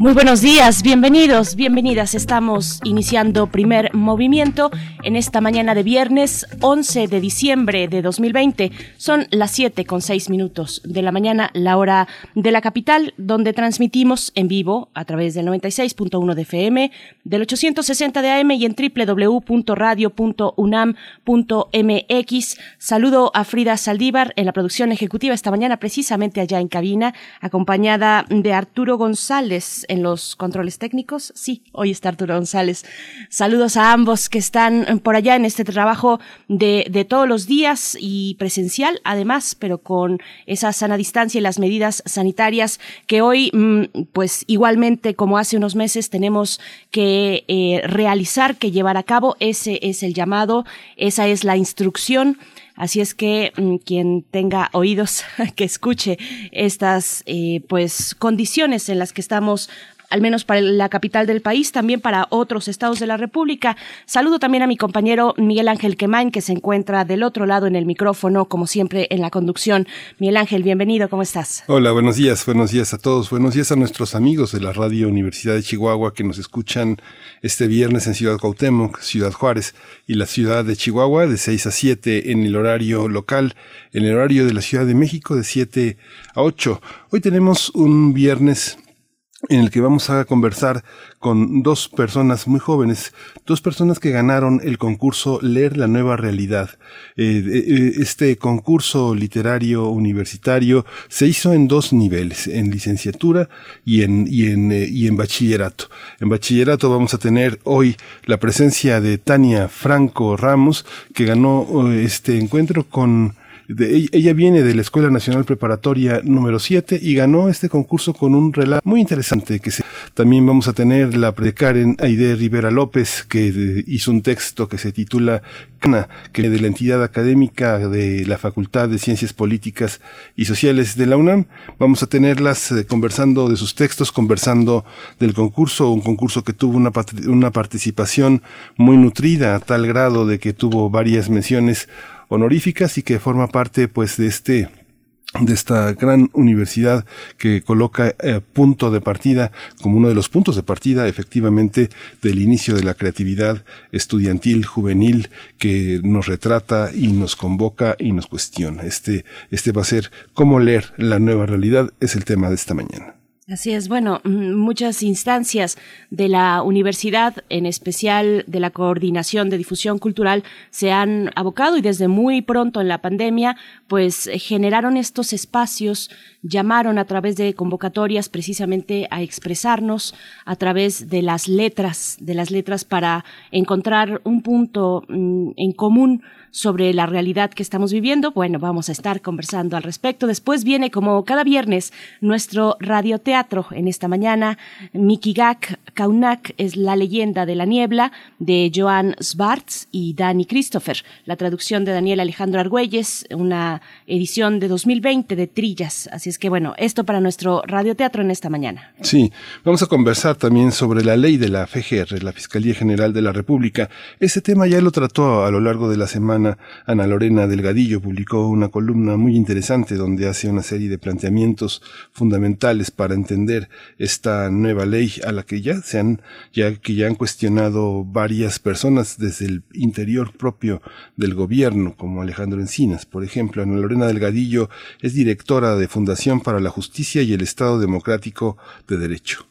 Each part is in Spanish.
Muy buenos días, bienvenidos, bienvenidas. Estamos iniciando primer movimiento en esta mañana de viernes 11 de diciembre de 2020. Son las 7 con 6 minutos de la mañana, la hora de la capital, donde transmitimos en vivo a través del 96.1 de FM, del 860 de AM y en www.radio.unam.mx. Saludo a Frida Saldívar en la producción ejecutiva esta mañana, precisamente allá en cabina, acompañada de Arturo González en los controles técnicos. Sí, hoy está Arturo González. Saludos a ambos que están por allá en este trabajo de, de todos los días y presencial, además, pero con esa sana distancia y las medidas sanitarias que hoy, mm, pues igualmente como hace unos meses, tenemos que eh, realizar, que llevar a cabo. Ese es el llamado, esa es la instrucción. Así es que mm, quien tenga oídos que escuche estas eh, pues condiciones en las que estamos al menos para la capital del país, también para otros estados de la República. Saludo también a mi compañero Miguel Ángel Quemain, que se encuentra del otro lado en el micrófono, como siempre en la conducción. Miguel Ángel, bienvenido, ¿cómo estás? Hola, buenos días, buenos días a todos, buenos días a nuestros amigos de la Radio Universidad de Chihuahua que nos escuchan este viernes en Ciudad Cuauhtémoc, Ciudad Juárez y la ciudad de Chihuahua de 6 a 7 en el horario local, en el horario de la Ciudad de México de 7 a 8. Hoy tenemos un viernes en el que vamos a conversar con dos personas muy jóvenes, dos personas que ganaron el concurso Leer la Nueva Realidad. Eh, eh, este concurso literario universitario se hizo en dos niveles, en licenciatura y en, y en, eh, y en bachillerato. En bachillerato vamos a tener hoy la presencia de Tania Franco Ramos, que ganó este encuentro con ella viene de la Escuela Nacional Preparatoria número 7 y ganó este concurso con un relato muy interesante que también vamos a tener la de Karen Aide Rivera López que hizo un texto que se titula Cana, que de la entidad académica de la Facultad de Ciencias Políticas y Sociales de la UNAM. Vamos a tenerlas eh, conversando de sus textos, conversando del concurso, un concurso que tuvo una, una participación muy nutrida a tal grado de que tuvo varias menciones honoríficas y que forma parte pues de este de esta gran universidad que coloca eh, punto de partida como uno de los puntos de partida efectivamente del inicio de la creatividad estudiantil juvenil que nos retrata y nos convoca y nos cuestiona. Este, este va a ser cómo leer la nueva realidad es el tema de esta mañana. Así es, bueno, mm, muchas instancias de la universidad, en especial de la Coordinación de Difusión Cultural, se han abocado y desde muy pronto en la pandemia, pues generaron estos espacios, llamaron a través de convocatorias precisamente a expresarnos a través de las letras, de las letras para encontrar un punto mm, en común sobre la realidad que estamos viviendo. Bueno, vamos a estar conversando al respecto. Después viene, como cada viernes, nuestro radioteatro. En esta mañana, Mikigak Kaunak es la leyenda de la niebla de Joan Svarts y Dani Christopher. La traducción de Daniel Alejandro Argüelles, una edición de 2020 de Trillas. Así es que, bueno, esto para nuestro radioteatro en esta mañana. Sí, vamos a conversar también sobre la ley de la FGR, la Fiscalía General de la República. Ese tema ya lo trató a lo largo de la semana Ana Lorena Delgadillo publicó una columna muy interesante donde hace una serie de planteamientos fundamentales para entender esta nueva ley a la que ya se han, ya que ya han cuestionado varias personas desde el interior propio del gobierno, como Alejandro Encinas, por ejemplo. Ana Lorena Delgadillo es directora de Fundación para la Justicia y el Estado Democrático de Derecho.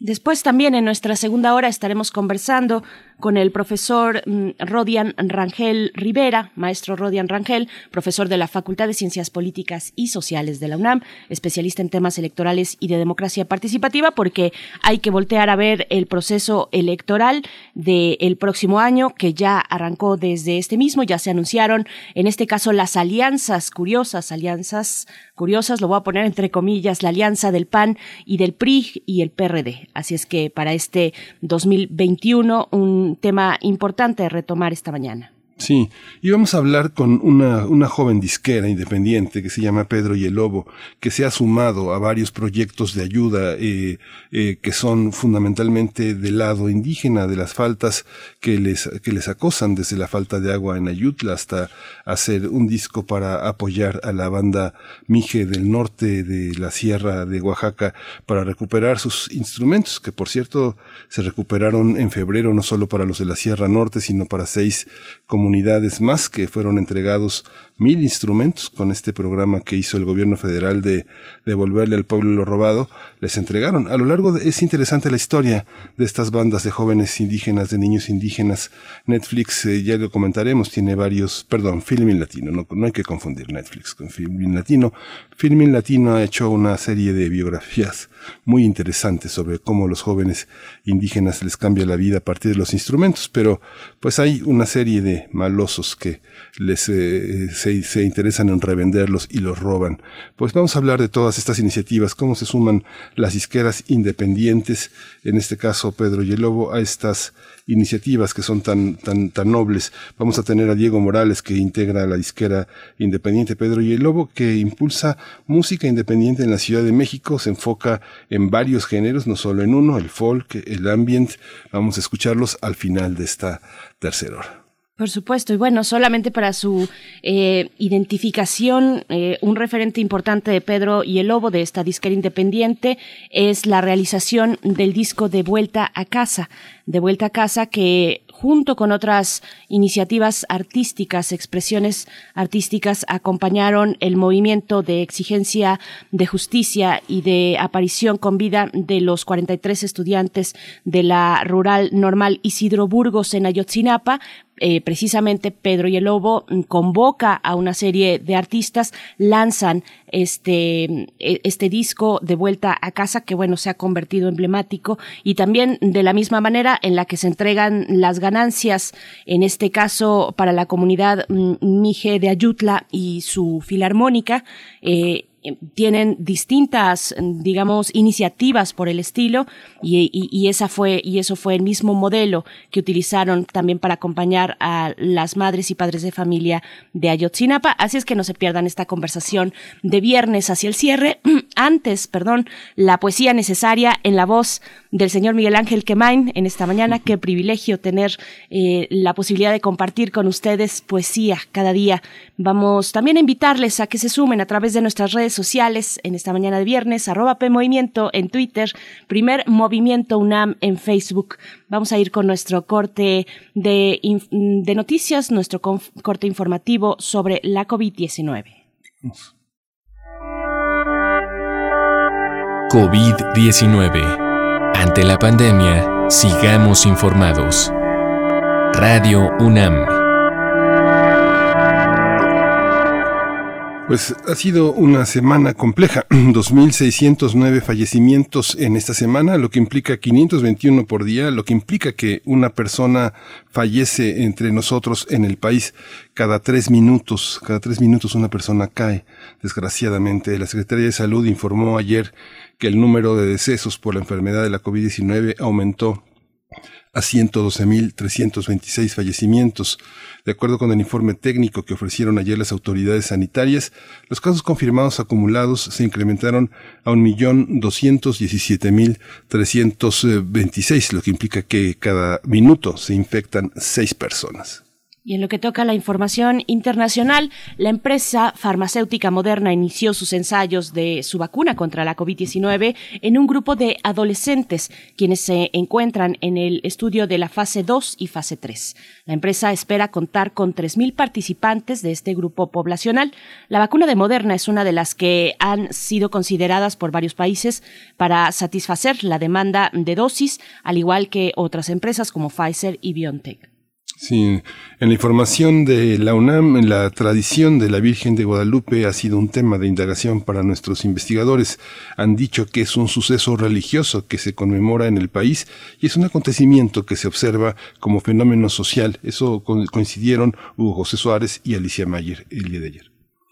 Después también en nuestra segunda hora estaremos conversando con el profesor mm, Rodian Rangel Rivera, maestro Rodian Rangel, profesor de la Facultad de Ciencias Políticas y Sociales de la UNAM, especialista en temas electorales y de democracia participativa, porque hay que voltear a ver el proceso electoral del próximo año, que ya arrancó desde este mismo, ya se anunciaron, en este caso, las alianzas curiosas, alianzas curiosas, lo voy a poner entre comillas, la alianza del PAN y del PRI y el PRD. Así es que para este 2021, un tema importante de retomar esta mañana. Sí, y vamos a hablar con una, una joven disquera independiente que se llama Pedro y el Lobo, que se ha sumado a varios proyectos de ayuda eh, eh, que son fundamentalmente del lado indígena, de las faltas que les, que les acosan, desde la falta de agua en Ayutla hasta hacer un disco para apoyar a la banda Mije del norte de la Sierra de Oaxaca para recuperar sus instrumentos, que por cierto se recuperaron en febrero no solo para los de la Sierra Norte, sino para seis comunidades más que fueron entregados mil instrumentos con este programa que hizo el gobierno federal de devolverle al pueblo lo robado, les entregaron. A lo largo de, es interesante la historia de estas bandas de jóvenes indígenas, de niños indígenas. Netflix, eh, ya lo comentaremos, tiene varios, perdón, Filmin Latino, no, no hay que confundir Netflix con Filmin Latino. Filmin Latino ha hecho una serie de biografías muy interesantes sobre cómo los jóvenes indígenas les cambia la vida a partir de los instrumentos, pero pues hay una serie de malosos que les eh, se, interesan en revenderlos y los roban. Pues vamos a hablar de todas estas iniciativas, cómo se suman las disqueras independientes, en este caso Pedro y el Lobo, a estas iniciativas que son tan, tan, tan nobles. Vamos a tener a Diego Morales, que integra la disquera independiente Pedro y el Lobo, que impulsa música independiente en la Ciudad de México, se enfoca en varios géneros, no solo en uno, el folk, el ambient. Vamos a escucharlos al final de esta tercera hora. Por supuesto, y bueno, solamente para su eh, identificación, eh, un referente importante de Pedro y el Lobo de esta disquera independiente es la realización del disco De Vuelta a Casa, De Vuelta a Casa que junto con otras iniciativas artísticas, expresiones artísticas, acompañaron el movimiento de exigencia de justicia y de aparición con vida de los 43 estudiantes de la rural normal Isidro Burgos en Ayotzinapa, eh, precisamente Pedro y el Lobo convoca a una serie de artistas, lanzan este, e, este disco de vuelta a casa que bueno se ha convertido emblemático y también de la misma manera en la que se entregan las ganancias en este caso para la comunidad mm, Mije de Ayutla y su filarmónica eh, tienen distintas, digamos, iniciativas por el estilo y, y, esa fue y eso fue el mismo modelo que utilizaron también para acompañar a las madres y padres de familia de Ayotzinapa. Así es que no se pierdan esta conversación de viernes hacia el cierre. Antes, perdón, la poesía necesaria en la voz del señor Miguel Ángel Quemain en esta mañana. Qué privilegio tener eh, la posibilidad de compartir con ustedes poesía cada día. Vamos también a invitarles a que se sumen a través de nuestras redes sociales en esta mañana de viernes, arroba PMovimiento en Twitter, primer Movimiento UNAM en Facebook. Vamos a ir con nuestro corte de, de noticias, nuestro corte informativo sobre la COVID-19. COVID-19 ante la pandemia, sigamos informados. Radio UNAM. Pues ha sido una semana compleja, 2.609 fallecimientos en esta semana, lo que implica 521 por día, lo que implica que una persona fallece entre nosotros en el país cada tres minutos, cada tres minutos una persona cae, desgraciadamente. La Secretaría de Salud informó ayer que el número de decesos por la enfermedad de la COVID-19 aumentó a 112.326 fallecimientos. De acuerdo con el informe técnico que ofrecieron ayer las autoridades sanitarias, los casos confirmados acumulados se incrementaron a 1.217.326, lo que implica que cada minuto se infectan seis personas. Y en lo que toca a la información internacional, la empresa farmacéutica Moderna inició sus ensayos de su vacuna contra la COVID-19 en un grupo de adolescentes, quienes se encuentran en el estudio de la fase 2 y fase 3. La empresa espera contar con 3.000 participantes de este grupo poblacional. La vacuna de Moderna es una de las que han sido consideradas por varios países para satisfacer la demanda de dosis, al igual que otras empresas como Pfizer y BioNTech. Sí, en la información de la UNAM, en la tradición de la Virgen de Guadalupe ha sido un tema de indagación para nuestros investigadores. Han dicho que es un suceso religioso que se conmemora en el país y es un acontecimiento que se observa como fenómeno social. Eso coincidieron Hugo José Suárez y Alicia Mayer el día de ayer.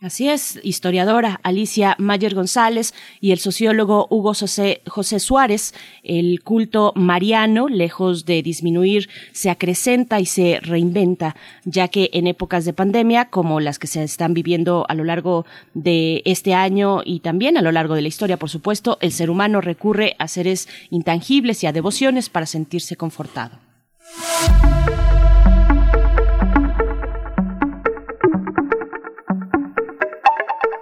Así es, historiadora Alicia Mayer González y el sociólogo Hugo José, José, Suárez. El culto mariano, lejos de disminuir, se acrecenta y se reinventa, ya que en épocas de pandemia, como las que se están viviendo a lo largo de este año y también a lo largo de la historia, por supuesto, el ser humano recurre a seres intangibles y a devociones para sentirse confortado.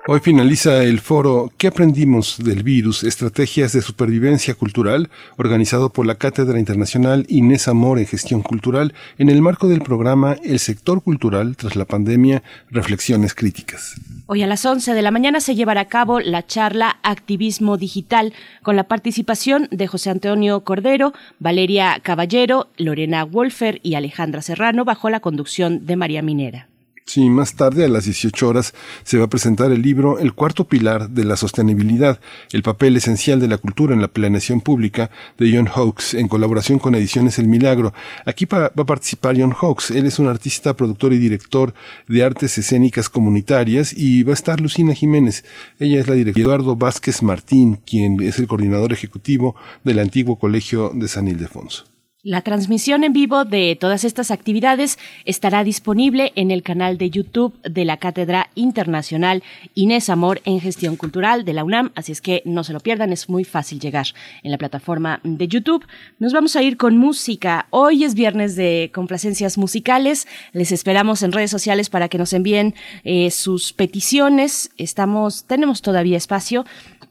Hoy finaliza el foro ¿Qué aprendimos del virus? Estrategias de supervivencia cultural, organizado por la Cátedra Internacional Inés Amor en Gestión Cultural, en el marco del programa El sector cultural tras la pandemia, reflexiones críticas. Hoy a las 11 de la mañana se llevará a cabo la charla Activismo Digital con la participación de José Antonio Cordero, Valeria Caballero, Lorena Wolfer y Alejandra Serrano bajo la conducción de María Minera. Sí, más tarde, a las 18 horas, se va a presentar el libro El cuarto pilar de la sostenibilidad, el papel esencial de la cultura en la planeación pública, de John Hawkes, en colaboración con Ediciones El Milagro. Aquí va a participar John Hawkes. Él es un artista, productor y director de artes escénicas comunitarias y va a estar Lucina Jiménez. Ella es la directora Eduardo Vázquez Martín, quien es el coordinador ejecutivo del antiguo colegio de San Ildefonso. La transmisión en vivo de todas estas actividades estará disponible en el canal de YouTube de la Cátedra Internacional Inés Amor en Gestión Cultural de la UNAM, así es que no se lo pierdan, es muy fácil llegar en la plataforma de YouTube. Nos vamos a ir con música. Hoy es viernes de complacencias musicales. Les esperamos en redes sociales para que nos envíen eh, sus peticiones. Estamos, tenemos todavía espacio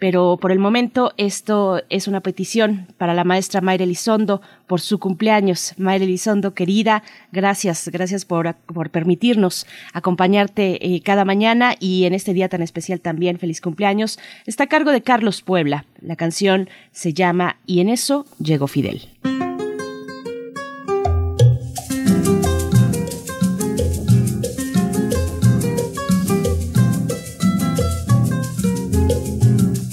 pero por el momento esto es una petición para la maestra Mayra Elizondo por su cumpleaños. Mayra Elizondo, querida, gracias, gracias por, por permitirnos acompañarte eh, cada mañana y en este día tan especial también, feliz cumpleaños. Está a cargo de Carlos Puebla. La canción se llama Y en eso llegó Fidel.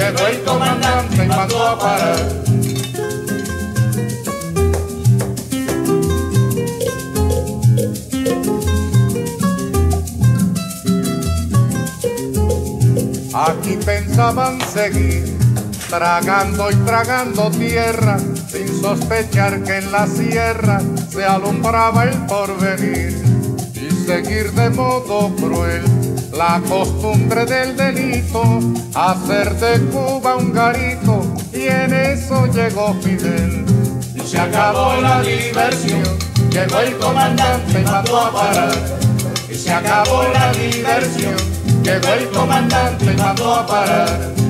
Llegó el comandante y mandó a parar. Aquí pensaban seguir, tragando y tragando tierra, sin sospechar que en la sierra se alumbraba el porvenir, y seguir de modo cruel la costumbre del delito, hacer de Cuba un garito, y en eso llegó Fidel. Y se acabó la diversión, llegó el comandante y mandó a parar. Y se acabó la diversión, llegó el comandante y mandó a parar.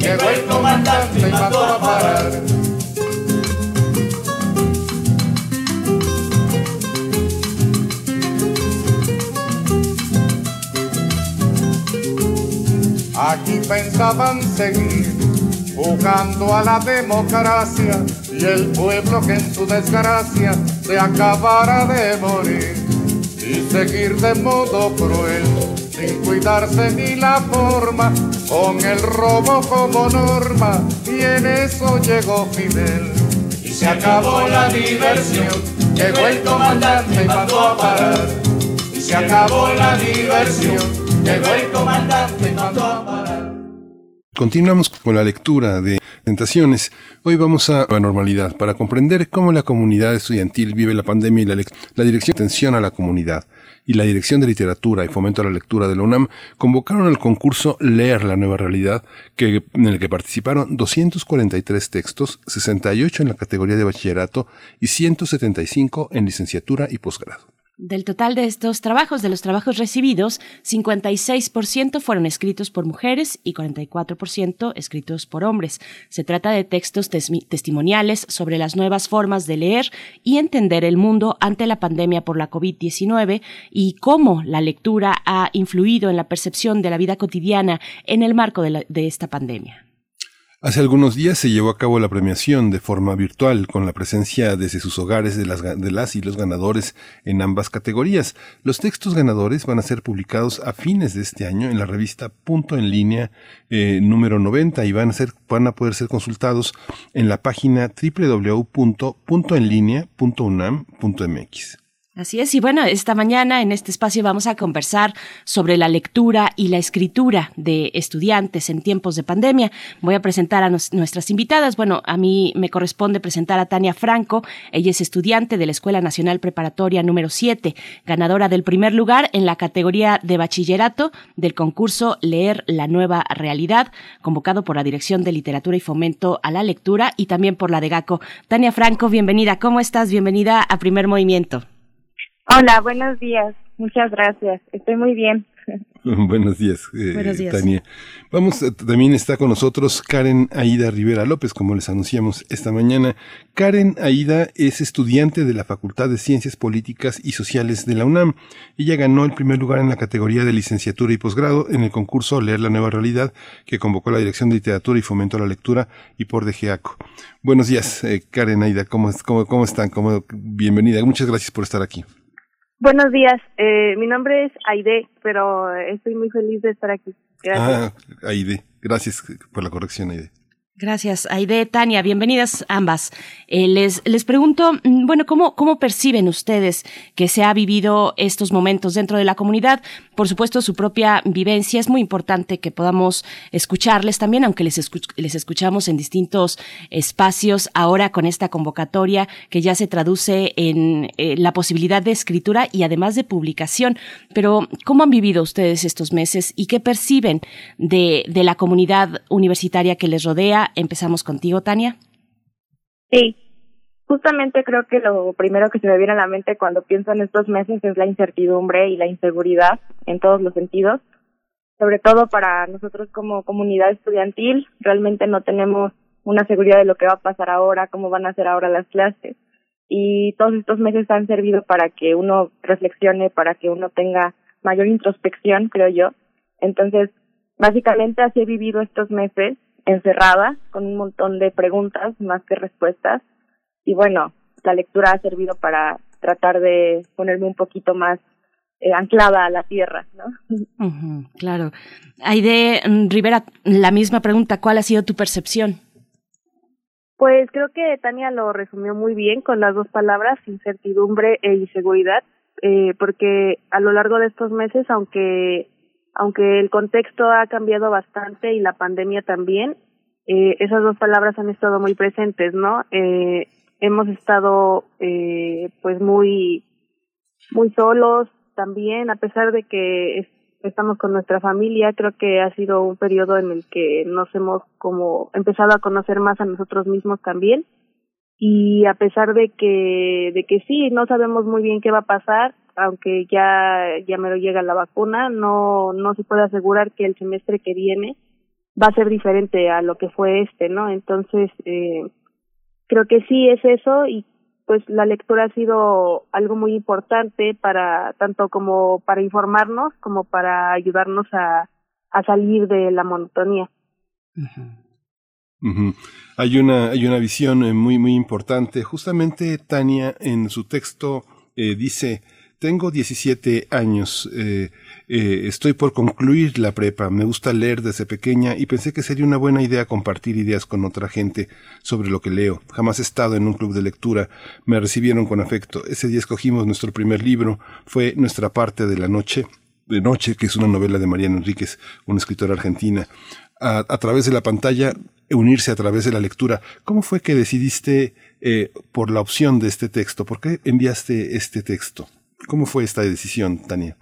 Llegó el comandante y mandó a parar. Aquí pensaban seguir jugando a la democracia y el pueblo que en su desgracia se acabara de morir y seguir de modo cruel sin cuidarse ni la forma, con el robo como norma, y en eso llegó Fidel. Y se acabó la diversión, llegó el comandante y mandó a parar. Y se acabó la diversión, llegó el comandante y mandó a parar. Continuamos con la lectura de Tentaciones. Hoy vamos a la normalidad para comprender cómo la comunidad estudiantil vive la pandemia y la, la dirección de atención a la comunidad y la Dirección de Literatura y Fomento a la Lectura de la UNAM convocaron el concurso Leer la Nueva Realidad, que, en el que participaron 243 textos, 68 en la categoría de bachillerato y 175 en licenciatura y posgrado. Del total de estos trabajos, de los trabajos recibidos, 56% fueron escritos por mujeres y 44% escritos por hombres. Se trata de textos testimoniales sobre las nuevas formas de leer y entender el mundo ante la pandemia por la COVID-19 y cómo la lectura ha influido en la percepción de la vida cotidiana en el marco de, de esta pandemia. Hace algunos días se llevó a cabo la premiación de forma virtual con la presencia desde sus hogares de las, de las, y los ganadores en ambas categorías. Los textos ganadores van a ser publicados a fines de este año en la revista Punto en línea eh, número 90 y van a, ser, van a poder ser consultados en la página www.puntoenlinea.unam.mx. Así es, y bueno, esta mañana en este espacio vamos a conversar sobre la lectura y la escritura de estudiantes en tiempos de pandemia. Voy a presentar a nuestras invitadas. Bueno, a mí me corresponde presentar a Tania Franco. Ella es estudiante de la Escuela Nacional Preparatoria número 7, ganadora del primer lugar en la categoría de bachillerato del concurso Leer la Nueva Realidad, convocado por la Dirección de Literatura y Fomento a la Lectura y también por la de GACO. Tania Franco, bienvenida. ¿Cómo estás? Bienvenida a Primer Movimiento. Hola, buenos días. Muchas gracias. Estoy muy bien. Buenos días, eh, Tania. Vamos, eh, también está con nosotros Karen Aida Rivera López, como les anunciamos esta mañana. Karen Aida es estudiante de la Facultad de Ciencias Políticas y Sociales de la UNAM. Ella ganó el primer lugar en la categoría de licenciatura y posgrado en el concurso Leer la Nueva Realidad que convocó la Dirección de Literatura y Fomento a la Lectura y por DGACO. Buenos días, eh, Karen Aida. ¿Cómo, cómo, cómo están? ¿Cómo, bienvenida. Muchas gracias por estar aquí. Buenos días, eh, mi nombre es Aide, pero estoy muy feliz de estar aquí. Gracias. Ah, Aide, gracias por la corrección, Aide. Gracias, Aide, Tania, bienvenidas ambas. Eh, les, les pregunto, mm, bueno, ¿cómo, ¿cómo perciben ustedes que se ha vivido estos momentos dentro de la comunidad? Por supuesto, su propia vivencia es muy importante que podamos escucharles también, aunque les, les escuchamos en distintos espacios ahora con esta convocatoria que ya se traduce en eh, la posibilidad de escritura y además de publicación. Pero, ¿cómo han vivido ustedes estos meses y qué perciben de, de la comunidad universitaria que les rodea? Empezamos contigo, Tania. Sí, justamente creo que lo primero que se me viene a la mente cuando pienso en estos meses es la incertidumbre y la inseguridad en todos los sentidos, sobre todo para nosotros como comunidad estudiantil, realmente no tenemos una seguridad de lo que va a pasar ahora, cómo van a ser ahora las clases. Y todos estos meses han servido para que uno reflexione, para que uno tenga mayor introspección, creo yo. Entonces, básicamente así he vivido estos meses encerrada con un montón de preguntas más que respuestas y bueno, la lectura ha servido para tratar de ponerme un poquito más eh, anclada a la tierra, ¿no? claro. Aide mm, Rivera, la misma pregunta, ¿cuál ha sido tu percepción? Pues creo que Tania lo resumió muy bien con las dos palabras, incertidumbre e inseguridad, eh, porque a lo largo de estos meses, aunque aunque el contexto ha cambiado bastante y la pandemia también, eh, esas dos palabras han estado muy presentes, ¿no? Eh, hemos estado eh, pues muy muy solos también, a pesar de que estamos con nuestra familia, creo que ha sido un periodo en el que nos hemos como empezado a conocer más a nosotros mismos también y a pesar de que de que sí no sabemos muy bien qué va a pasar aunque ya ya me lo llega la vacuna, no no se puede asegurar que el semestre que viene va a ser diferente a lo que fue este, ¿no? Entonces, eh, creo que sí es eso y pues la lectura ha sido algo muy importante para tanto como para informarnos como para ayudarnos a, a salir de la monotonía. Hay una hay una visión eh, muy muy importante. Justamente Tania en su texto eh, dice tengo 17 años, eh, eh, estoy por concluir la prepa, me gusta leer desde pequeña y pensé que sería una buena idea compartir ideas con otra gente sobre lo que leo. Jamás he estado en un club de lectura, me recibieron con afecto. Ese día escogimos nuestro primer libro, fue Nuestra parte de la noche, de noche, que es una novela de Mariana Enríquez, una escritora argentina. A, través de la pantalla unirse a través de la lectura. ¿Cómo fue que decidiste eh, por la opción de este texto? ¿Por qué enviaste este texto? ¿Cómo fue esta decisión, Tania?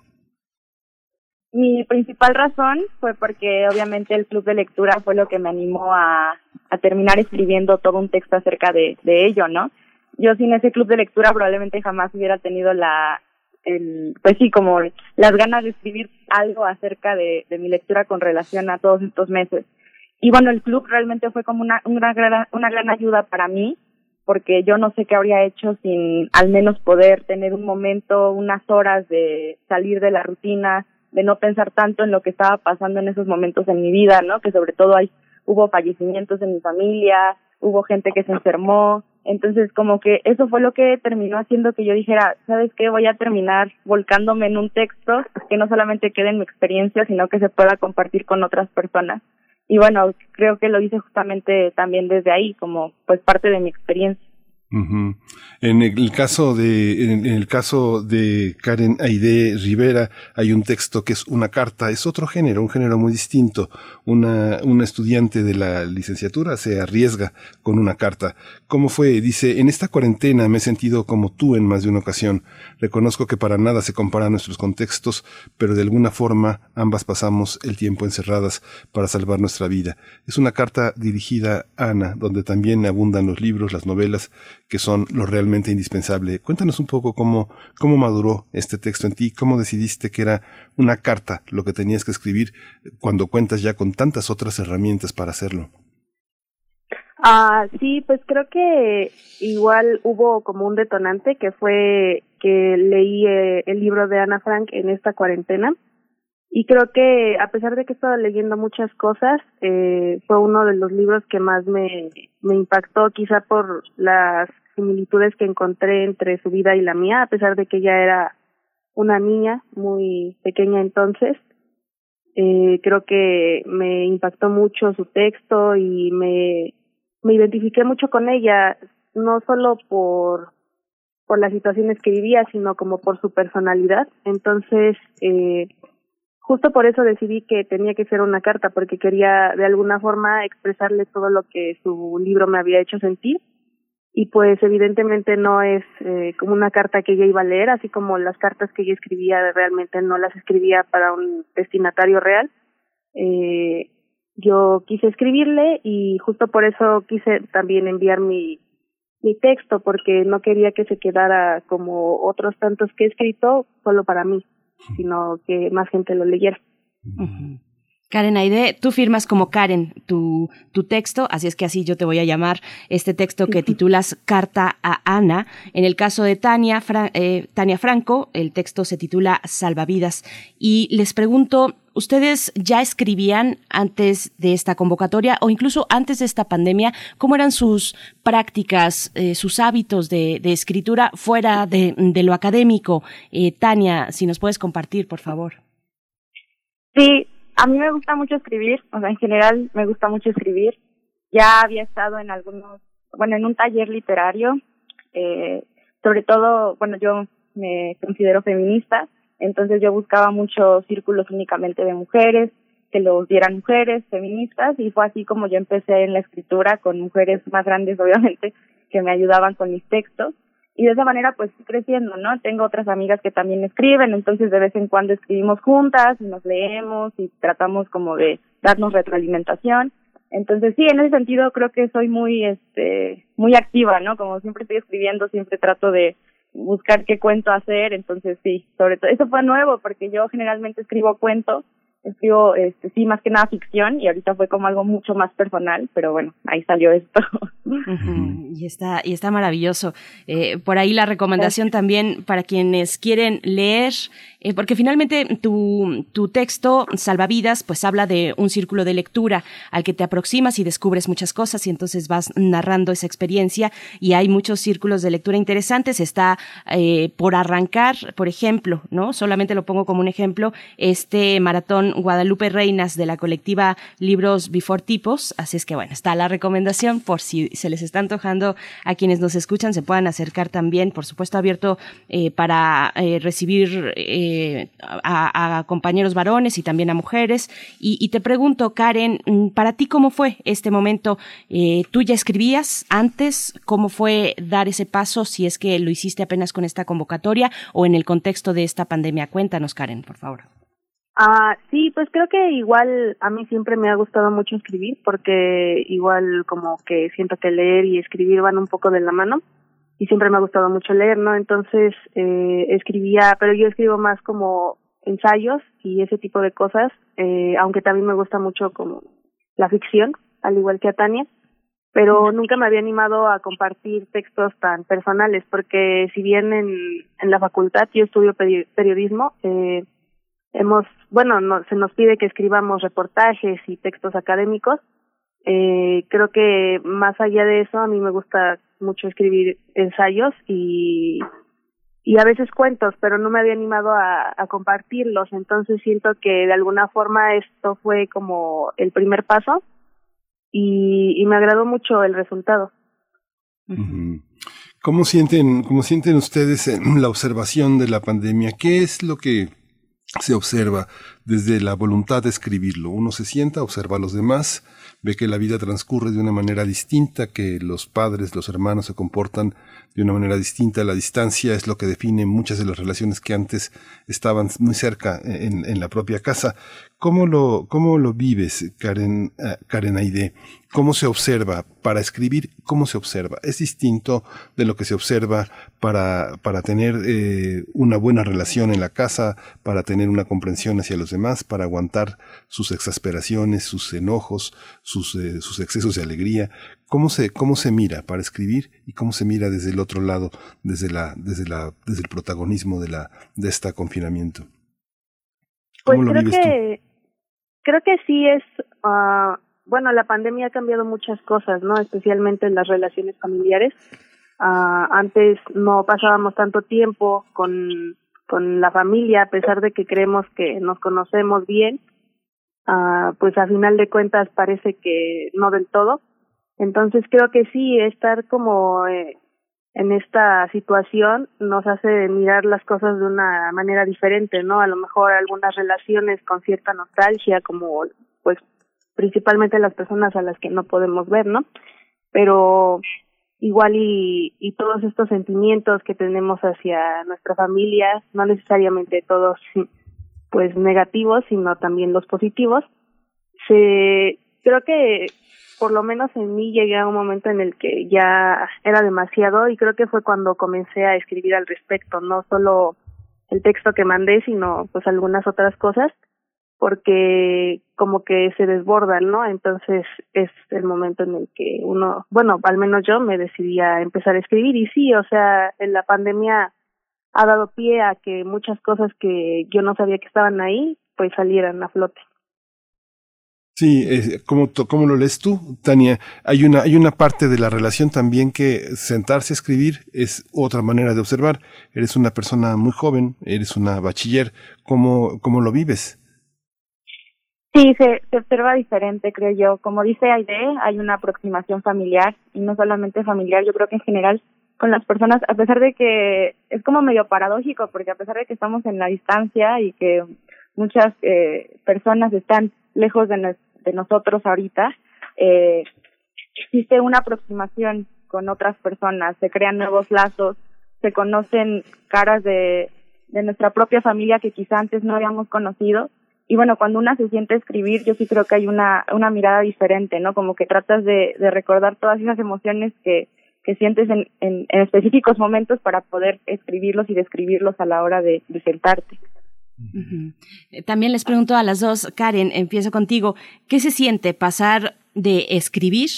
Mi principal razón fue porque obviamente el club de lectura fue lo que me animó a, a terminar escribiendo todo un texto acerca de, ello, ¿no? Yo sin ese club de lectura probablemente jamás hubiera tenido la, el, pues sí, como las ganas de escribir algo acerca de, de mi lectura con relación a todos estos meses. Y bueno, el club realmente fue como una, una, gran, una gran ayuda para mí, porque yo no sé qué habría hecho sin al menos poder tener un momento, unas horas de salir de la rutina, de no pensar tanto en lo que estaba pasando en esos momentos en mi vida, ¿no? Que sobre todo hay, hubo fallecimientos en mi familia, hubo gente que se enfermó, entonces como que eso fue lo que terminó haciendo que yo dijera, ¿sabes qué? Voy a terminar volcándome en un texto que no solamente quede en mi experiencia, sino que se pueda compartir con otras personas. Y bueno, creo que lo hice justamente también desde ahí, como pues parte de mi experiencia. En el caso de, en el caso de Karen Aide Rivera, hay un texto que es una carta, es otro género, un género muy distinto. Una, una estudiante de la licenciatura se arriesga con una carta. ¿Cómo fue? Dice, en esta cuarentena me he sentido como tú en más de una ocasión. Reconozco que para nada se comparan nuestros contextos, pero de alguna forma ambas pasamos el tiempo encerradas para salvar nuestra vida. Es una carta dirigida a Ana, donde también abundan los libros, las novelas, que son lo realmente indispensable. Cuéntanos un poco cómo, cómo maduró este texto en ti, cómo decidiste que era una carta lo que tenías que escribir cuando cuentas ya con tantas otras herramientas para hacerlo. Ah, sí, pues creo que igual hubo como un detonante que fue que leí eh, el libro de Ana Frank en esta cuarentena y creo que a pesar de que he estado leyendo muchas cosas, eh, fue uno de los libros que más me, me impactó, quizá por las similitudes que encontré entre su vida y la mía, a pesar de que ella era una niña muy pequeña entonces. Eh, creo que me impactó mucho su texto y me, me identifiqué mucho con ella, no solo por por las situaciones que vivía, sino como por su personalidad. Entonces, eh, justo por eso decidí que tenía que ser una carta, porque quería de alguna forma expresarle todo lo que su libro me había hecho sentir. Y pues evidentemente no es eh, como una carta que ella iba a leer, así como las cartas que ella escribía realmente no las escribía para un destinatario real. Eh, yo quise escribirle y justo por eso quise también enviar mi, mi texto, porque no quería que se quedara como otros tantos que he escrito solo para mí sino que más gente lo leyera. Karen Aide, tú firmas como Karen tu, tu texto, así es que así yo te voy a llamar este texto que titulas Carta a Ana. En el caso de Tania, eh, Tania Franco, el texto se titula Salvavidas. Y les pregunto, ¿ustedes ya escribían antes de esta convocatoria o incluso antes de esta pandemia? ¿Cómo eran sus prácticas, eh, sus hábitos de, escritura fuera de, lo académico? Eh, Tania, si nos puedes compartir, por favor. Sí, a mí me gusta mucho escribir, o sea, en general me gusta mucho escribir. Ya había estado en algunos, bueno, en un taller literario, eh, sobre todo, bueno, yo me considero feminista, entonces yo buscaba muchos círculos únicamente de mujeres, que los dieran mujeres feministas, y fue así como yo empecé en la escritura con mujeres más grandes, obviamente, que me ayudaban con mis textos y de esa manera pues creciendo, ¿no? Tengo otras amigas que también escriben, entonces de vez en cuando escribimos juntas y nos leemos y tratamos como de darnos retroalimentación. Entonces sí, en ese sentido creo que soy muy este muy activa, ¿no? Como siempre estoy escribiendo, siempre trato de buscar qué cuento hacer, entonces sí, sobre todo eso fue nuevo porque yo generalmente escribo cuentos escribo, este, sí, más que nada ficción y ahorita fue como algo mucho más personal, pero bueno, ahí salió esto. Y está, y está maravilloso. Eh, por ahí la recomendación también para quienes quieren leer, eh, porque finalmente tu, tu texto, Salvavidas, pues habla de un círculo de lectura al que te aproximas y descubres muchas cosas y entonces vas narrando esa experiencia y hay muchos círculos de lectura interesantes. Está eh, por arrancar, por ejemplo, ¿no? Solamente lo pongo como un ejemplo, este maratón Guadalupe Reinas de la colectiva Libros Before Tipos. Así es que bueno, está la recomendación por si se les está antojando a quienes nos escuchan, se puedan acercar también, por supuesto abierto eh, para recibir eh, a, compañeros varones y también a mujeres. Y, te pregunto, Karen, mm, para ti cómo fue este momento? Eh, ¿Tú ya escribías antes? ¿Cómo fue dar ese paso si es que lo hiciste apenas con esta convocatoria o en el contexto de esta pandemia? Cuéntanos, Karen, por favor. Ah, sí, pues creo que igual a mí siempre me ha gustado mucho escribir porque igual como que siento que leer y escribir van un poco de la mano y siempre me ha gustado mucho leer, ¿no? Entonces eh, escribía, pero yo escribo más como ensayos y ese tipo de cosas, eh, aunque también me gusta mucho como la ficción, al igual que a Tania, pero nunca me había animado a compartir textos tan personales porque si bien en, en la facultad yo estudio periodismo, eh, hemos, bueno, no, se nos pide que escribamos reportajes y textos académicos. Eh, creo que más allá de eso, a mí me gusta mucho escribir ensayos y, y a veces cuentos, pero no me había animado a, compartirlos. Entonces siento que de alguna forma esto fue como el primer paso y, y me agradó mucho el resultado. ¿Cómo sienten, cómo sienten ustedes la observación de la pandemia? ¿Qué es lo que se observa desde la voluntad de escribirlo. Uno se sienta, observa a los demás, ve que la vida transcurre de una manera distinta, que los padres, los hermanos se comportan de una manera distinta. La distancia es lo que define muchas de las relaciones que antes estaban muy cerca en, en la propia casa. ¿Cómo lo, cómo lo vives, Karen, uh, Karen Aide? ¿Cómo se observa? Para escribir, ¿cómo se observa? ¿Es distinto de lo que se observa para, para tener eh, una buena relación en la casa, para tener una comprensión hacia los demás, para aguantar sus exasperaciones, sus enojos, sus, eh, sus excesos de alegría? ¿Cómo se, cómo se mira para escribir y cómo se mira desde el otro lado, desde la, desde la, desde el protagonismo de la, de este confinamiento? ¿Cómo pues lo creo que, creo que sí es, uh, bueno, la pandemia ha cambiado muchas cosas, ¿no? Especialmente en las relaciones familiares. Uh, antes no pasábamos tanto tiempo con, con la familia, a pesar de que creemos que nos conocemos bien, uh, pues a final de cuentas parece que no del todo. Entonces creo que sí, estar como eh, en esta situación nos hace mirar las cosas de una manera diferente, ¿no? A lo mejor algunas relaciones con cierta nostalgia, como pues principalmente las personas a las que no podemos ver, ¿no? Pero igual y, y todos estos sentimientos que tenemos hacia nuestra familia, no necesariamente todos pues negativos, sino también los positivos, se creo que por lo menos en mí llegué a un momento en el que ya era demasiado y creo que fue cuando comencé a escribir al respecto, no solo el texto que mandé, sino pues algunas otras cosas, porque como que se desbordan, ¿no? Entonces es el momento en el que uno, bueno, al menos yo me decidí a empezar a escribir y sí, o sea, en la pandemia ha dado pie a que muchas cosas que yo no sabía que estaban ahí, pues salieran a flote. Sí, eh, ¿cómo, ¿cómo, lo lees tú, Tania? Hay una, hay una parte de la relación también que sentarse a escribir es otra manera de observar. Eres una persona muy joven, eres una bachiller. ¿Cómo, cómo lo vives? Sí, se, se observa diferente, creo yo. Como dice Aide, hay una aproximación familiar y no solamente familiar, yo creo que en general con las personas, a pesar de que es como medio paradójico, porque a pesar de que estamos en la distancia y que muchas eh, personas están lejos de, de nosotros ahorita, eh, existe una aproximación con otras personas, se crean nuevos lazos, se conocen caras de, de nuestra propia familia que quizá antes no habíamos conocido. Y bueno, cuando una se siente escribir, yo sí creo que hay una, una mirada diferente, ¿no? Como que tratas de, de recordar todas esas emociones que, que sientes en, en, en específicos momentos para poder escribirlos y describirlos a la hora de, de sentarte. También les pregunto a las dos, Karen, empiezo contigo, ¿qué se siente pasar de escribir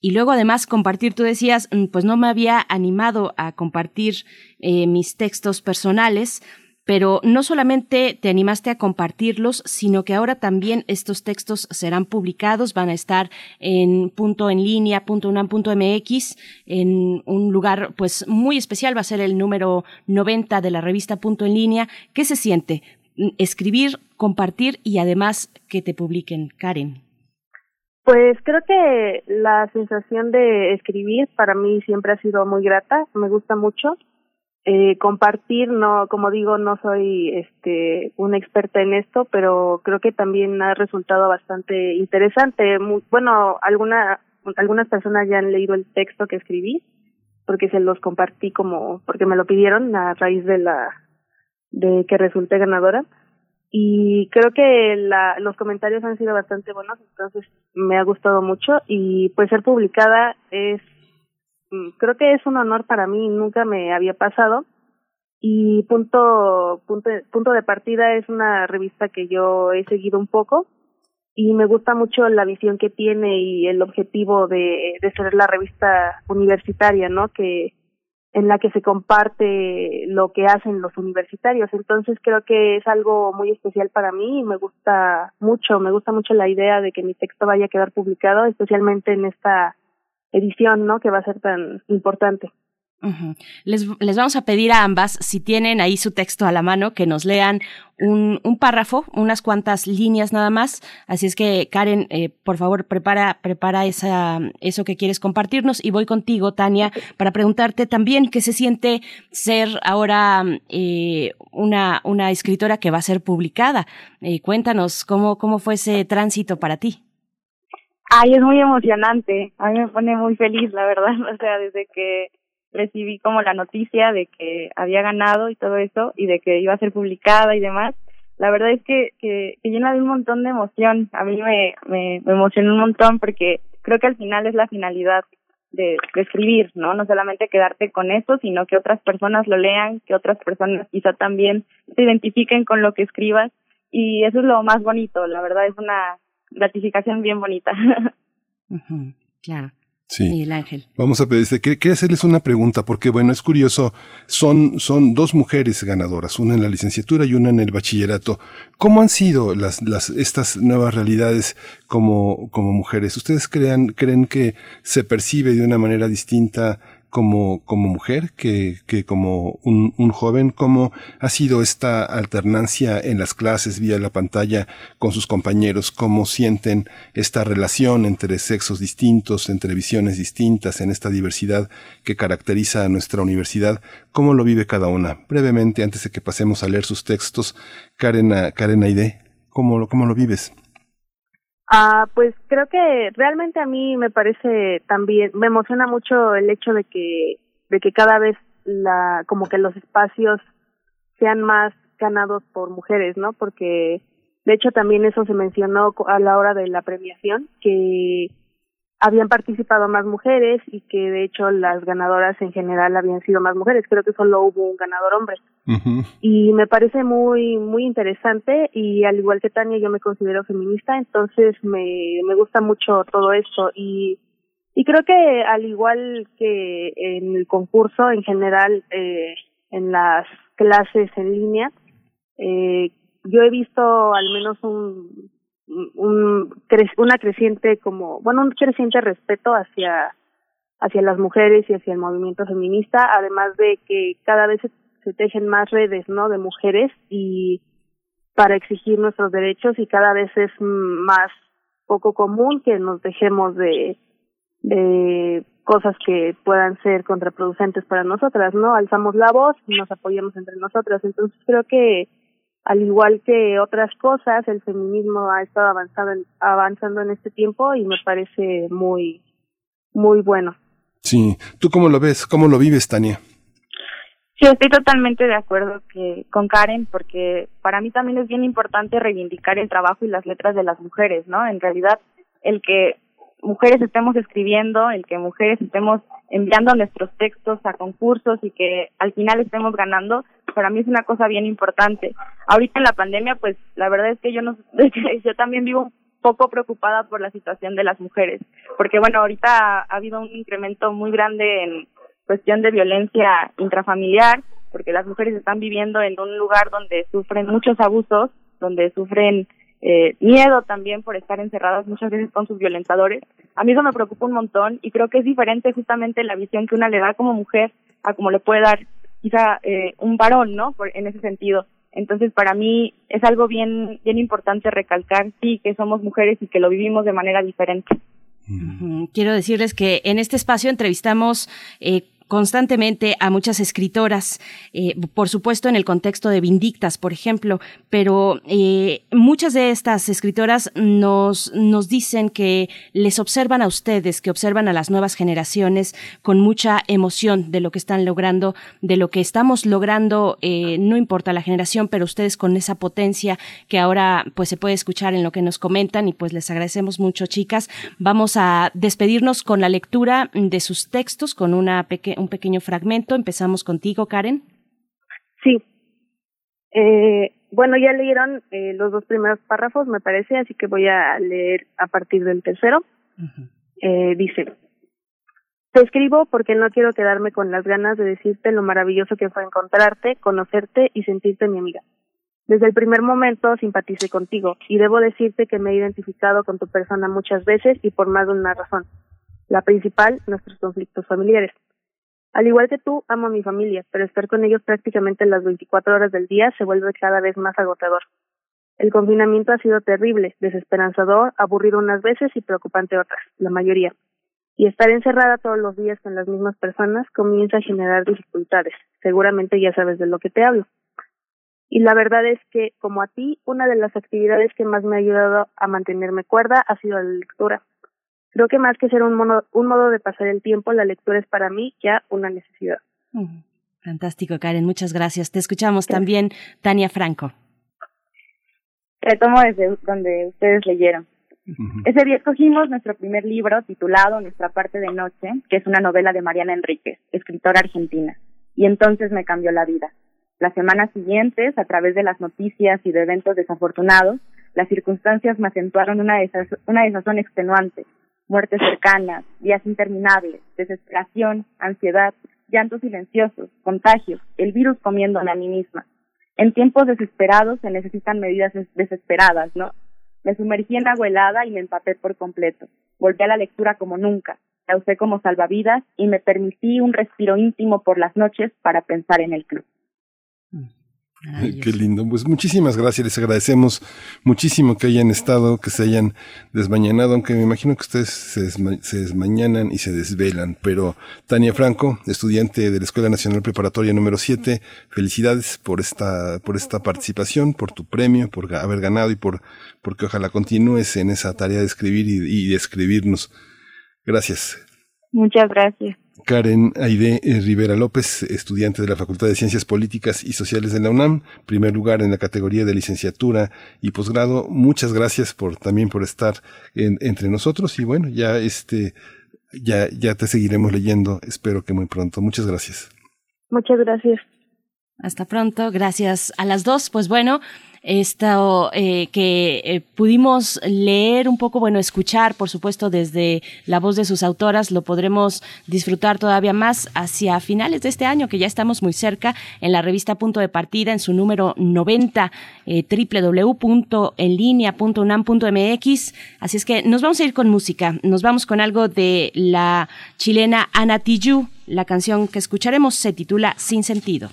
y luego además compartir? Tú decías, mm, pues no me había animado a compartir eh, mis textos personales, pero no solamente te animaste a compartirlos, sino que ahora también estos textos serán publicados, van a estar en punto en línea, punto punto mx, en un lugar pues muy especial, va a ser el número 90 de la revista punto en línea. ¿Qué se siente escribir, compartir y además que te publiquen, Karen? Pues creo que la sensación de escribir para mí siempre ha sido muy grata, me gusta mucho eh, compartir, no, como digo, no soy este una experta en esto, pero creo que también ha resultado bastante interesante. bueno, alguna, algunas personas ya han leído el texto que escribí, porque se los compartí como, porque me lo pidieron a raíz de la, de que resulté ganadora. Y creo que la, los comentarios han sido bastante buenos, entonces me ha gustado mucho y pues ser publicada es Mm, creo que es un honor para mí, nunca me había pasado. Y punto, punto, punto de partida es una revista que yo he seguido un poco y me gusta mucho la visión que tiene y el objetivo de, de ser la revista universitaria, ¿no? Que en la que se comparte lo que hacen los universitarios. Entonces creo que es algo muy especial para mí y me gusta mucho, me gusta mucho la idea de que mi texto vaya a quedar publicado, especialmente en esta edición, ¿no? Que va a ser tan importante. Les, les, vamos a pedir a ambas, si tienen ahí su texto a la mano, que nos lean un, un párrafo, unas cuantas líneas nada más. Así es que, Karen, eh, por favor, prepara, prepara esa, eso que quieres compartirnos. Y voy contigo, Tania, para preguntarte también qué se siente ser ahora eh, una, una escritora que va a ser publicada. Eh, cuéntanos cómo, cómo fue ese tránsito para ti. Ay, es muy emocionante. A mí me pone muy feliz, la verdad. O sea, desde que recibí como la noticia de que había ganado y todo eso, y de que iba a ser publicada y demás, la verdad es que, que, llena de un montón de emoción. A mí me, me, emocionó un montón porque creo que al final es la finalidad de, de, escribir, ¿no? No solamente quedarte con eso, sino que otras personas lo lean, que otras personas quizá también se identifiquen con lo que escribas. Y eso es lo más bonito, la verdad es una gratificación bien bonita. claro. Sí. Miguel Ángel. Vamos a pedirte, quería hacerles una pregunta, porque bueno, es curioso, son, son dos mujeres ganadoras, una en la licenciatura y una en el bachillerato. ¿Cómo han sido las, las, estas nuevas realidades como, como mujeres? ¿Ustedes crean, creen que se percibe de una manera distinta como, como mujer que, que como un, un joven? ¿Cómo ha sido esta alternancia en las clases vía la pantalla con sus compañeros? ¿Cómo sienten esta relación entre sexos distintos, entre visiones distintas en esta diversidad que caracteriza a nuestra universidad? ¿Cómo lo vive cada una? Brevemente, antes de que pasemos a leer sus textos, Karen, Karen Aide, ¿cómo, cómo lo vives? Ah, pues creo que realmente a mí me parece también, me emociona mucho el hecho de que, de que cada vez la, como que los espacios sean más ganados por mujeres, ¿no? Porque de hecho también eso se mencionó a la hora de la premiación, que habían participado más mujeres y que de hecho las ganadoras en general habían sido más mujeres. Creo que solo hubo un ganador hombre. Y me parece muy muy interesante y al igual que Tania yo me considero feminista, entonces me me gusta mucho todo esto y y creo que al igual que en el concurso en general eh, en las clases en línea eh, yo he visto al menos un un una creciente como bueno un creciente respeto hacia hacia las mujeres y hacia el movimiento feminista además de que cada vez se, tejen más redes no de mujeres y para exigir nuestros derechos y cada vez es más poco común que nos dejemos de de cosas que puedan ser contraproducentes para nosotras, ¿no? Alzamos la voz y nos apoyamos entre nosotras. Entonces creo que al igual que otras cosas, el feminismo ha estado avanzando en, avanzando en este tiempo y me parece muy, muy bueno. Sí, ¿tú cómo lo ves? ¿Cómo lo vives, Tania? Sí, estoy totalmente de acuerdo que con Karen, porque para mí también es bien importante reivindicar el trabajo y las letras de las mujeres, ¿no? En realidad, el que mujeres estemos escribiendo, el que mujeres estemos enviando nuestros textos a concursos y que al final estemos ganando, para mí es una cosa bien importante. Ahorita en la pandemia, pues la verdad es que yo no, yo también vivo poco preocupada por la situación de las mujeres, porque bueno, ahorita ha, ha habido un incremento muy grande en cuestión de violencia intrafamiliar, porque las mujeres están viviendo en un lugar donde sufren muchos abusos, donde sufren eh, miedo también por estar encerradas muchas veces con sus violentadores. A mí eso me preocupa un montón y creo que es diferente justamente la visión que una le da como mujer a como le puede dar quizá eh, un varón, ¿no? Por, en ese sentido. Entonces, para mí es algo bien, bien importante recalcar, sí, que somos mujeres y que lo vivimos de manera diferente. Quiero decirles que en este espacio entrevistamos eh, constantemente a muchas escritoras, eh, por supuesto en el contexto de Vindictas, por ejemplo, pero eh, muchas de estas escritoras nos, nos dicen que les observan a ustedes, que observan a las nuevas generaciones con mucha emoción de lo que están logrando, de lo que estamos logrando, eh, no importa la generación, pero ustedes con esa potencia que ahora pues se puede escuchar en lo que nos comentan y pues les agradecemos mucho, chicas. Vamos a despedirnos con la lectura de sus textos, con una pequeña un pequeño fragmento. Empezamos contigo, Karen. Sí. Eh, bueno, ya leyeron eh, los dos primeros párrafos, me parece, así que voy a leer a partir del tercero. eh, dice, te escribo porque no quiero quedarme con las ganas de decirte lo maravilloso que fue encontrarte, conocerte y sentirte mi amiga. Desde el primer momento simpaticé contigo y debo decirte que me he identificado con tu persona muchas veces y por más de una razón. La principal, nuestros conflictos familiares. Al igual que tú, amo a mi familia, pero estar con ellos prácticamente las 24 horas del día se vuelve cada vez más agotador. El confinamiento ha sido terrible, desesperanzador, aburrido unas veces y preocupante otras, la mayoría. Y estar encerrada todos los días con las mismas personas comienza a generar dificultades. Seguramente ya sabes de lo que te hablo. Y la verdad es que, como a ti, una de las actividades que más me ha ayudado a mantenerme cuerda ha sido la lectura. Creo que más que ser un, modo, un modo de pasar el tiempo, la lectura es para mí ya una necesidad. Fantástico, Karen, muchas gracias. Te escuchamos también, Tania Franco. Retomo desde donde ustedes leyeron. Ese día escogimos nuestro primer libro titulado Nuestra parte de noche, que es una novela de Mariana Enríquez, escritora argentina. Y entonces me cambió la vida. Las semanas siguientes, a través de las noticias y de eventos desafortunados, las circunstancias me acentuaron una, desaz una desazón extenuante, muertes cercanas, días interminables, desesperación, ansiedad, llantos silenciosos, contagios, el virus comiéndome a mí misma. En tiempos desesperados se necesitan medidas desesperadas, ¿no? Me sumergí en agua helada y me empapé por completo. Volví a la lectura como nunca, la usé como salvavidas y me permití un respiro íntimo por las noches para pensar en el club. Qué lindo. Pues muchísimas gracias. Les agradecemos muchísimo que hayan estado, que se hayan desmañanado, aunque me imagino que ustedes se, desma se desmañanan y se desvelan. Pero Tania Franco, estudiante de la Escuela Nacional Preparatoria número 7, felicidades por esta, por esta participación, por tu premio, por haber ganado y por, porque ojalá continúes en esa tarea de escribir y, y de escribirnos. Gracias. Muchas gracias. Karen Aide Rivera López, estudiante de la Facultad de Ciencias Políticas y Sociales de la UNAM, primer lugar en la categoría de licenciatura y posgrado. Muchas gracias por también por estar en, entre nosotros y bueno, ya este ya ya te seguiremos leyendo, espero que muy pronto. Muchas gracias. Muchas gracias. Hasta pronto, gracias a las dos. Pues bueno, esto eh, que eh, pudimos leer un poco, bueno, escuchar, por supuesto, desde la voz de sus autoras, lo podremos disfrutar todavía más hacia finales de este año, que ya estamos muy cerca, en la revista Punto de Partida, en su número 90, eh, www.enlinea.unam.mx. Así es que nos vamos a ir con música, nos vamos con algo de la chilena Ana Tijoux. La canción que escucharemos se titula Sin Sentido.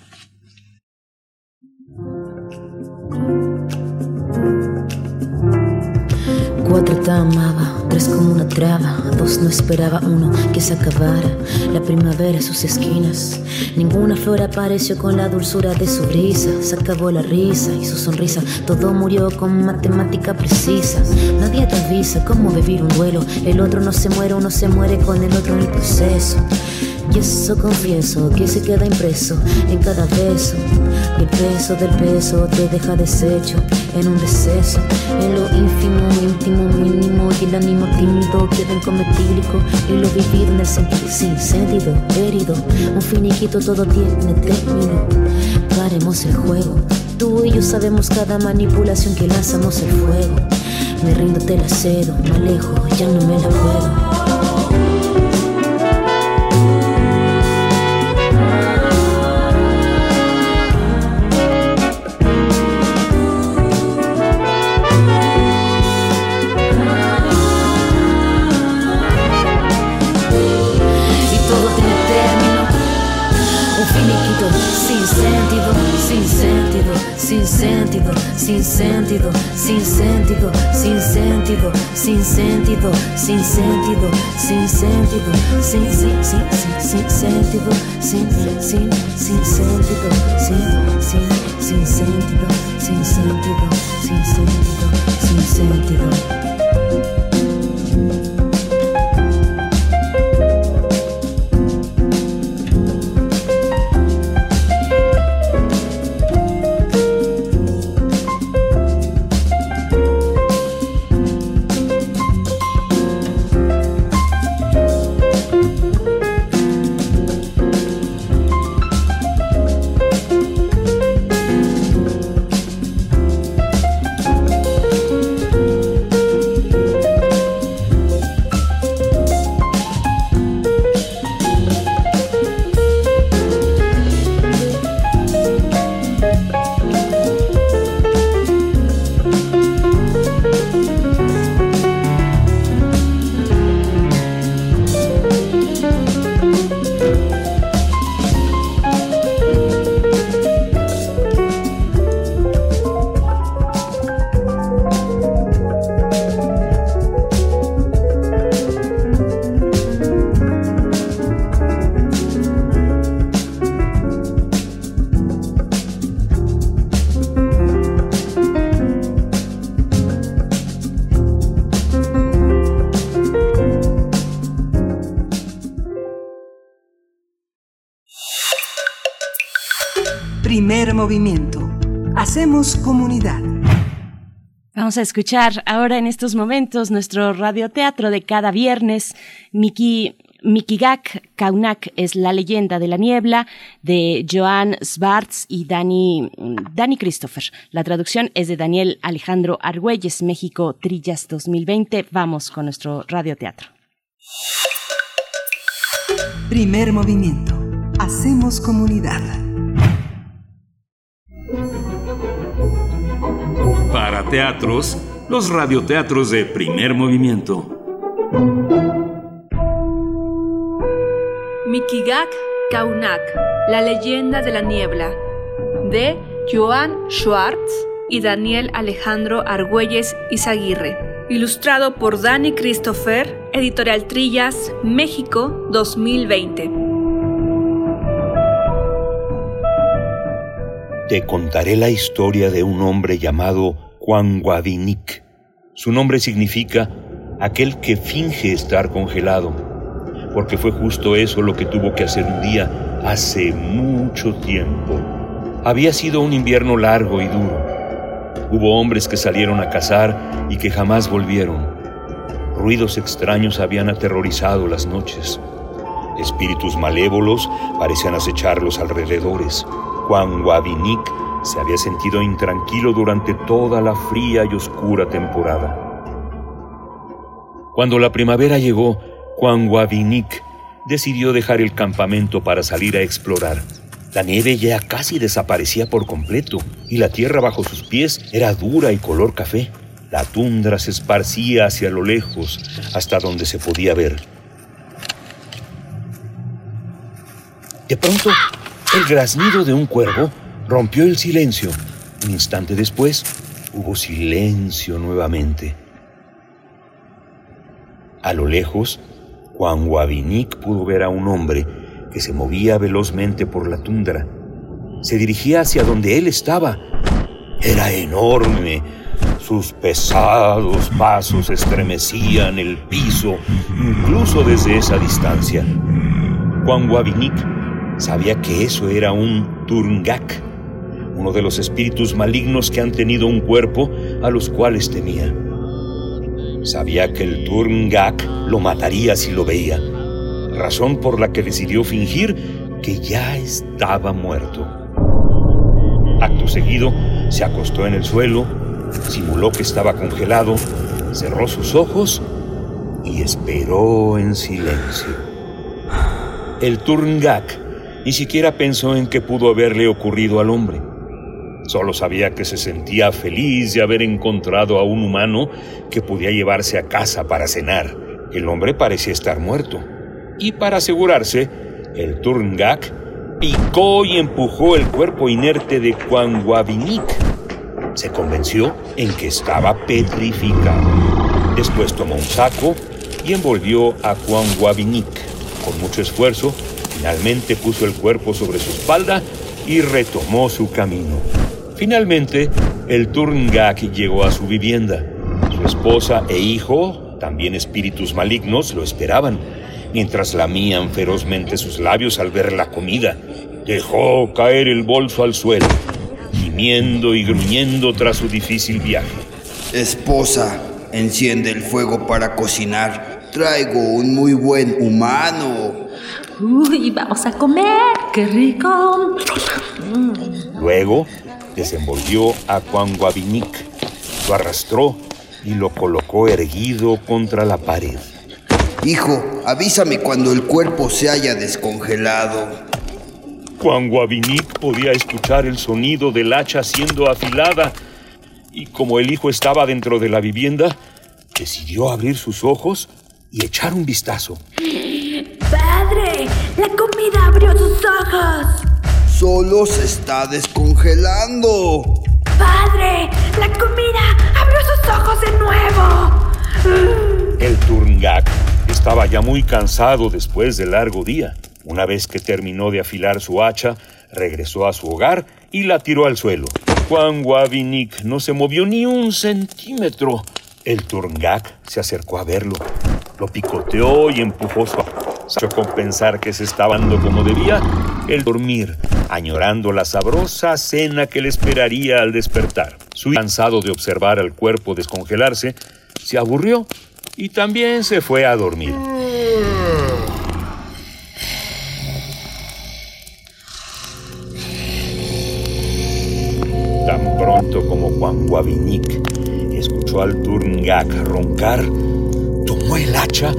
Cuatro te amaba, tres como una traba, dos no esperaba uno que se acabara. La primavera sus esquinas, ninguna flor apareció con la dulzura de su brisa. Se acabó la risa y su sonrisa, todo murió con matemática precisa. Nadie te avisa cómo vivir un duelo, el otro no se muere, uno se muere con el otro en el proceso. Y eso confieso que se queda impreso en cada beso. El peso del peso te deja deshecho en un deceso. En lo ínfimo, íntimo, mínimo. Y el ánimo tímido queda incometílico. Y lo vivido en el sentido sin sentido, herido. Un finiquito todo tiene término. Paremos el juego. Tú y yo sabemos cada manipulación que lanzamos el fuego. Me rindo, te la cedo, me alejo, ya no me la puedo. Sin sentido, sin sentido, sin sentido, sin sentido, sin sentido, sin sentido, sin sin sin sentido, sin sin sin sentido, sin sin sin sentido, sin sentido, sin sentido, sin sentido. Movimiento. Hacemos comunidad. Vamos a escuchar ahora en estos momentos nuestro radioteatro de cada viernes. Miki, Mikigak Kaunak es la leyenda de la niebla de Joan Svarts y Dani, Dani Christopher. La traducción es de Daniel Alejandro Argüelles, México Trillas 2020. Vamos con nuestro radioteatro. Primer movimiento. Hacemos comunidad. Para teatros, los radioteatros de primer movimiento. Mikigak Kaunak, la leyenda de la niebla, de Joan Schwartz y Daniel Alejandro Argüelles Izaguirre. Ilustrado por Dani Christopher, Editorial Trillas, México 2020. Te contaré la historia de un hombre llamado Juan Guadinik. Su nombre significa aquel que finge estar congelado, porque fue justo eso lo que tuvo que hacer un día hace mucho tiempo. Había sido un invierno largo y duro. Hubo hombres que salieron a cazar y que jamás volvieron. Ruidos extraños habían aterrorizado las noches. Espíritus malévolos parecían acechar los alrededores. Juan Guadinik se había sentido intranquilo durante toda la fría y oscura temporada. Cuando la primavera llegó, Juan Guadinik decidió dejar el campamento para salir a explorar. La nieve ya casi desaparecía por completo y la tierra bajo sus pies era dura y color café. La tundra se esparcía hacia lo lejos hasta donde se podía ver. De pronto, el graznido de un cuervo rompió el silencio. Un instante después, hubo silencio nuevamente. A lo lejos, Juan Guavinik pudo ver a un hombre que se movía velozmente por la tundra. Se dirigía hacia donde él estaba. Era enorme. Sus pesados pasos estremecían el piso, incluso desde esa distancia. Juan Guavinik sabía que eso era un Turngak, uno de los espíritus malignos que han tenido un cuerpo a los cuales temía. Sabía que el Turngak lo mataría si lo veía, razón por la que decidió fingir que ya estaba muerto. Acto seguido, se acostó en el suelo, simuló que estaba congelado, cerró sus ojos y esperó en silencio. El Turngak ni siquiera pensó en qué pudo haberle ocurrido al hombre. Solo sabía que se sentía feliz de haber encontrado a un humano que podía llevarse a casa para cenar. El hombre parecía estar muerto. Y para asegurarse, el Turngak picó y empujó el cuerpo inerte de Juan Guavinik Se convenció en que estaba petrificado. Después tomó un saco y envolvió a Juan Guavinic. Con mucho esfuerzo, finalmente puso el cuerpo sobre su espalda y retomó su camino. Finalmente, el Turngak llegó a su vivienda. Su esposa e hijo, también espíritus malignos, lo esperaban, mientras lamían ferozmente sus labios al ver la comida. Dejó caer el bolso al suelo, gimiendo y gruñendo tras su difícil viaje. Esposa, enciende el fuego para cocinar. Traigo un muy buen humano. Uy, vamos a comer, qué rico. Luego desenvolvió a Juan Guavinic, lo arrastró y lo colocó erguido contra la pared. Hijo, avísame cuando el cuerpo se haya descongelado. Juan Guavinic podía escuchar el sonido del hacha siendo afilada y como el hijo estaba dentro de la vivienda, decidió abrir sus ojos y echar un vistazo. ¡Padre! ¡La comida abrió sus ojos! Solo se está descongelando. ¡Padre! ¡La comida abrió sus ojos de nuevo! El Turngak estaba ya muy cansado después del largo día. Una vez que terminó de afilar su hacha, regresó a su hogar y la tiró al suelo. Juan Guavinic no se movió ni un centímetro. El Turngak se acercó a verlo. Lo picoteó y empujó su con pensar que se estaba dando como debía el dormir, añorando la sabrosa cena que le esperaría al despertar. Su cansado de observar al cuerpo descongelarse, se aburrió y también se fue a dormir. Tan pronto como Juan Guavinic escuchó al Turngak roncar, el hacha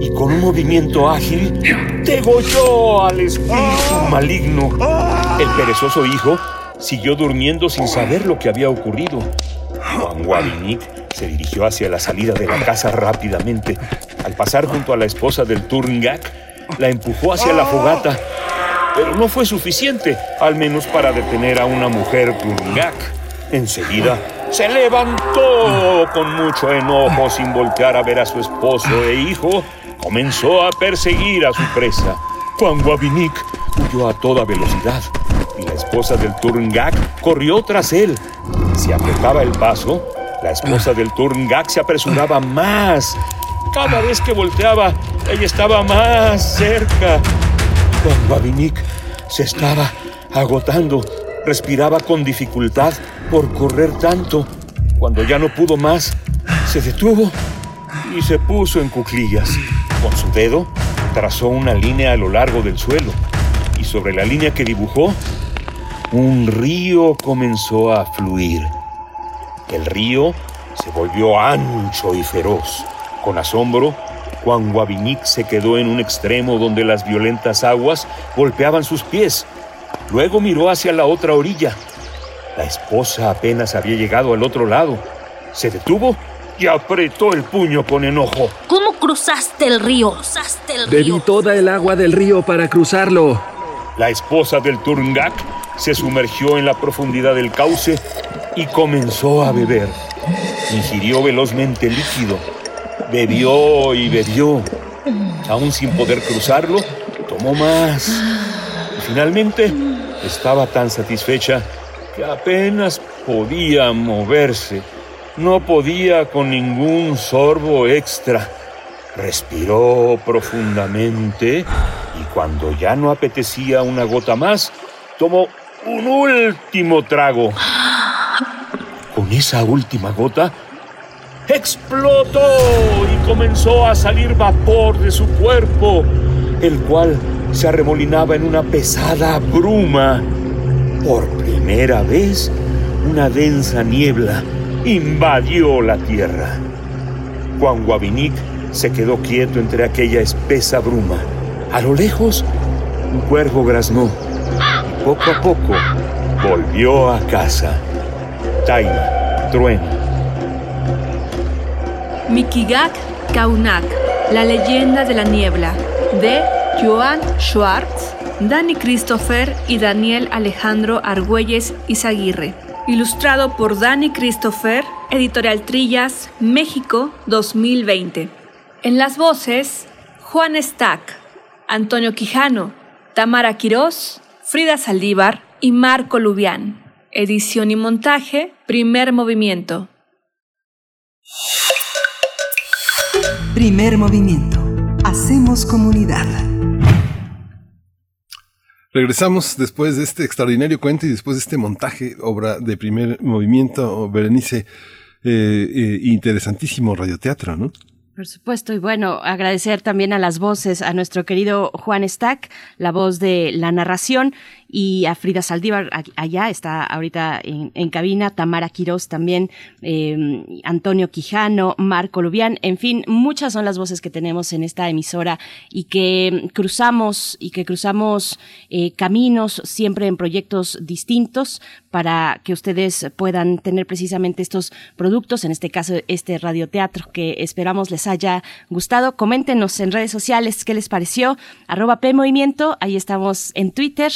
y con un movimiento ágil degolló al espíritu maligno. El perezoso hijo siguió durmiendo sin saber lo que había ocurrido. Juan Guavinic se dirigió hacia la salida de la casa rápidamente. Al pasar junto a la esposa del Turngak, la empujó hacia la fogata. Pero no fue suficiente, al menos para detener a una mujer Turngak. Enseguida se levantó con mucho enojo sin voltear a ver a su esposo e hijo. Comenzó a perseguir a su presa. Juan Guavinic huyó a toda velocidad y la esposa del Turngak corrió tras él. Si apretaba el paso, la esposa del Turngak se apresuraba más. Cada vez que volteaba, ella estaba más cerca. Juan Guavinic se estaba agotando. Respiraba con dificultad por correr tanto. Cuando ya no pudo más, se detuvo y se puso en cuclillas. Con su dedo trazó una línea a lo largo del suelo y sobre la línea que dibujó, un río comenzó a fluir. El río se volvió ancho y feroz. Con asombro, Juan Guavinic se quedó en un extremo donde las violentas aguas golpeaban sus pies. Luego miró hacia la otra orilla. La esposa apenas había llegado al otro lado. Se detuvo y apretó el puño con enojo. ¿Cómo cruzaste el río? Cruzaste el Bebí toda el agua del río para cruzarlo. La esposa del Turngak se sumergió en la profundidad del cauce y comenzó a beber. Ingirió velozmente líquido. Bebió y bebió. Aún sin poder cruzarlo, tomó más. Y finalmente estaba tan satisfecha que apenas podía moverse. No podía con ningún sorbo extra. Respiró profundamente y cuando ya no apetecía una gota más, tomó un último trago. Con esa última gota, explotó y comenzó a salir vapor de su cuerpo, el cual se arremolinaba en una pesada bruma. Por primera vez, una densa niebla invadió la tierra. Juan Guavinic se quedó quieto entre aquella espesa bruma. A lo lejos, un cuervo graznó y poco a poco volvió a casa. Taima, trueno. Mikigak Kaunak, la leyenda de la niebla, de Joan Schwartz, Dani Christopher y Daniel Alejandro Argüelles Izaguirre. Ilustrado por Dani Christopher, Editorial Trillas, México 2020. En las voces, Juan Stack, Antonio Quijano, Tamara Quirós, Frida Saldívar y Marco Lubián. Edición y montaje, primer movimiento. Primer movimiento. Hacemos comunidad. Regresamos después de este extraordinario cuento y después de este montaje, obra de primer movimiento, Berenice, eh, eh, interesantísimo radioteatro, ¿no? Por supuesto, y bueno, agradecer también a las voces, a nuestro querido Juan Stack, la voz de la narración, y a Frida Saldívar, allá está ahorita en, cabina, Tamara Quirós también, em, Antonio Quijano, Marco Lubián, en fin, muchas son las voces que tenemos en esta emisora y que cruzamos y que cruzamos eh, caminos siempre en proyectos distintos para que ustedes puedan tener precisamente estos productos, en este caso este radioteatro que esperamos les haya gustado. Coméntenos en redes sociales qué les pareció, arroba P ahí estamos en Twitter,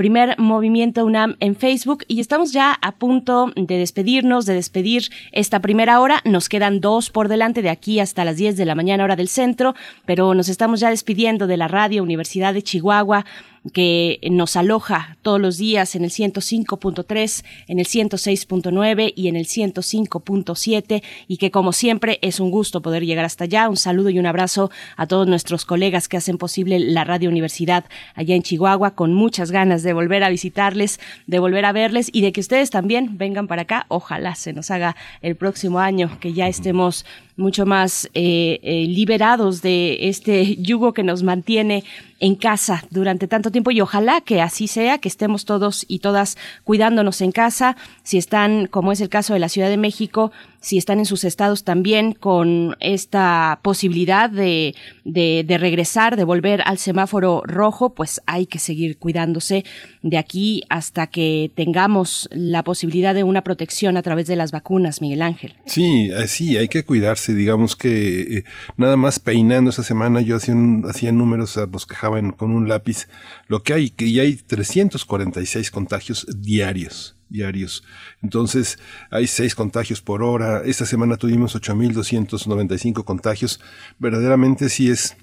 primer movimiento UNAM en Facebook y estamos ya a punto de despedirnos, de despedir esta primera hora. Nos quedan dos por delante de aquí hasta las 10 de la mañana hora del centro, pero nos estamos ya despidiendo de la radio Universidad de Chihuahua que nos aloja todos los días en el 105.3, en el 106.9 y en el 105.7 y que como siempre es un gusto poder llegar hasta allá. Un saludo y un abrazo a todos nuestros colegas que hacen posible la Radio Universidad allá en Chihuahua con muchas ganas de volver a visitarles, de volver a verles y de que ustedes también vengan para acá. Ojalá se nos haga el próximo año que ya estemos mucho más eh, eh, liberados de este yugo que nos mantiene en casa durante tanto tiempo. Y ojalá que así sea, que estemos todos y todas cuidándonos en casa, si están, como es el caso de la Ciudad de México, si están en sus estados también con esta posibilidad de, de, regresar, de volver al semáforo rojo, pues hay que seguir cuidándose de aquí hasta que tengamos la posibilidad de una protección a través de las vacunas, Miguel Ángel. Sí, sí, hay que cuidarse, digamos que eh, nada más peinando esa semana yo hacía, un, hacía números, nos quejaban con un lápiz, lo que hay, que ya hay 346 contagios diarios diarios. Entonces, hay seis contagios por hora. Esta semana tuvimos 8.295 contagios. Verdaderamente sí es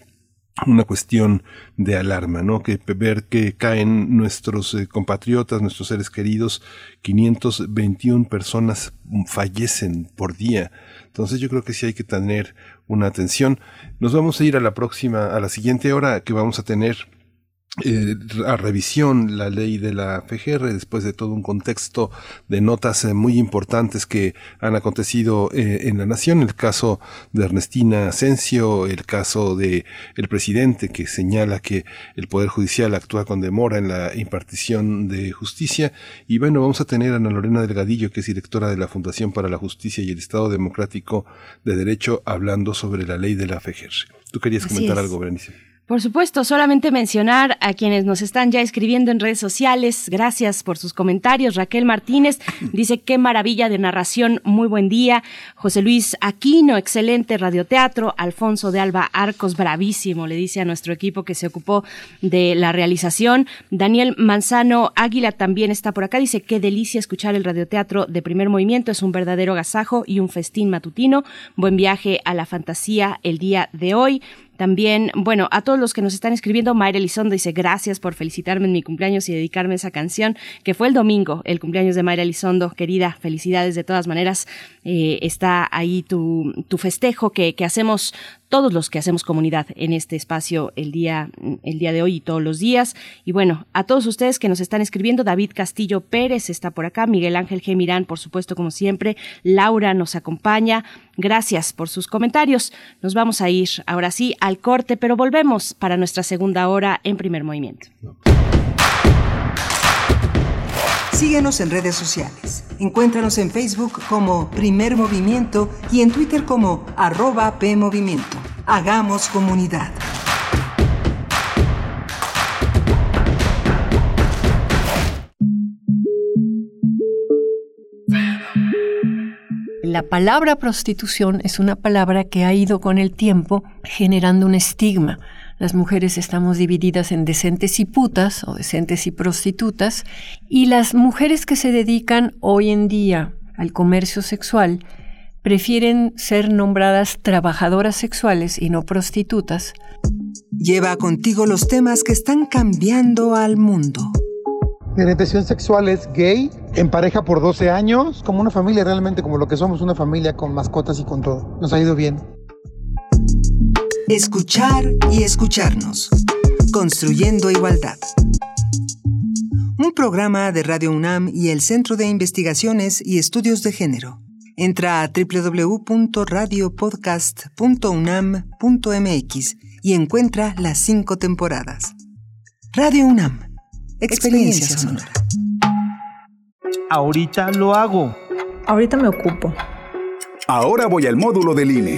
una cuestión de alarma, ¿no? Que ver que caen nuestros eh, compatriotas, nuestros seres queridos, 521 personas fallecen por día. Entonces yo creo que sí hay que tener una atención. Nos vamos a ir a la próxima, a la siguiente hora que vamos a tener eh, a revisión la ley de la FGR después de todo un contexto de notas eh, muy importantes que han acontecido eh, en la nación, el caso de Ernestina Asensio, el caso de el presidente que señala que el poder judicial actúa con demora en la impartición de justicia y bueno, vamos a tener a Ana Lorena Delgadillo que es directora de la Fundación para la Justicia y el Estado Democrático de Derecho hablando sobre la ley de la FGR. ¿Tú querías comentar algo, Berenice? Por supuesto, solamente mencionar a quienes nos están ya escribiendo en redes sociales. Gracias por sus comentarios. Raquel Martínez dice qué maravilla de narración, muy buen día. José Luis Aquino, excelente radioteatro. Alfonso de Alba Arcos, bravísimo, le dice a nuestro equipo que se ocupó de la realización. Daniel Manzano Águila también está por acá. Dice qué delicia escuchar el radioteatro de primer movimiento. Es un verdadero agasajo y un festín matutino. Buen viaje a la fantasía el día de hoy. También, bueno, a todos los que nos están escribiendo, Mayra Elizondo dice gracias por felicitarme en mi cumpleaños y dedicarme a esa canción, que fue el domingo, el cumpleaños de Mayra Elizondo. Querida, felicidades de todas maneras. Eh, está ahí tu, tu festejo que, que hacemos todos los que hacemos comunidad en este espacio el día, el día de hoy y todos los días. Y bueno, a todos ustedes que nos están escribiendo, David Castillo Pérez está por acá, Miguel Ángel G. Mirán, por supuesto, como siempre, Laura nos acompaña. Gracias por sus comentarios. Nos vamos a ir ahora sí al corte, pero volvemos para nuestra segunda hora en primer movimiento. Síguenos en redes sociales. Encuéntranos en Facebook como Primer Movimiento y en Twitter como arroba PMovimiento. Hagamos comunidad. La palabra prostitución es una palabra que ha ido con el tiempo generando un estigma las mujeres estamos divididas en decentes y putas o decentes y prostitutas, y las mujeres que se dedican hoy en día al comercio sexual prefieren ser nombradas trabajadoras sexuales y no prostitutas. Lleva contigo los temas que están cambiando al mundo. Mi orientación sexual es gay, en pareja por 12 años, como una familia realmente, como lo que somos, una familia con mascotas y con todo. Nos ha ido bien. Escuchar y escucharnos. Construyendo igualdad. Un programa de Radio UNAM y el Centro de Investigaciones y Estudios de Género. Entra a www.radiopodcast.unam.mx y encuentra las cinco temporadas. Radio UNAM. Experiencia sonora. Ahorita lo hago. Ahorita me ocupo. Ahora voy al módulo del INE.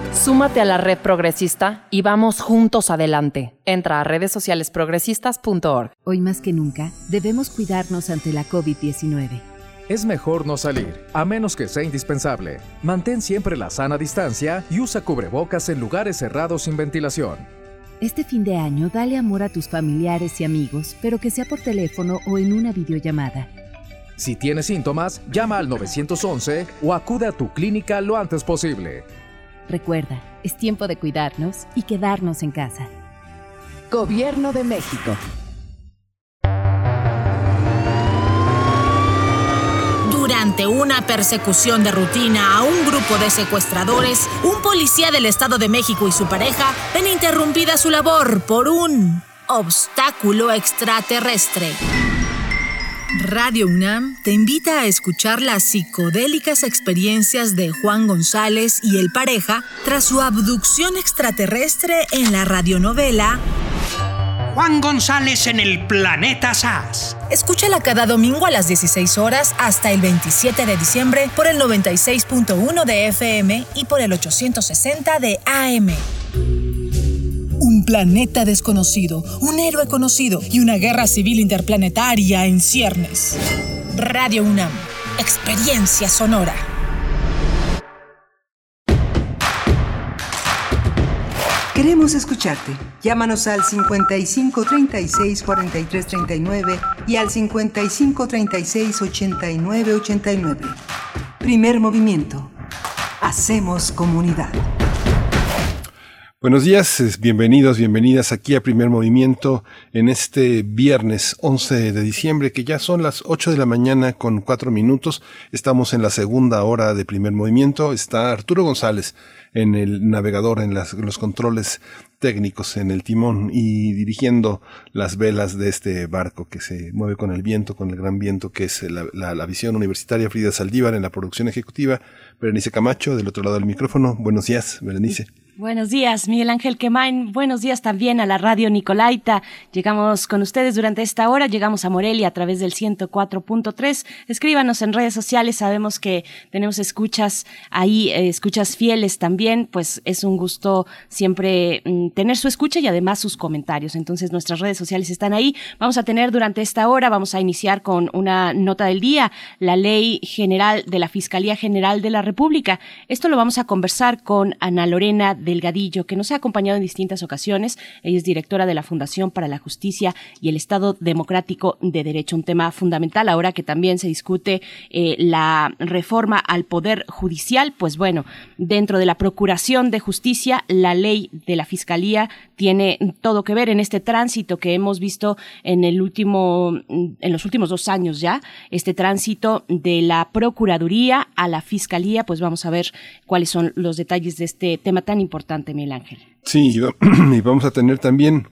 Súmate a la red progresista y vamos juntos adelante. Entra a redes sociales progresistas.org. Hoy más que nunca, debemos cuidarnos ante la COVID-19. Es mejor no salir, a menos que sea indispensable. Mantén siempre la sana distancia y usa cubrebocas en lugares cerrados sin ventilación. Este fin de año dale amor a tus familiares y amigos, pero que sea por teléfono o en una videollamada. Si tienes síntomas, llama al 911 o acude a tu clínica lo antes posible. Recuerda, es tiempo de cuidarnos y quedarnos en casa. Gobierno de México. Durante una persecución de rutina a un grupo de secuestradores, un policía del Estado de México y su pareja ven interrumpida su labor por un obstáculo extraterrestre. Radio UNAM te invita a escuchar las psicodélicas experiencias de Juan González y el pareja tras su abducción extraterrestre en la radionovela Juan González en el planeta SAS. Escúchala cada domingo a las 16 horas hasta el 27 de diciembre por el 96.1 de FM y por el 860 de AM. Un planeta desconocido, un héroe conocido y una guerra civil interplanetaria en ciernes. Radio UNAM, experiencia sonora. Queremos escucharte. Llámanos al 55 36 43 39 y al 55 36 89 89. Primer movimiento. Hacemos comunidad. Buenos días, bienvenidos, bienvenidas aquí a Primer Movimiento en este viernes 11 de diciembre, que ya son las 8 de la mañana con 4 minutos. Estamos en la segunda hora de Primer Movimiento. Está Arturo González en el navegador, en, las, los controles técnicos, en el timón y dirigiendo las velas de este barco que se mueve con el viento, con el gran viento, que es la, la, la visión universitaria Frida Saldívar en la producción ejecutiva, Berenice Camacho del otro lado del micrófono. Buenos días, Berenice. Buenos días, Miguel Ángel Quemain. Buenos días también a la radio Nicolaita. Llegamos con ustedes durante esta hora. Llegamos a Morelia a través del 104.3. Escríbanos en redes sociales. Sabemos que tenemos escuchas ahí, eh, escuchas fieles también. Pues es un gusto siempre mm, tener su escucha y además sus comentarios. Entonces nuestras redes sociales están ahí. Vamos a tener durante esta hora, vamos a iniciar con una nota del día, la ley general de la Fiscalía General de la República. Esto lo vamos a conversar con Ana Lorena Delgadillo, que nos ha acompañado en distintas ocasiones. Ella es directora de la Fundación para la Justicia y el Estado Democrático de Derecho, un tema fundamental ahora que también se discute eh, la reforma al Poder Judicial. Pues bueno, dentro de la Procuración de Justicia, la ley de la Fiscalía tiene todo que ver en este tránsito que hemos visto en el último, en los últimos dos años ya, este tránsito de la Procuraduría a la Fiscalía, pues vamos a ver cuáles son los detalles de este tema tan importante, Miguel Ángel. Sí, y vamos a tener también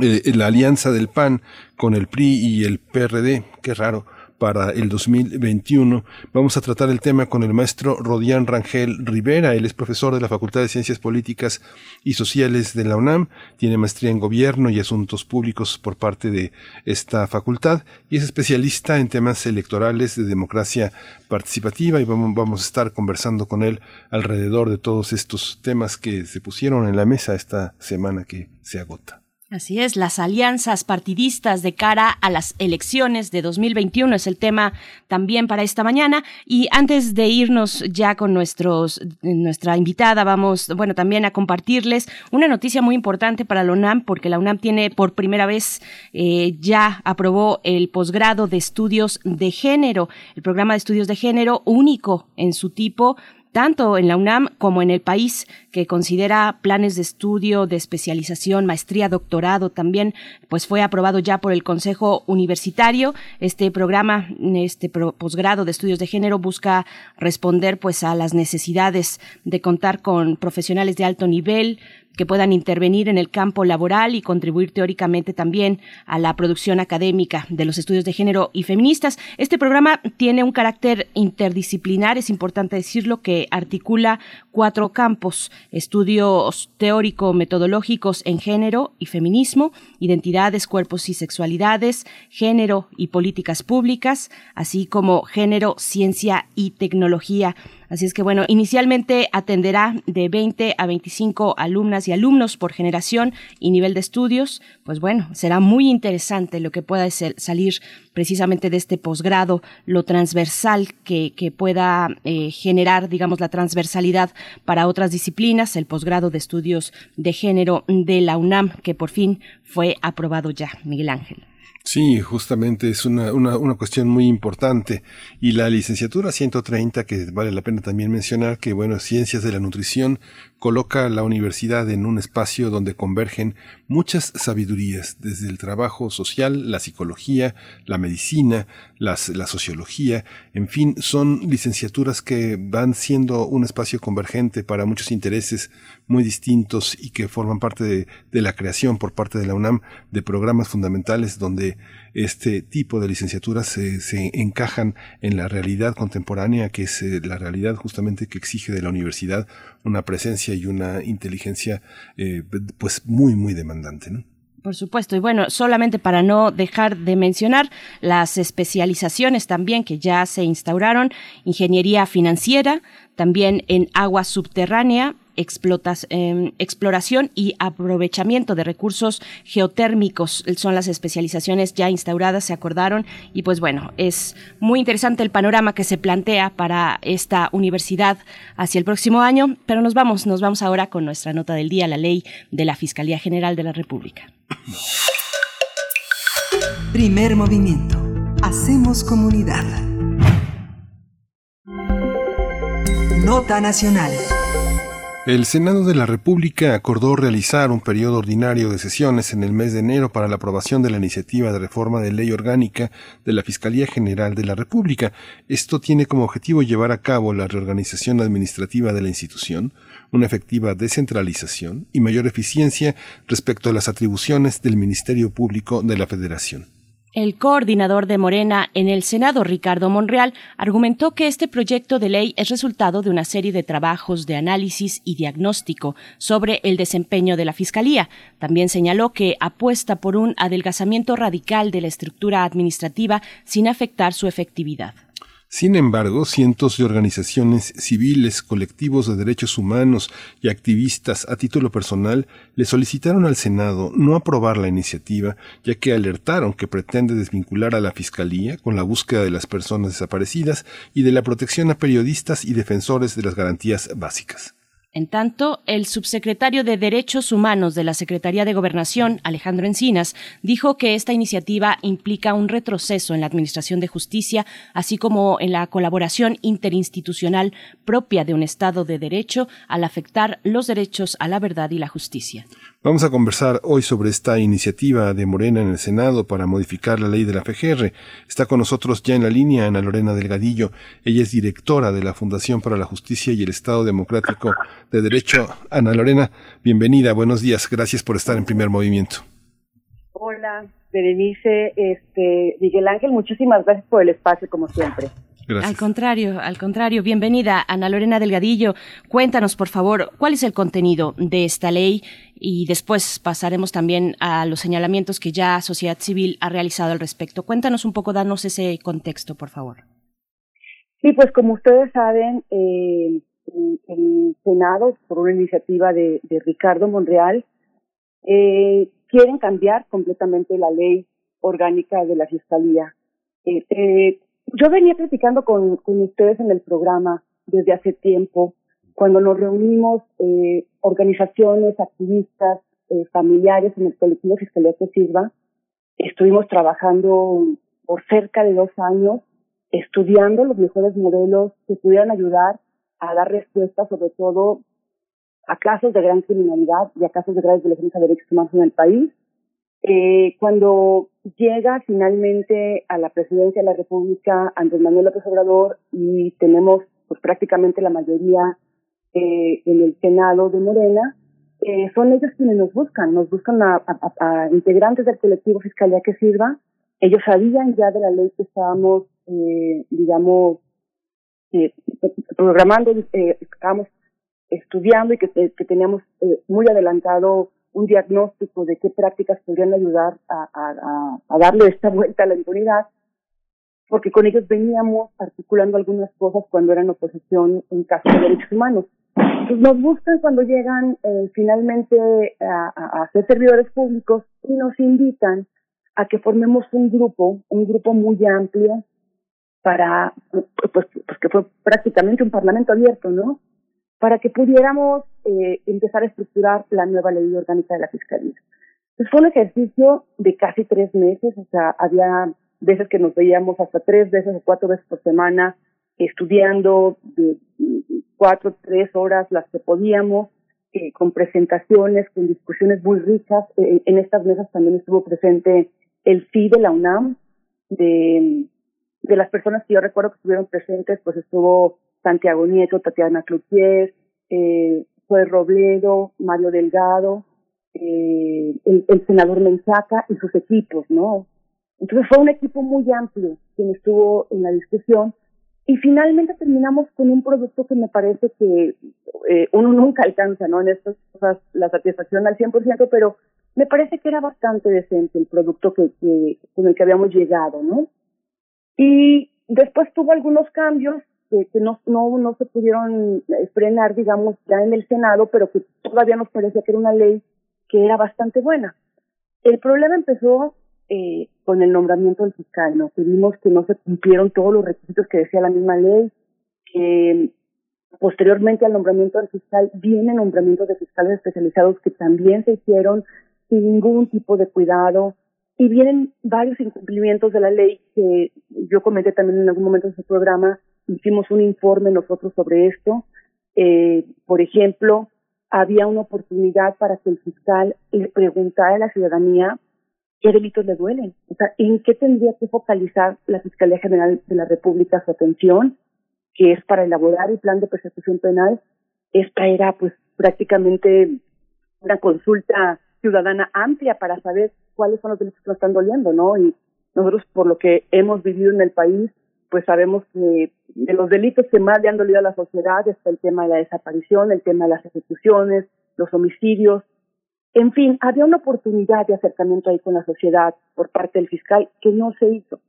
eh, la alianza del PAN con el PRI y el PRD, qué raro, para el 2021. Vamos a tratar el tema con el maestro Rodián Rangel Rivera. Él es profesor de la Facultad de Ciencias Políticas y Sociales de la UNAM. Tiene maestría en Gobierno y Asuntos Públicos por parte de esta facultad y es especialista en temas electorales de democracia participativa y vamos, a estar conversando con él alrededor de todos estos temas que se pusieron en la mesa esta semana que se agota. Así es, las alianzas partidistas de cara a las elecciones de 2021 es el tema también para esta mañana. Y antes de irnos ya con nuestros, nuestra invitada, vamos, bueno, también a compartirles una noticia muy importante para la UNAM, porque la UNAM tiene por primera vez eh, ya aprobó el posgrado de estudios de género, el programa de estudios de género único en su tipo tanto en la UNAM como en el país, que considera planes de estudio, de especialización, maestría, doctorado también, pues fue aprobado ya por el Consejo Universitario. Este programa, este posgrado de estudios de género busca responder pues a las necesidades de contar con profesionales de alto nivel, que puedan intervenir en el campo laboral y contribuir teóricamente también a la producción académica de los estudios de género y feministas. Este programa tiene un carácter interdisciplinar, es importante decirlo, que articula cuatro campos, estudios teórico-metodológicos en género y feminismo, identidades, cuerpos y sexualidades, género y políticas públicas, así como género, ciencia y tecnología. Así es que bueno, inicialmente atenderá de 20 a 25 alumnas y alumnos por generación y nivel de estudios. Pues bueno, será muy interesante lo que pueda salir precisamente de este posgrado, lo transversal que, pueda eh, generar, digamos, la transversalidad para otras disciplinas, el posgrado de estudios de género de la UNAM, que por fin fue aprobado ya, Miguel Ángel. Sí, justamente es una, una, una, cuestión muy importante. Y la licenciatura 130, que vale la pena también mencionar, que bueno, ciencias de la nutrición, coloca la universidad en un espacio donde convergen muchas sabidurías, desde el trabajo social, la psicología, la medicina, las, la sociología, en fin, son licenciaturas que van siendo un espacio convergente para muchos intereses muy distintos y que forman parte de, de la creación por parte de la UNAM de programas fundamentales donde este tipo de licenciaturas se, se encajan en la realidad contemporánea, que es eh, la realidad justamente que exige de la universidad una presencia y una inteligencia eh, pues muy, muy demandante. ¿no? Por supuesto, y bueno, solamente para no dejar de mencionar las especializaciones también que ya se instauraron, ingeniería financiera, también en agua subterránea, explotas, em, exploración y aprovechamiento de recursos geotérmicos son las especializaciones ya instauradas, se acordaron y pues bueno, es muy interesante el panorama que se plantea para esta universidad hacia el próximo año, pero nos vamos, nos vamos ahora con nuestra nota del día, la ley de la Fiscalía General de la República. Primer movimiento. Hacemos comunidad. Nota Nacional. El Senado de la República acordó realizar un periodo ordinario de sesiones en el mes de enero para la aprobación de la iniciativa de reforma de ley orgánica de la Fiscalía General de la República. Esto tiene como objetivo llevar a cabo la reorganización administrativa de la institución, una efectiva descentralización y mayor eficiencia respecto a las atribuciones del Ministerio Público de la Federación. El coordinador de Morena en el Senado, Ricardo Monreal, argumentó que este proyecto de ley es resultado de una serie de trabajos de análisis y diagnóstico sobre el desempeño de la Fiscalía. También señaló que apuesta por un adelgazamiento radical de la estructura administrativa sin afectar su efectividad. Sin embargo, cientos de organizaciones civiles, colectivos de derechos humanos y activistas a título personal le solicitaron al Senado no aprobar la iniciativa, ya que alertaron que pretende desvincular a la Fiscalía con la búsqueda de las personas desaparecidas y de la protección a periodistas y defensores de las garantías básicas. En tanto, el subsecretario de Derechos Humanos de la Secretaría de Gobernación, Alejandro Encinas, dijo que esta iniciativa implica un retroceso en la Administración de Justicia, así como en la colaboración interinstitucional propia de un Estado de Derecho al afectar los derechos a la verdad y la justicia. Vamos a conversar hoy sobre esta iniciativa de Morena en el Senado para modificar la ley de la FGR. Está con nosotros ya en la línea Ana Lorena Delgadillo. Ella es directora de la Fundación para la Justicia y el Estado Democrático de Derecho. Ana Lorena, bienvenida, buenos días, gracias por estar en primer movimiento. Hola, Berenice, este, Miguel Ángel, muchísimas gracias por el espacio, como siempre. Gracias. Al contrario, al contrario. Bienvenida, Ana Lorena Delgadillo. Cuéntanos, por favor, cuál es el contenido de esta ley y después pasaremos también a los señalamientos que ya sociedad civil ha realizado al respecto. Cuéntanos un poco, danos ese contexto, por favor. Sí, pues como ustedes saben, eh, el Senado, por una iniciativa de, Ricardo Monreal, eh, quieren cambiar completamente la ley orgánica de la Fiscalía. Eh, eh, yo venía platicando con, ustedes en el programa desde hace tiempo, cuando nos reunimos organizaciones, activistas, familiares en el colectivo Fiscalía que Sirva, estuvimos trabajando por cerca de dos años, estudiando los mejores modelos que pudieran ayudar a dar respuesta sobre todo a casos de gran criminalidad y a casos de graves violaciones a derechos humanos en el país. Eh, cuando llega finalmente a la presidencia de la República Andrés Manuel López Obrador y tenemos pues prácticamente la mayoría eh, en el Senado de Morena, eh, son ellos quienes nos buscan, nos buscan a, integrantes del colectivo Fiscalía que Sirva. Ellos sabían ya de la ley que estábamos, eh, digamos, eh, programando, eh, estábamos estudiando y que, que teníamos muy adelantado un diagnóstico de qué prácticas podrían ayudar a, a, a, darle esta vuelta a la impunidad, porque con ellos veníamos articulando algunas cosas cuando eran oposición en casos de derechos humanos. Entonces nos buscan cuando llegan eh, finalmente a, a, ser servidores públicos y nos invitan a que formemos un grupo, un grupo muy amplio para, pues, pues que fue prácticamente un parlamento abierto, ¿no? Para que pudiéramos eh, empezar a estructurar la nueva ley orgánica de la Fiscalía. Pues fue un ejercicio de casi tres meses, o sea, había veces que nos veíamos hasta tres veces o cuatro veces por semana estudiando de cuatro, tres horas las que podíamos, eh, con presentaciones, con discusiones muy ricas. Eh, en estas mesas también estuvo presente el FI de la UNAM, de de las personas que yo recuerdo que estuvieron presentes, pues estuvo Santiago Nieto, Tatiana Cloutier, eh, Joel Robledo, Mario Delgado, eh, el, senador Mensaca y sus equipos, ¿no? Entonces fue un equipo muy amplio quien estuvo en la discusión y finalmente terminamos con un producto que me parece que eh, uno nunca alcanza, ¿no? En estas cosas la satisfacción al 100%, pero me parece que era bastante decente el producto que, que con el que habíamos llegado, ¿no? Y después tuvo algunos cambios que, no, no, no se pudieron eh, frenar, digamos, ya en el Senado, pero que todavía nos parecía que era una ley que era bastante buena. El problema empezó eh, con el nombramiento del fiscal, ¿no? Que vimos que no se cumplieron todos los requisitos que decía la misma ley, que posteriormente al nombramiento del fiscal vienen nombramientos de fiscales especializados que también se hicieron sin ningún tipo de cuidado, y vienen varios incumplimientos de la ley que yo comenté también en algún momento en su programa, hicimos un informe nosotros sobre esto. Eh, por ejemplo, había una oportunidad para que el fiscal le preguntara a la ciudadanía qué delitos le duelen, o sea, en qué tendría que focalizar la Fiscalía General de la República su atención, que es para elaborar el plan de persecución penal. Esta era pues prácticamente una consulta ciudadana amplia para saber cuáles son los delitos que nos están doliendo, ¿no? Y nosotros, por lo que hemos vivido en el país, pues sabemos que de los delitos que más le han dolido a la sociedad está el tema de la desaparición, el tema de las ejecuciones, los homicidios. En fin, había una oportunidad de acercamiento ahí con la sociedad por parte del fiscal que no se hizo.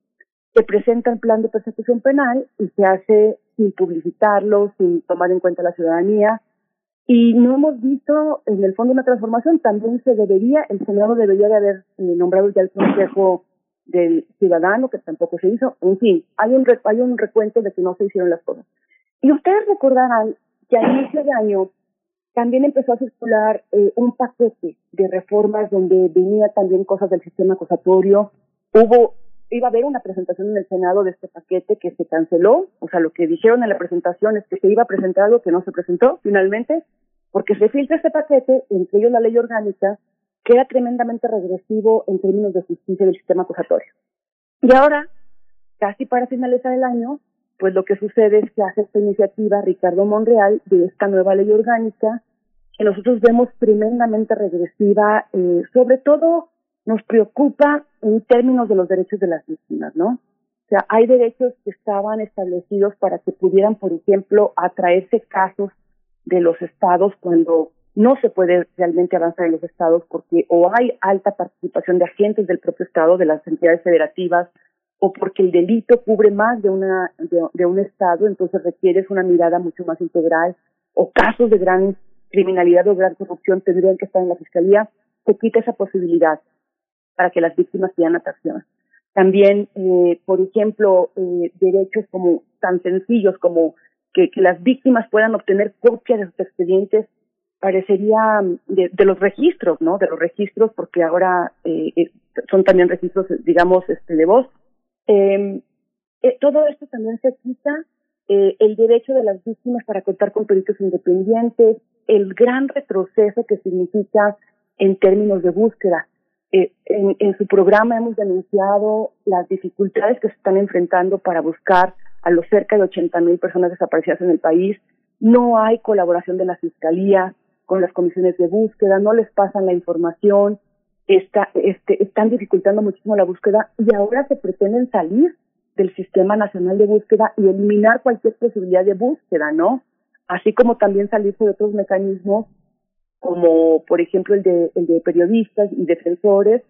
Se presenta el plan de persecución penal y se hace sin publicitarlo, sin tomar en cuenta la ciudadanía, y no hemos visto en el fondo una transformación. También se debería, el Senado debería de haber eh, nombrado ya el Consejo del Ciudadano, que tampoco se hizo. En fin, hay un, hay un recuento de que no se hicieron las cosas. Y ustedes recordarán que a inicio de año también empezó a circular eh, un paquete de reformas donde venía también cosas del sistema acusatorio. Hubo, iba a haber una presentación en el Senado de este paquete que se canceló. O sea, lo que dijeron en la presentación es que se iba a presentar algo que no se presentó finalmente, porque se filtra este paquete, entre ellos la ley orgánica, que era tremendamente regresivo en términos de justicia del sistema acusatorio. Y ahora, casi para finalizar el año, pues lo que sucede es que hace esta iniciativa Ricardo Monreal de esta nueva ley orgánica que nosotros vemos tremendamente regresiva, eh, sobre todo nos preocupa en términos de los derechos de las víctimas, ¿no? O sea, hay derechos que estaban establecidos para que pudieran, por ejemplo, atraerse casos de los estados cuando no se puede realmente avanzar en los estados porque o hay alta participación de agentes del propio estado, de las entidades federativas, o porque el delito cubre más de una de, un estado, entonces requieres una mirada mucho más integral, o casos de gran criminalidad o gran corrupción tendrían que estar en la fiscalía, se quita esa posibilidad para que las víctimas sean atracción. También, eh, por ejemplo, eh, derechos como tan sencillos como que, que las víctimas puedan obtener copias de sus expedientes parecería mm, de, de, los registros, ¿no? De los registros, porque ahora eh, eh son también registros, digamos, este, de voz, Em, eh, todo esto también se quita eh, el derecho de las víctimas para contar con peritos independientes, el gran retroceso que significa en términos de búsqueda. En, en, su programa hemos denunciado las dificultades que se están enfrentando para buscar a los cerca de 80 mil personas desaparecidas en el país. No hay colaboración de la Fiscalía con las comisiones de búsqueda, no les pasan la información, está, este, están dificultando muchísimo la búsqueda y ahora se pretenden salir del Sistema Nacional de Búsqueda y eliminar cualquier posibilidad de búsqueda, ¿no? Así como también salirse de otros mecanismos, como por ejemplo el de, el de periodistas y defensores.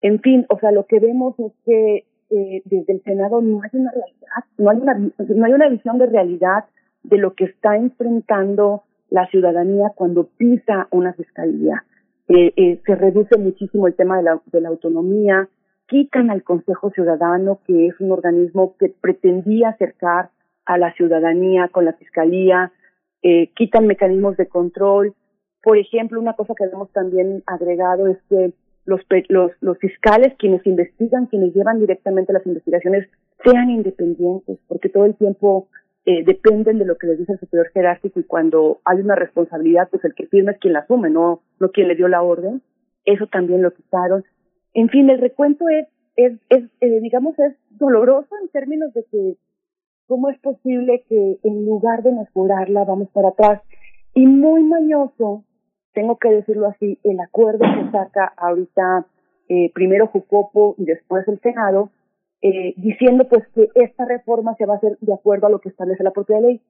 En fin, o sea, lo que vemos es que eh, desde el Senado no hay una realidad, no hay una, no hay una visión de realidad de lo que está enfrentando la ciudadanía cuando pisa una fiscalía. Eh, eh, se reduce muchísimo el tema de la, de la autonomía, quitan al Consejo Ciudadano, que es un organismo que pretendía acercar a la ciudadanía con la Fiscalía, eh, quitan mecanismos de control. Por ejemplo, una cosa que hemos también agregado es que los, los, los fiscales, quienes investigan, quienes llevan directamente las investigaciones, sean independientes, porque todo el tiempo eh, dependen de lo que les dice el superior jerárquico y cuando hay una responsabilidad, pues el que firma es quien la asume, no, no quien le dio la orden. Eso también lo quitaron. En fin, el recuento es, es, es eh, digamos, es doloroso en términos de que cómo es posible que en lugar de mejorarla vamos para atrás. Y muy mañoso, tengo que decirlo así, el acuerdo que saca ahorita eh, primero Jucopo y después el Senado, eh, diciendo pues que esta reforma se va a hacer de acuerdo a lo que establece la propia ley.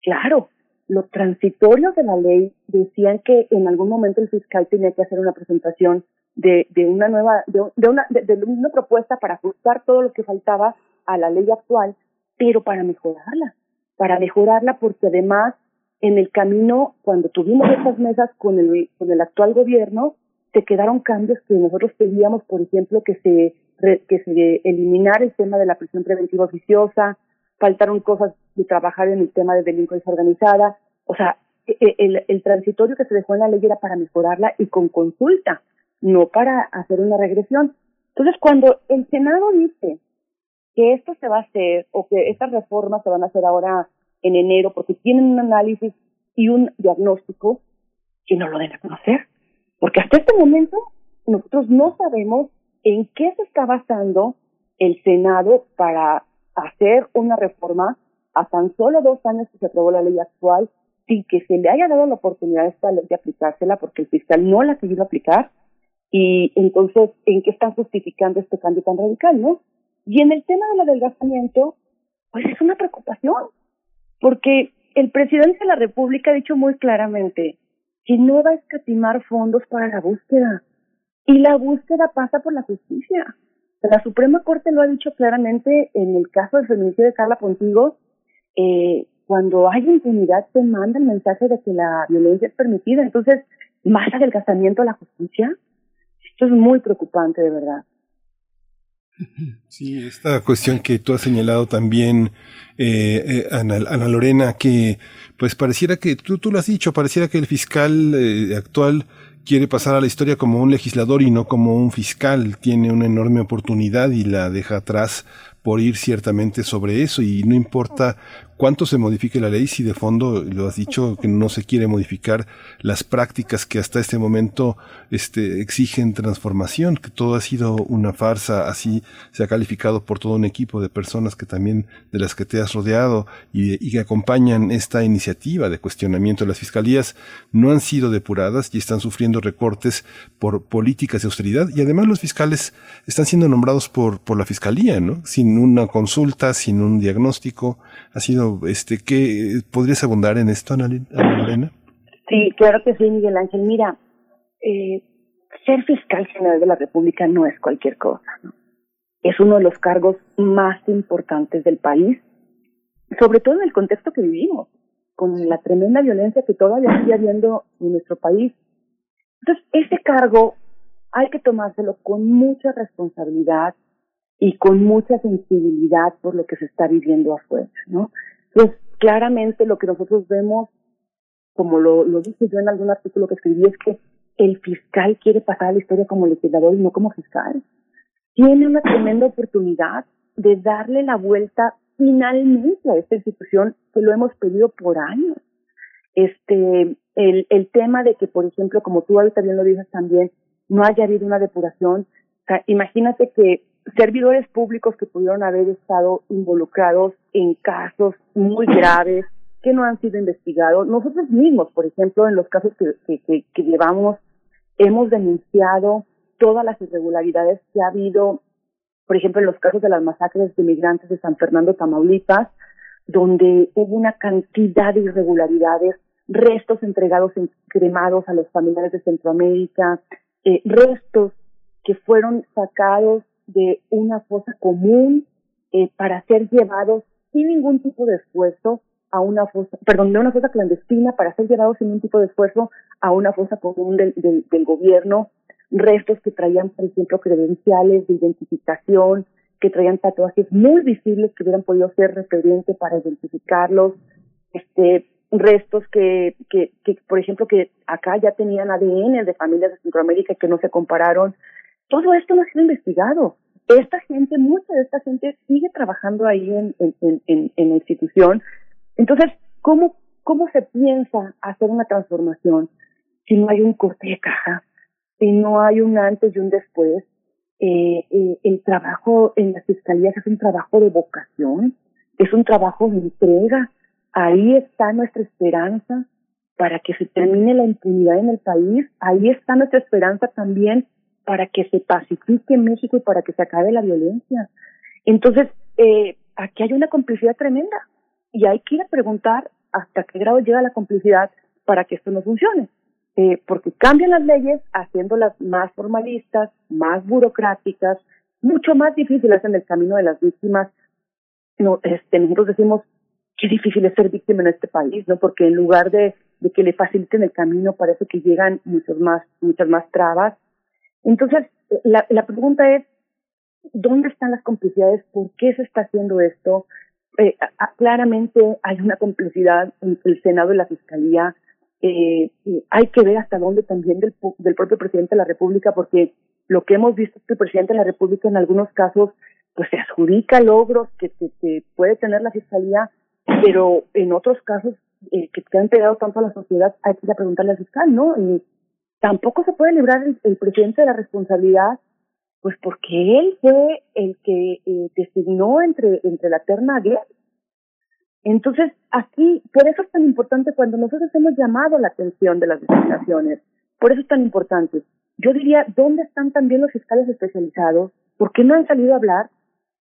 Claro, los transitorios de la ley decían que en algún momento el fiscal tenía que hacer una presentación de, de una nueva, de, una, de, una propuesta para ajustar todo lo que faltaba a la ley actual, pero para mejorarla, para mejorarla porque además en el camino, cuando tuvimos estas mesas con el, con el actual gobierno, se quedaron cambios que nosotros pedíamos, por ejemplo, que se que se eliminara el tema de la prisión preventiva oficiosa, faltaron cosas de trabajar en el tema de delincuencia organizada, o sea, e, e, el, el transitorio que se dejó en la ley era para mejorarla y con consulta, no para hacer una regresión. Entonces, cuando el Senado dice que esto se va a hacer o que estas reformas se van a hacer ahora en enero porque tienen un análisis y un diagnóstico, que no lo deben conocer. Porque hasta este momento nosotros no sabemos en qué se está basando el Senado para hacer una reforma a tan solo dos años que se aprobó la ley actual sin que se le haya dado la oportunidad a esta ley de aplicársela porque el fiscal no la ha querido aplicar y entonces en qué están justificando este cambio tan radical, ¿no? Y en el tema del adelgazamiento, pues es una preocupación porque el presidente de la República ha dicho muy claramente que no va a escatimar fondos para la búsqueda y la búsqueda pasa por la justicia. La Suprema Corte lo ha dicho claramente en el caso del feminicidio de Carla Pontigo. Eh, cuando hay impunidad se manda el mensaje de que la violencia es permitida. Entonces, más adelgazamiento a la justicia. Esto es muy preocupante, de verdad. Sí, esta cuestión que tú has señalado también, eh, eh Ana, Lorena, que pues pareciera que, tú, tú lo has dicho, pareciera que el fiscal eh, actual quiere pasar a la historia como un legislador y no como un fiscal. Tiene una enorme oportunidad y la deja atrás por ir ciertamente sobre eso y no importa cuánto se modifique la ley si de fondo lo has dicho que no se quiere modificar las prácticas que hasta este momento este, exigen transformación que todo ha sido una farsa así se ha calificado por todo un equipo de personas que también de las que te has rodeado y, y que acompañan esta iniciativa de cuestionamiento de las fiscalías no han sido depuradas y están sufriendo recortes por políticas de austeridad y además los fiscales están siendo nombrados por, por la fiscalía, ¿no? Sin una consulta, sin un diagnóstico. Ha sido, este, ¿qué podrías abundar en esto, Ana? Sí, claro que sí, Miguel Ángel. Mira, eh, ser fiscal general de la República no es cualquier cosa. Es uno de los cargos más importantes del país, sobre todo en el contexto que vivimos, con la tremenda violencia que todavía sigue habiendo en nuestro país. Entonces, ese cargo hay que tomárselo con mucha responsabilidad, y con mucha sensibilidad por lo que se está viviendo afuera, ¿no? Pues claramente lo que nosotros vemos, como lo, lo dije yo en algún artículo que escribí, es que el fiscal quiere pasar a la historia como legislador y no como fiscal. Tiene una tremenda oportunidad de darle la vuelta finalmente a esta institución que lo hemos pedido por años. Este, el, el tema de que, por ejemplo, como tú ahorita bien lo dices también, no haya habido una depuración. Imagínate que servidores públicos que pudieron haber estado involucrados en casos muy graves que no han sido investigados. Nosotros mismos, por ejemplo, en los casos que, que, llevamos, hemos denunciado todas las irregularidades que ha habido, por ejemplo, en los casos de las masacres de migrantes de San Fernando, Tamaulipas, donde hubo una cantidad de irregularidades, restos entregados en, cremados a los familiares de Centroamérica, eh, restos que fueron sacados de una fosa común eh, para ser llevados sin ningún tipo de esfuerzo a una fosa, perdón, de una fosa clandestina para ser llevados sin ningún tipo de esfuerzo a una fosa común del, del, del gobierno, restos que traían, por ejemplo, credenciales de identificación, que traían tatuajes muy visibles que hubieran podido ser referente para identificarlos, este, restos que, que, que, por ejemplo, que acá ya tenían ADN de familias de Centroamérica que no se compararon todo esto no ha sido investigado. Esta gente, mucha de esta gente sigue trabajando ahí en, en, en, en la institución. Entonces, ¿cómo, ¿cómo se piensa hacer una transformación si no hay un corte de caja, si no hay un antes y un después? Eh, eh, el trabajo en las fiscalías es un trabajo de vocación, es un trabajo de entrega. Ahí está nuestra esperanza para que se termine la impunidad en el país. Ahí está nuestra esperanza también para que se pacifique México y para que se acabe la violencia. Entonces, eh, aquí hay una complicidad tremenda y hay que ir a preguntar hasta qué grado llega la complicidad para que esto no funcione. Eh, porque cambian las leyes haciéndolas más formalistas, más burocráticas, mucho más difíciles en el camino de las víctimas. No, este, nosotros decimos qué difícil es ser víctima en este país, ¿no? Porque en lugar de, que le faciliten el camino, parece que llegan muchos más, muchas más trabas entonces, la, la pregunta es, ¿dónde están las complicidades? ¿Por qué se está haciendo esto? Eh, claramente hay una complicidad entre el Senado y la Fiscalía. Eh, hay que ver hasta dónde también del, del propio presidente de la República, porque lo que hemos visto es que el presidente de la República en algunos casos pues se adjudica logros que, que, puede tener la Fiscalía, pero en otros casos eh, que, que han pegado tanto a la sociedad hay que ir a preguntarle al fiscal, ¿no? Tampoco se puede librar el, presidente de la responsabilidad, pues porque él fue el que eh, designó entre, entre la terna guerra. Entonces, aquí, por eso es tan importante cuando nosotros hemos llamado la atención de las designaciones, por eso es tan importante. Yo diría, ¿dónde están también los fiscales especializados? ¿Por qué no han salido a hablar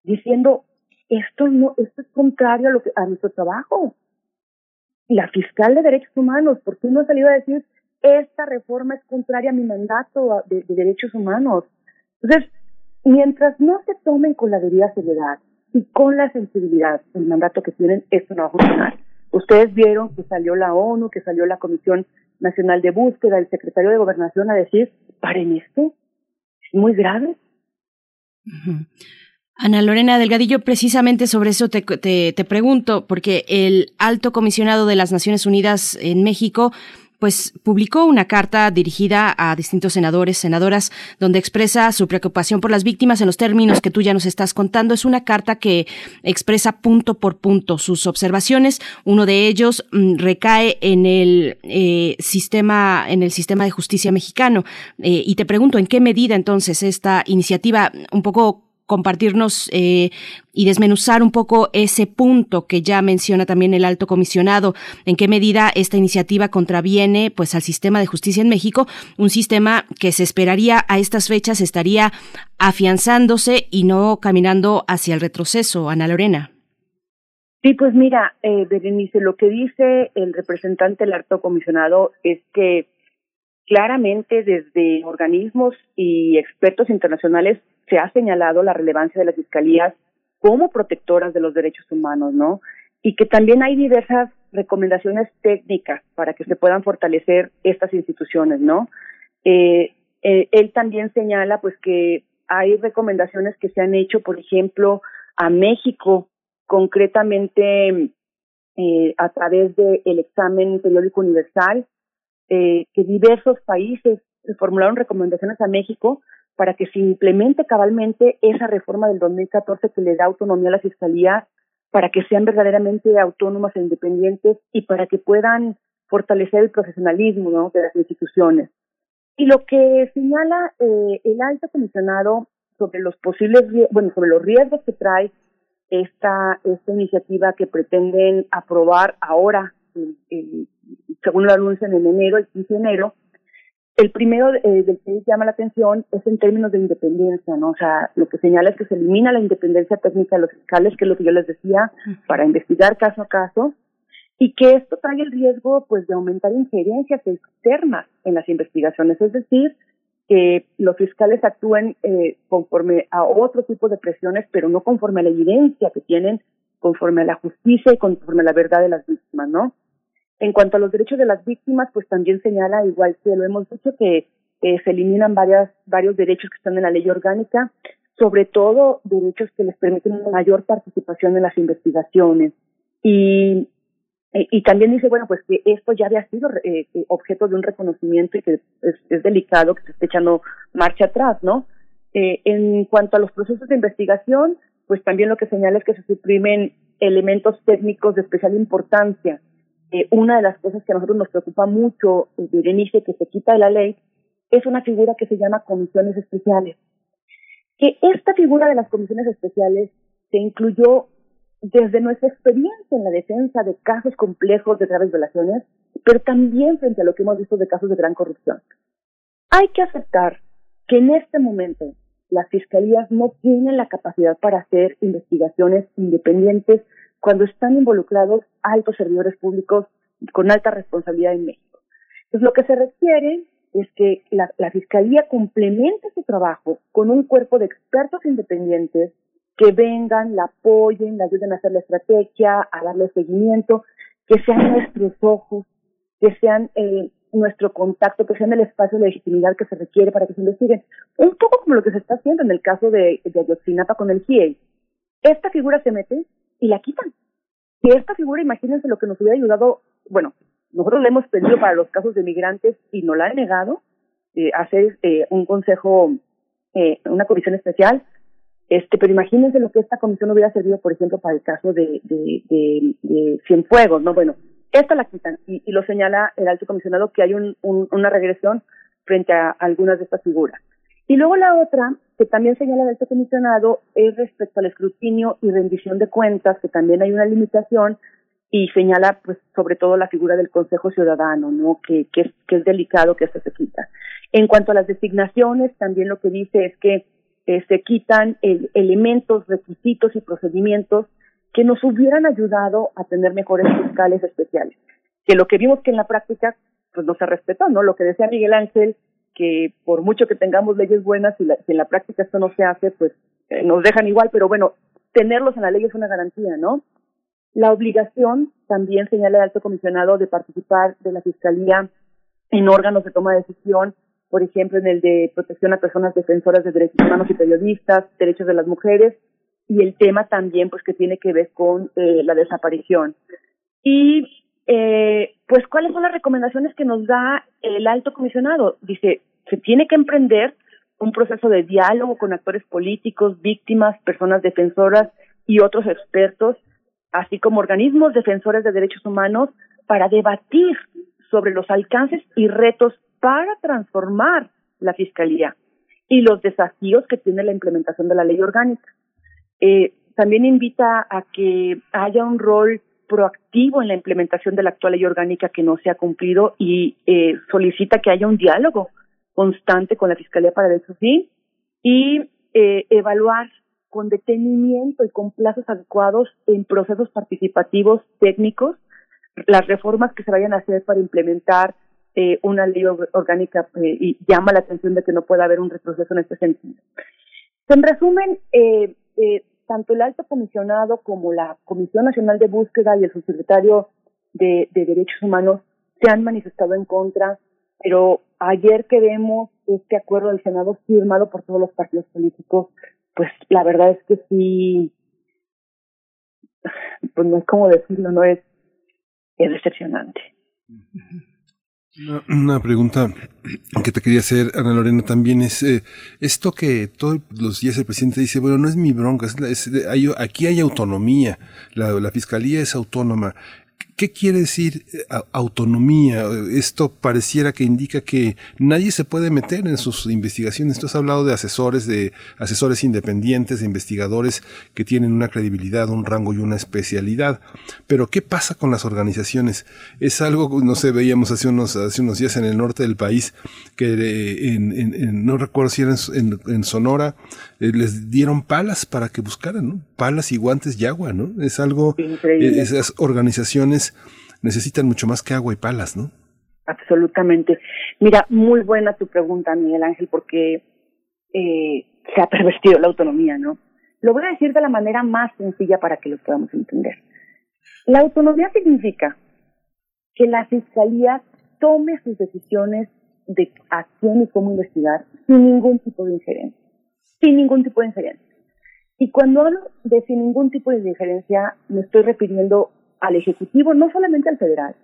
diciendo, esto no, esto es contrario a, lo que, a nuestro trabajo? La fiscal de derechos humanos, ¿por qué no ha salido a decir, esta reforma es contraria a mi mandato de, derechos humanos. Entonces, mientras no se tomen con la debida seriedad y con la sensibilidad el mandato que tienen, esto no va a funcionar. Ustedes vieron que salió la ONU, que salió la Comisión Nacional de Búsqueda, el secretario de Gobernación a decir, paren esto, es muy grave. Ana Lorena Delgadillo, precisamente sobre eso te, te, pregunto, porque el alto comisionado de las Naciones Unidas en México pues publicó una carta dirigida a distintos senadores, senadoras, donde expresa su preocupación por las víctimas en los términos que tú ya nos estás contando. Es una carta que expresa punto por punto sus observaciones. Uno de ellos mm, recae en el eh, sistema, en el sistema de justicia mexicano. Eh, y te pregunto, ¿en qué medida entonces esta iniciativa un poco compartirnos eh, y desmenuzar un poco ese punto que ya menciona también el alto comisionado, en qué medida esta iniciativa contraviene pues al sistema de justicia en México, un sistema que se esperaría a estas fechas estaría afianzándose y no caminando hacia el retroceso, Ana Lorena. Sí, pues mira, eh, Berenice, lo que dice el representante del alto comisionado es que claramente desde organismos y expertos internacionales se ha señalado la relevancia de las fiscalías como protectoras de los derechos humanos, ¿no? Y que también hay diversas recomendaciones técnicas para que se puedan fortalecer estas instituciones, ¿no? Eh, eh, él también señala, pues, que hay recomendaciones que se han hecho, por ejemplo, a México, concretamente eh, a través del examen periódico universal, que diversos países formularon recomendaciones a México para que se implemente cabalmente esa reforma del 2014 que le da autonomía a la Fiscalía para que sean verdaderamente autónomas e independientes y para que puedan fortalecer el profesionalismo de las instituciones. Y lo que señala eh, el alto comisionado sobre los posibles, bueno, sobre los riesgos que trae esta, esta iniciativa que pretenden aprobar ahora según lo anuncian en enero, el 15 de enero, el primero eh, del que llama la atención es en términos de independencia, ¿no? O sea, lo que señala es que se elimina la independencia técnica de los fiscales, que es lo que yo les decía, para investigar caso a caso, y que esto trae el riesgo, pues, de aumentar injerencias externas en las investigaciones, es decir, que los fiscales actúen eh, conforme a otro tipo de presiones, pero no conforme a la evidencia que tienen, conforme a la justicia y conforme a la verdad de las víctimas, ¿no? En cuanto a los derechos de las víctimas, pues también señala, igual que lo hemos dicho, que se eliminan varias, varios derechos que están en la ley orgánica, sobre todo derechos que les permiten una mayor participación en las investigaciones. Y, y también dice, bueno, pues que esto ya había sido eh, eh, objeto de un reconocimiento y que es, delicado que se esté echando marcha atrás, ¿no? Eh, en cuanto a los procesos de investigación, pues también lo que señala es que se suprimen elementos técnicos de especial importancia eh, una de las cosas que a nosotros nos preocupa mucho, eh, Berenice, que se quita de la ley, es una figura que se llama comisiones especiales. Que esta figura de las comisiones especiales se incluyó desde nuestra experiencia en la defensa de casos complejos de graves violaciones, pero también frente a lo que hemos visto de casos de gran corrupción. Hay que aceptar que en este momento las fiscalías no tienen la capacidad para hacer investigaciones independientes cuando están involucrados altos servidores públicos con alta responsabilidad en México. Entonces, lo que se requiere es que la, Fiscalía complemente su trabajo con un cuerpo de expertos independientes que vengan, la apoyen, la ayuden a hacer la estrategia, a darle seguimiento, que sean nuestros ojos, que sean eh, nuestro contacto, que sean el espacio de legitimidad que se requiere para que se investiguen. Un poco como lo que se está haciendo en el caso de, de Ayotzinapa con el GIEI. Esta figura se mete y la quitan. Que esta figura, imagínense lo que nos hubiera ayudado, bueno, nosotros le hemos pedido para los casos de migrantes y no la ha negado, eh, hacer eh, un consejo, eh, una comisión especial, este, pero imagínense lo que esta comisión hubiera servido, por ejemplo, para el caso de, de, Cienfuegos, ¿no? Bueno, esta la quitan y, y, lo señala el alto comisionado que hay un, una regresión frente a algunas de estas figuras. Y luego la otra, que también señala el alto comisionado, es respecto al escrutinio y rendición de cuentas, que también hay una limitación y señala pues sobre todo la figura del Consejo Ciudadano, ¿no? Que, que, es, que es delicado que esto se quita. En cuanto a las designaciones, también lo que dice es que eh, se quitan elementos, requisitos y procedimientos que nos hubieran ayudado a tener mejores fiscales especiales. Que lo que vimos que en la práctica pues no se respetó, ¿no? Lo que decía Miguel Ángel que por mucho que tengamos leyes buenas, y si en la práctica esto no se hace, pues eh, nos dejan igual, pero bueno, tenerlos en la ley es una garantía, ¿no? La obligación, también señala el alto comisionado, de participar de la Fiscalía en órganos de toma de decisión, por ejemplo, en el de protección a personas defensoras de derechos humanos y periodistas, derechos de las mujeres, y el tema también pues que tiene que ver con eh, la desaparición. Y eh, pues cuáles son las recomendaciones que nos da el alto comisionado. Dice, se tiene que emprender un proceso de diálogo con actores políticos, víctimas, personas defensoras y otros expertos, así como organismos defensores de derechos humanos, para debatir sobre los alcances y retos para transformar la Fiscalía y los desafíos que tiene la implementación de la ley orgánica. Eh, también invita a que haya un rol proactivo en la implementación de la actual ley orgánica que no se ha cumplido y eh, solicita que haya un diálogo constante con la Fiscalía para el fin y eh, evaluar con detenimiento y con plazos adecuados en procesos participativos técnicos las reformas que se vayan a hacer para implementar eh, una ley orgánica eh, y llama la atención de que no pueda haber un retroceso en este sentido. En resumen, eh, eh, tanto el alto comisionado como la Comisión Nacional de Búsqueda y el subsecretario de, de Derechos Humanos se han manifestado en contra, pero ayer que vemos este acuerdo del Senado firmado por todos los partidos políticos, pues la verdad es que sí, pues no es como decirlo, no es, es decepcionante. Una, pregunta que te quería hacer, Ana Lorena, también es eh, esto que todos los días el presidente dice, bueno, no es mi bronca, es, hay, aquí hay autonomía, la, la fiscalía es autónoma, ¿Qué quiere decir eh, autonomía? Esto pareciera que indica que nadie se puede meter en sus investigaciones. Tú has hablado de asesores, de asesores independientes, de investigadores que tienen una credibilidad, un rango y una especialidad. Pero ¿qué pasa con las organizaciones? Es algo, no sé, veíamos hace unos, hace unos días en el norte del país, que eh, en, no recuerdo si era en, Sonora, eh, les dieron palas para que buscaran, ¿no? Palas y guantes y agua, ¿no? Es algo, esas organizaciones necesitan mucho más que agua y palas, ¿no? Absolutamente. Mira, muy buena tu pregunta, Miguel Ángel, porque eh, se ha pervertido la autonomía, ¿no? Lo voy a decir de la manera más sencilla para que lo podamos entender. La autonomía significa que la fiscalía tome sus decisiones de a quién y cómo investigar sin ningún tipo de injerencia. Sin ningún tipo de injerencia. Y cuando hablo de sin ningún tipo de injerencia, me estoy refiriendo al Ejecutivo, no solamente al federal,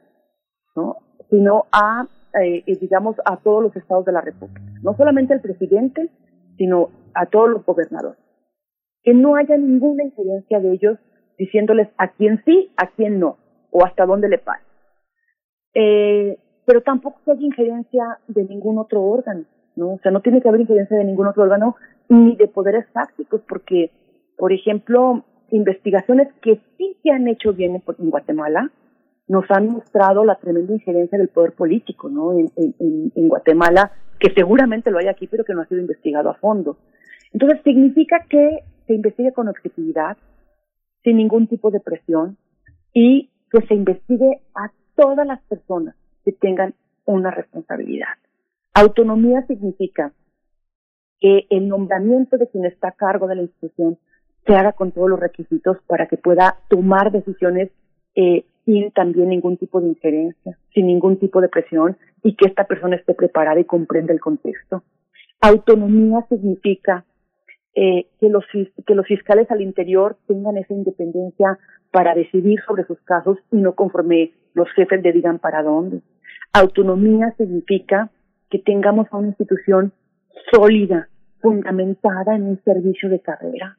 ¿no? sino a, eh, eh, digamos, a todos los estados de la República. No solamente al presidente, sino a todos los gobernadores. Que no haya ninguna injerencia de ellos diciéndoles a quién sí, a quién no, o hasta dónde le pasa. Eh, pero tampoco hay injerencia de ningún otro órgano, ¿no? O sea, no tiene que haber injerencia de ningún otro órgano ni de poderes fácticos, porque, por ejemplo, investigaciones que sí se han hecho bien en, Guatemala nos han mostrado la tremenda injerencia del poder político ¿no? En, en, en, Guatemala, que seguramente lo hay aquí, pero que no ha sido investigado a fondo. Entonces, significa que se investigue con objetividad, sin ningún tipo de presión, y que se investigue a todas las personas que tengan una responsabilidad. Autonomía significa que el nombramiento de quien está a cargo de la institución se haga con todos los requisitos para que pueda tomar decisiones eh, sin también ningún tipo de injerencia, sin ningún tipo de presión y que esta persona esté preparada y comprenda el contexto. Autonomía significa eh, que, los, que los fiscales al interior tengan esa independencia para decidir sobre sus casos y no conforme los jefes le digan para dónde. Autonomía significa que tengamos a una institución sólida, fundamentada en un servicio de carrera,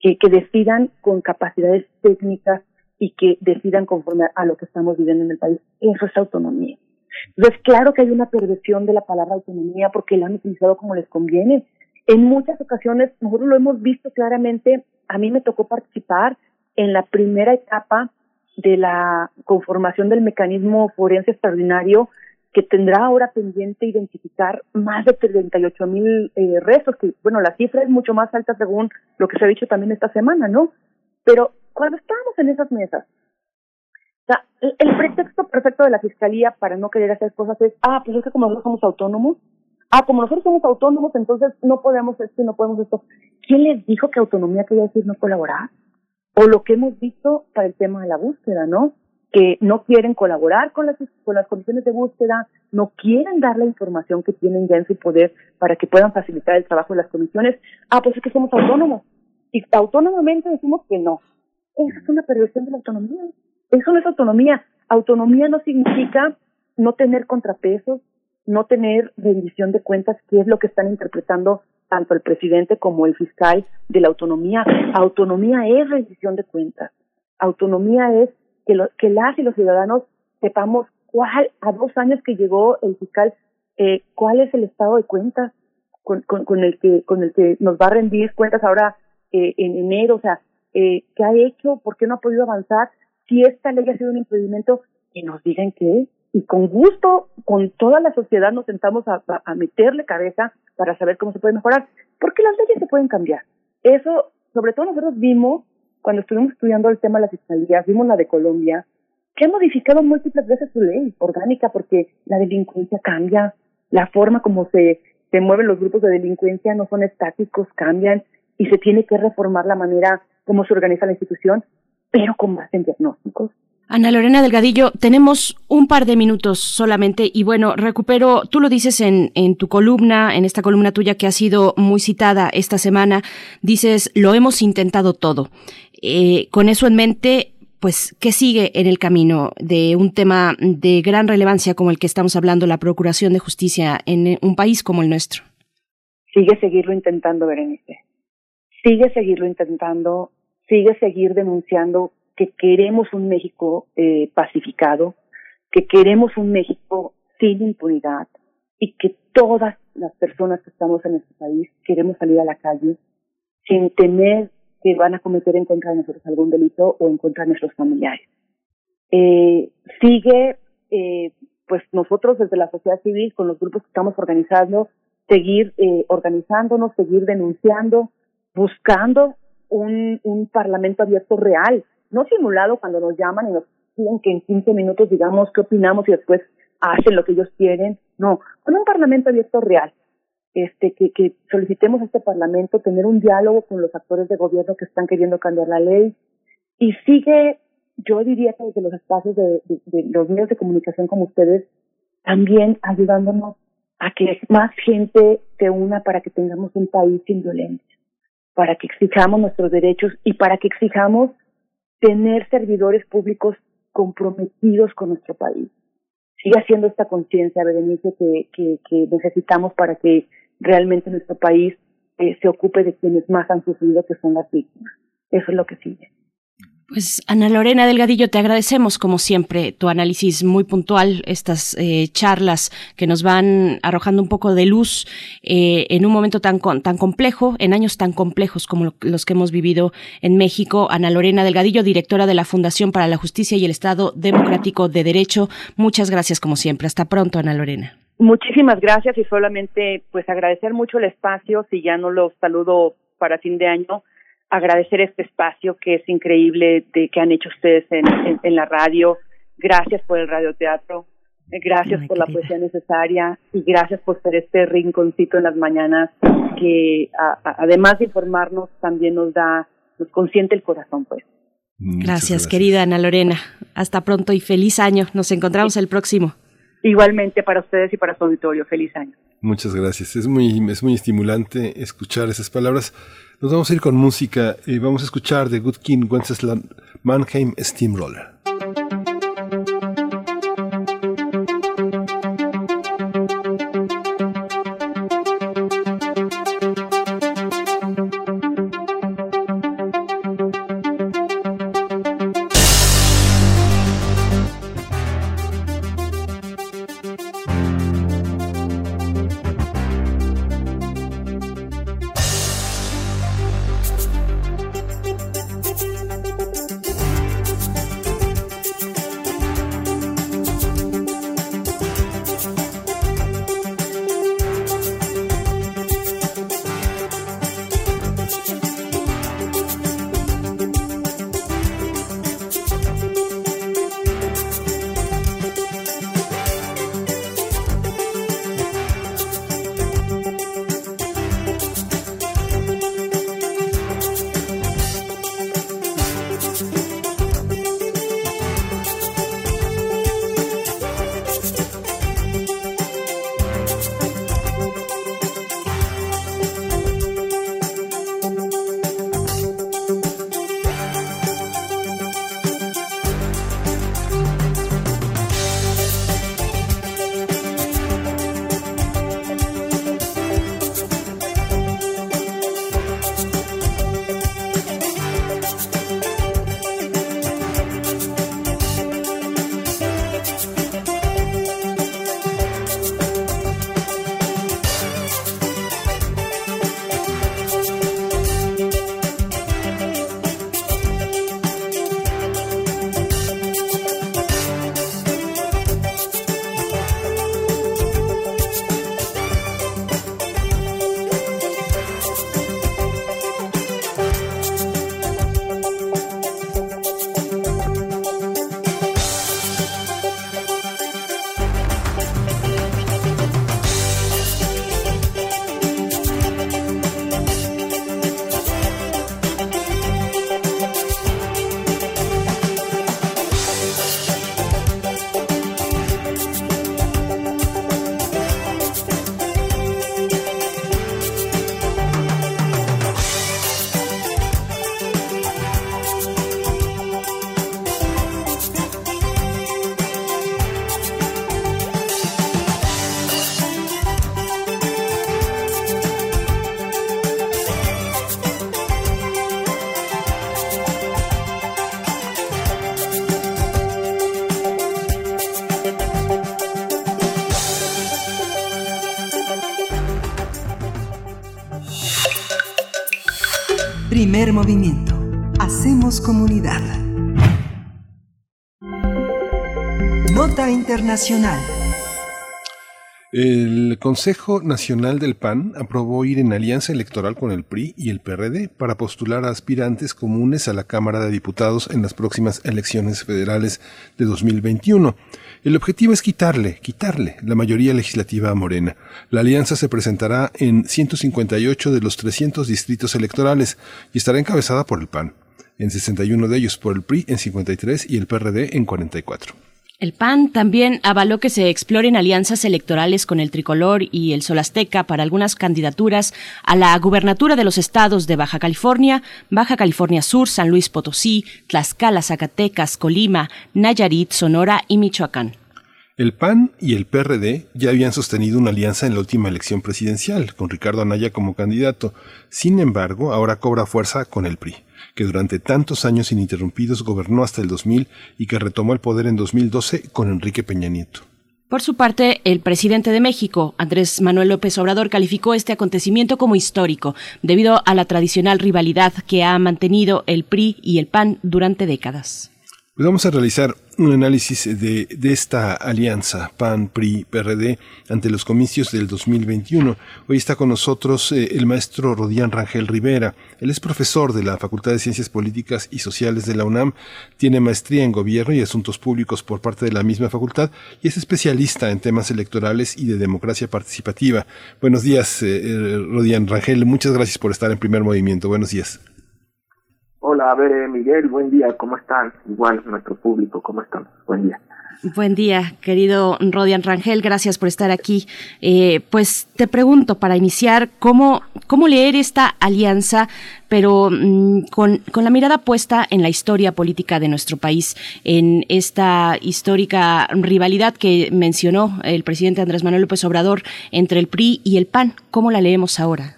que, que decidan con capacidades técnicas y que decidan conforme a lo que estamos viviendo en el país. Eso es autonomía. Entonces, claro que hay una perversión de la palabra autonomía porque la han utilizado como les conviene. En muchas ocasiones, nosotros lo hemos visto claramente, a mí me tocó participar en la primera etapa de la conformación del mecanismo forense extraordinario que tendrá ahora pendiente identificar más de 38 mil eh, restos, que bueno, la cifra es mucho más alta según lo que se ha dicho también esta semana, ¿no? Pero cuando estábamos en esas mesas, o sea, el, pretexto perfecto de la fiscalía para no querer hacer cosas es, ah, pues es que como nosotros somos autónomos, ah, como nosotros somos autónomos, entonces no podemos esto y no podemos esto. ¿Quién les dijo que autonomía quería decir no colaborar? O lo que hemos visto para el tema de la búsqueda, ¿no? Que no quieren colaborar con las, con las comisiones de búsqueda, no quieren dar la información que tienen ya en su poder para que puedan facilitar el trabajo de las comisiones. Ah, pues es que somos autónomos. y autónomamente decimos que no. Eso es una perversión de la autonomía. Eso no es autonomía. Autonomía no significa no tener contrapesos, no tener rendición de cuentas, que es lo que están interpretando tanto el presidente como el fiscal de la autonomía. Autonomía es rendición de cuentas. Autonomía es que, lo, que las y los ciudadanos sepamos cuál, a dos años que llegó el fiscal, eh, cuál es el estado de cuentas con, con, el que con el que nos va a rendir cuentas ahora eh, en enero, o sea, eh, qué ha hecho, por qué no ha podido avanzar, si esta ley ha sido un impedimento, que nos digan qué, y con gusto, con toda la sociedad nos sentamos a, a, meterle cabeza para saber cómo se puede mejorar, porque las leyes se pueden cambiar. Eso, sobre todo nosotros vimos, cuando estuvimos estudiando el tema de las fiscalías, vimos la de Colombia, que ha modificado múltiples veces su ley orgánica porque la delincuencia cambia, la forma como se, se mueven los grupos de delincuencia no son estáticos, cambian y se tiene que reformar la manera como se organiza la institución, pero con base en diagnósticos. Ana Lorena Delgadillo, tenemos un par de minutos solamente y bueno, recupero, tú lo dices en, en tu columna, en esta columna tuya que ha sido muy citada esta semana, dices, lo hemos intentado todo. Eh, con eso en mente, pues, ¿qué sigue en el camino de un tema de gran relevancia como el que estamos hablando, la Procuración de Justicia en un país como el nuestro? Sigue seguirlo intentando, Berenice. Sigue seguirlo intentando, sigue seguir denunciando que queremos un México eh, pacificado, que queremos un México sin impunidad y que todas las personas que estamos en este país queremos salir a la calle sin temer que van a cometer en contra de nosotros algún delito o en contra de nuestros familiares. Eh, sigue, eh, pues nosotros desde la sociedad civil, con los grupos que estamos organizando, seguir eh, organizándonos, seguir denunciando, buscando un, un parlamento abierto real, no simulado cuando nos llaman y nos piden que en 15 minutos digamos qué opinamos y después hacen lo que ellos quieren. No, con un parlamento abierto real, este, que, que solicitemos a este Parlamento tener un diálogo con los actores de gobierno que están queriendo cambiar la ley y sigue, yo diría que desde los espacios de, de, los medios de comunicación como ustedes, también ayudándonos a que más gente se una para que tengamos un país sin violencia, para que exijamos nuestros derechos y para que exijamos tener servidores públicos comprometidos con nuestro país. Sigue haciendo esta conciencia, Berenice, que, que, necesitamos para que realmente nuestro país eh, se ocupe de quienes más han sufrido, que son las víctimas. Eso es lo que sigue. Pues Ana Lorena Delgadillo, te agradecemos como siempre tu análisis muy puntual, estas eh, charlas que nos van arrojando un poco de luz eh, en un momento tan, tan complejo, en años tan complejos como los que hemos vivido en México. Ana Lorena Delgadillo, directora de la Fundación para la Justicia y el Estado Democrático de Derecho. Muchas gracias como siempre. Hasta pronto, Ana Lorena. Muchísimas gracias y solamente pues agradecer mucho el espacio, si ya no los saludo para fin de año, agradecer este espacio que es increíble de que han hecho ustedes en, en, la radio. Gracias por el radioteatro, gracias por la poesía necesaria y gracias por ser este rinconcito en las mañanas que además de informarnos también nos da, nos consiente el corazón pues. Gracias, gracias, querida Ana Lorena. Hasta pronto y feliz año. Nos encontramos el próximo. Igualmente para ustedes y para su auditorio. Feliz año. Muchas gracias. Es muy, es muy estimulante escuchar esas palabras. Nos vamos a ir con música. y vamos a escuchar de Good King Wenceslas Mannheim Steamroller. Movimiento. Hacemos comunidad. Nota Internacional. El Consejo Nacional del PAN aprobó ir en alianza electoral con el PRI y el PRD para postular a aspirantes comunes a la Cámara de Diputados en las próximas elecciones federales de 2021. El objetivo es quitarle, quitarle la mayoría legislativa a Morena. La alianza se presentará en 158 de los 300 distritos electorales y estará encabezada por el PAN, en 61 de ellos por el PRI en 53 y el PRD en 44. El PAN también avaló que se exploren alianzas electorales con el Tricolor y el Sol Azteca para algunas candidaturas a la gubernatura de los estados de Baja California, Baja California Sur, San Luis Potosí, Tlaxcala, Zacatecas, Colima, Nayarit, Sonora y Michoacán. El PAN y el PRD ya habían sostenido una alianza en la última elección presidencial, con Ricardo Anaya como candidato. Sin embargo, ahora cobra fuerza con el PRI que durante tantos años ininterrumpidos gobernó hasta el 2000 y que retomó el poder en 2012 con Enrique Peña Nieto. Por su parte, el presidente de México, Andrés Manuel López Obrador, calificó este acontecimiento como histórico, debido a la tradicional rivalidad que ha mantenido el PRI y el PAN durante décadas. Pues vamos a realizar un análisis de, de, esta alianza PAN-PRI-PRD ante los comicios del 2021. Hoy está con nosotros eh, el maestro Rodián Rangel Rivera. Él es profesor de la Facultad de Ciencias Políticas y Sociales de la UNAM, tiene maestría en Gobierno y Asuntos Públicos por parte de la misma facultad y es especialista en temas electorales y de democracia participativa. Buenos días, eh, eh Rodián Rangel. Muchas gracias por estar en primer movimiento. Buenos días. Hola, a ver, Miguel, buen día, ¿cómo están? Igual nuestro público, ¿cómo están? Buen día. Buen día, querido Rodian Rangel, gracias por estar aquí. Eh, pues te pregunto, para iniciar, ¿cómo, cómo leer esta alianza, pero mmm, con, con, la mirada puesta en la historia política de nuestro país, en esta histórica rivalidad que mencionó el presidente Andrés Manuel López Obrador entre el PRI y el PAN? ¿Cómo la leemos ahora?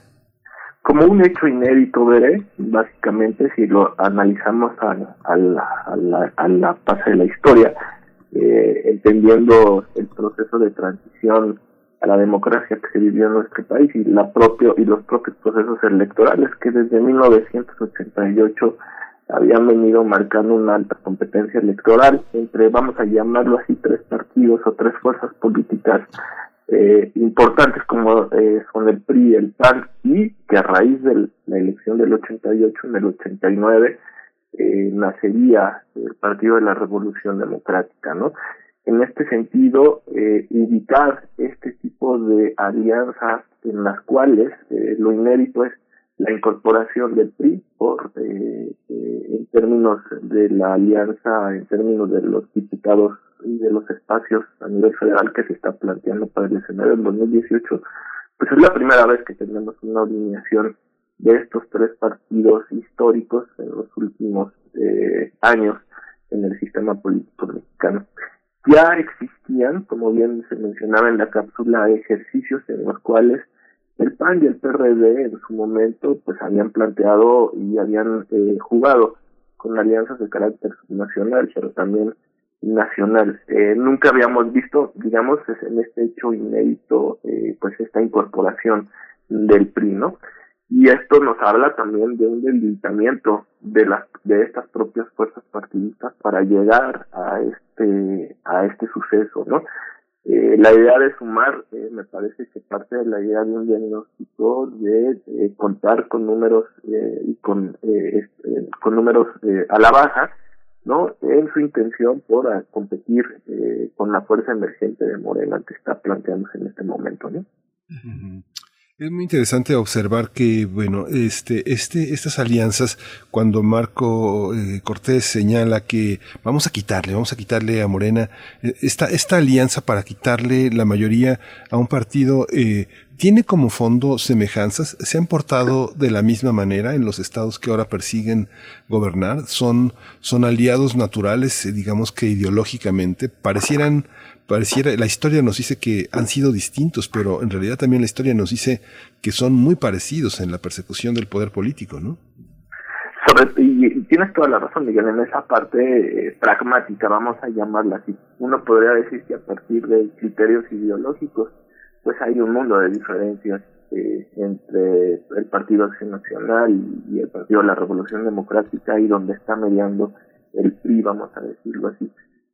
Como un hecho inédito, veré, básicamente, si lo analizamos a, la, a, la, a fase de la historia, eh, entendiendo el proceso de transición a la democracia que se vivió en nuestro país y la propio y los propios procesos electorales que desde 1988 habían venido marcando una alta competencia electoral entre, vamos a llamarlo así, tres partidos o tres fuerzas políticas eh, importantes como eh, son el PRI, el PAN y que a raíz de la elección del 88 en el 89 eh, nacería el Partido de la Revolución Democrática, ¿no? En este sentido, eh, indicar este tipo de alianzas en las cuales eh, lo inédito es la incorporación del PRI por eh, eh, en términos de la alianza, en términos de los diputados y de los espacios a nivel federal que se está planteando para el escenario del 2018, pues es la primera vez que tenemos una alineación de estos tres partidos históricos en los últimos eh, años en el sistema político mexicano. Ya existían, como bien se mencionaba en la cápsula, ejercicios en los cuales el PAN y el PRD en su momento pues habían planteado y habían eh, jugado con alianzas de carácter nacional, pero también nacional. Eh, nunca habíamos visto, digamos, en este hecho inédito, eh, pues esta incorporación del PRI, ¿no? Y esto nos habla también de un debilitamiento de las de estas propias fuerzas partidistas para llegar a este a este suceso, ¿no? Eh, la idea de sumar eh, me parece que parte de la idea de un diagnóstico de eh, contar con números eh, y con eh, con números a la baja no en su intención por a competir eh, con la fuerza emergente de Morena que está planteándose en este momento no es muy interesante observar que, bueno, este, este, estas alianzas, cuando Marco eh, Cortés señala que vamos a quitarle, vamos a quitarle a Morena, eh, esta, esta alianza para quitarle la mayoría a un partido, eh, tiene como fondo semejanzas, se han portado de la misma manera en los estados que ahora persiguen gobernar, son, son aliados naturales, eh, digamos que ideológicamente, parecieran pareciera, la historia nos dice que han sido distintos, pero en realidad también la historia nos dice que son muy parecidos en la persecución del poder político, ¿no? Sobre, y, tienes toda la razón, Miguel, en esa parte eh, pragmática, vamos a llamarla así. Uno podría decir que a partir de criterios ideológicos, pues hay un mundo de diferencias eh, entre el Partido Acción Nacional y, el Partido de la Revolución Democrática y donde está mediando el PRI, vamos a decirlo así.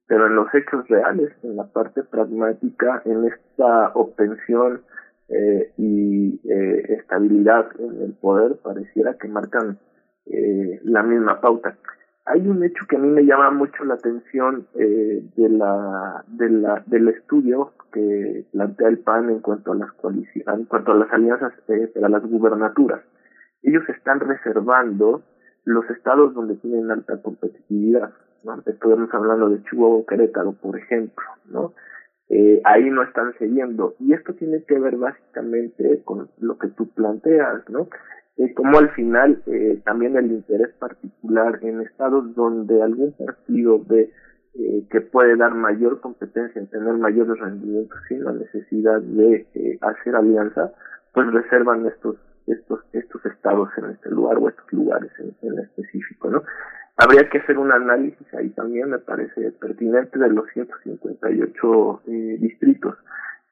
Pero en los hechos reales, en la parte pragmática, en esta obtención eh, y eh, estabilidad en el poder, pareciera que marcan eh, la misma pauta. Hay un hecho que a mí me llama mucho la atención eh, de la, de la, del estudio que plantea el PAN en cuanto a las coaliciones, en cuanto a las alianzas eh, para las gubernaturas. Ellos están reservando los estados donde tienen alta competitividad. ¿No? Estamos hablando de Chihuahua Querétaro, por ejemplo, ¿no? Eh, ahí no están cediendo. Y esto tiene que ver básicamente con lo que tú planteas, ¿no? como al final eh, también el interés particular en estados donde algún partido ve eh, que puede dar mayor competencia en tener mayores rendimientos sin la necesidad de eh, hacer alianza, pues reservan estos estos estos estados en este lugar o estos lugares en, en específico, ¿no? Habría que hacer un análisis ahí también, me parece pertinente, de los 158 eh, distritos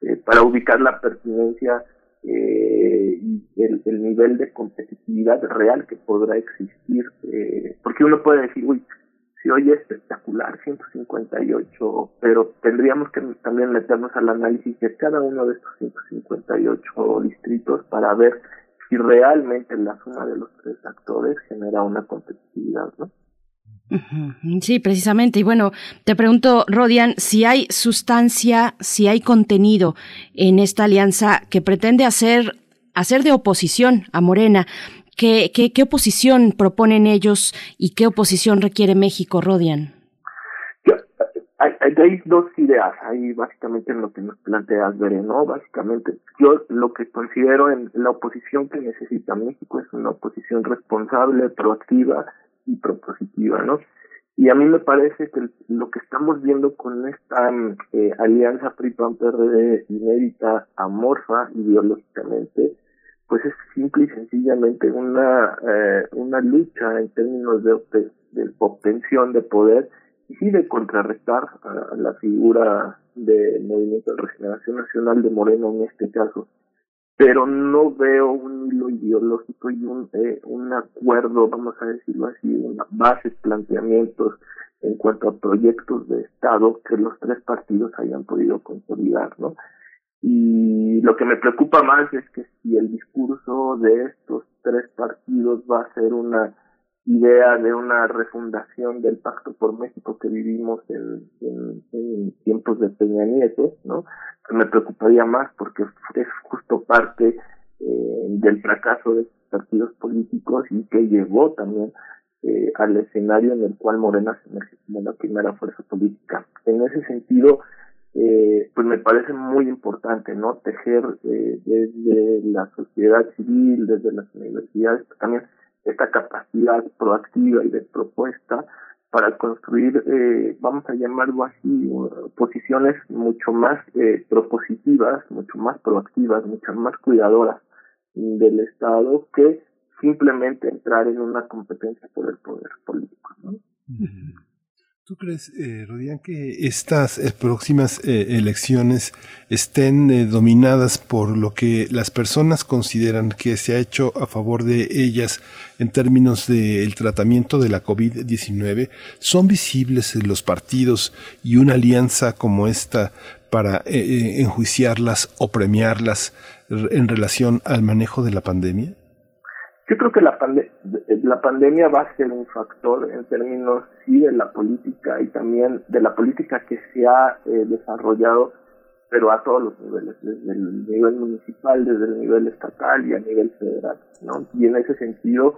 eh, para ubicar la pertinencia eh, el, el, nivel de competitividad real que podrá existir, eh, porque uno puede decir, uy, si hoy es espectacular, 158, pero tendríamos que también meternos al análisis de cada uno de estos 158 distritos para ver si realmente la suma de los tres actores genera una competitividad, ¿no? Sí, precisamente. Y bueno, te pregunto, Rodian, si hay sustancia, si hay contenido en esta alianza que pretende hacer, hacer de oposición a Morena. ¿Qué, qué, qué oposición proponen ellos y qué oposición requiere México, Rodian? Hay, dos ideas ahí básicamente en lo que nos planteas, Veré, ¿no? Básicamente, yo lo que considero en la oposición que necesita México es una oposición responsable, proactiva, y propositiva, ¿no? Y a mí me parece que lo que estamos viendo con esta eh, alianza PRI-PAN-PRD inédita, amorfa ideológicamente, pues es simple y sencillamente una eh, una lucha en términos de, de, obtención de poder y de contrarrestar a, la figura del Movimiento de Regeneración Nacional de Moreno en este caso pero no veo un hilo ideológico y un, eh, un acuerdo, vamos a decirlo así, una bases, planteamientos en cuanto a proyectos de Estado que los tres partidos hayan podido consolidar, ¿no? Y lo que me preocupa más es que si el discurso de estos tres partidos va a ser una idea de una refundación del Pacto por México que vivimos en, tiempos de Peña Nieto, ¿no? me preocuparía más porque es justo parte eh, del fracaso de partidos políticos y que llevó también eh, al escenario en el cual Morena se emerge como la primera fuerza política. En ese sentido, eh, pues me parece muy importante, ¿no? Tejer eh, desde la sociedad civil, desde las universidades, también esta capacidad proactiva y de propuesta para construir, eh, vamos a llamarlo así, posiciones mucho más eh, propositivas, mucho más proactivas, mucho más cuidadoras del Estado que simplemente entrar en una competencia por el poder político. ¿no? ¿Tú crees, eh, que estas eh, próximas eh, elecciones estén eh, dominadas por lo que las personas consideran que se ha hecho a favor de ellas en términos del tratamiento de la COVID-19? ¿Son visibles los partidos y una alianza como esta para enjuiciarlas o premiarlas en relación al manejo de la pandemia? Yo creo que la, pande la pandemia va a ser un factor en términos sí de la política y también de la política que se ha eh, desarrollado, pero a todos los niveles, desde el nivel municipal, desde el nivel estatal y a nivel federal, ¿no? Y en ese sentido,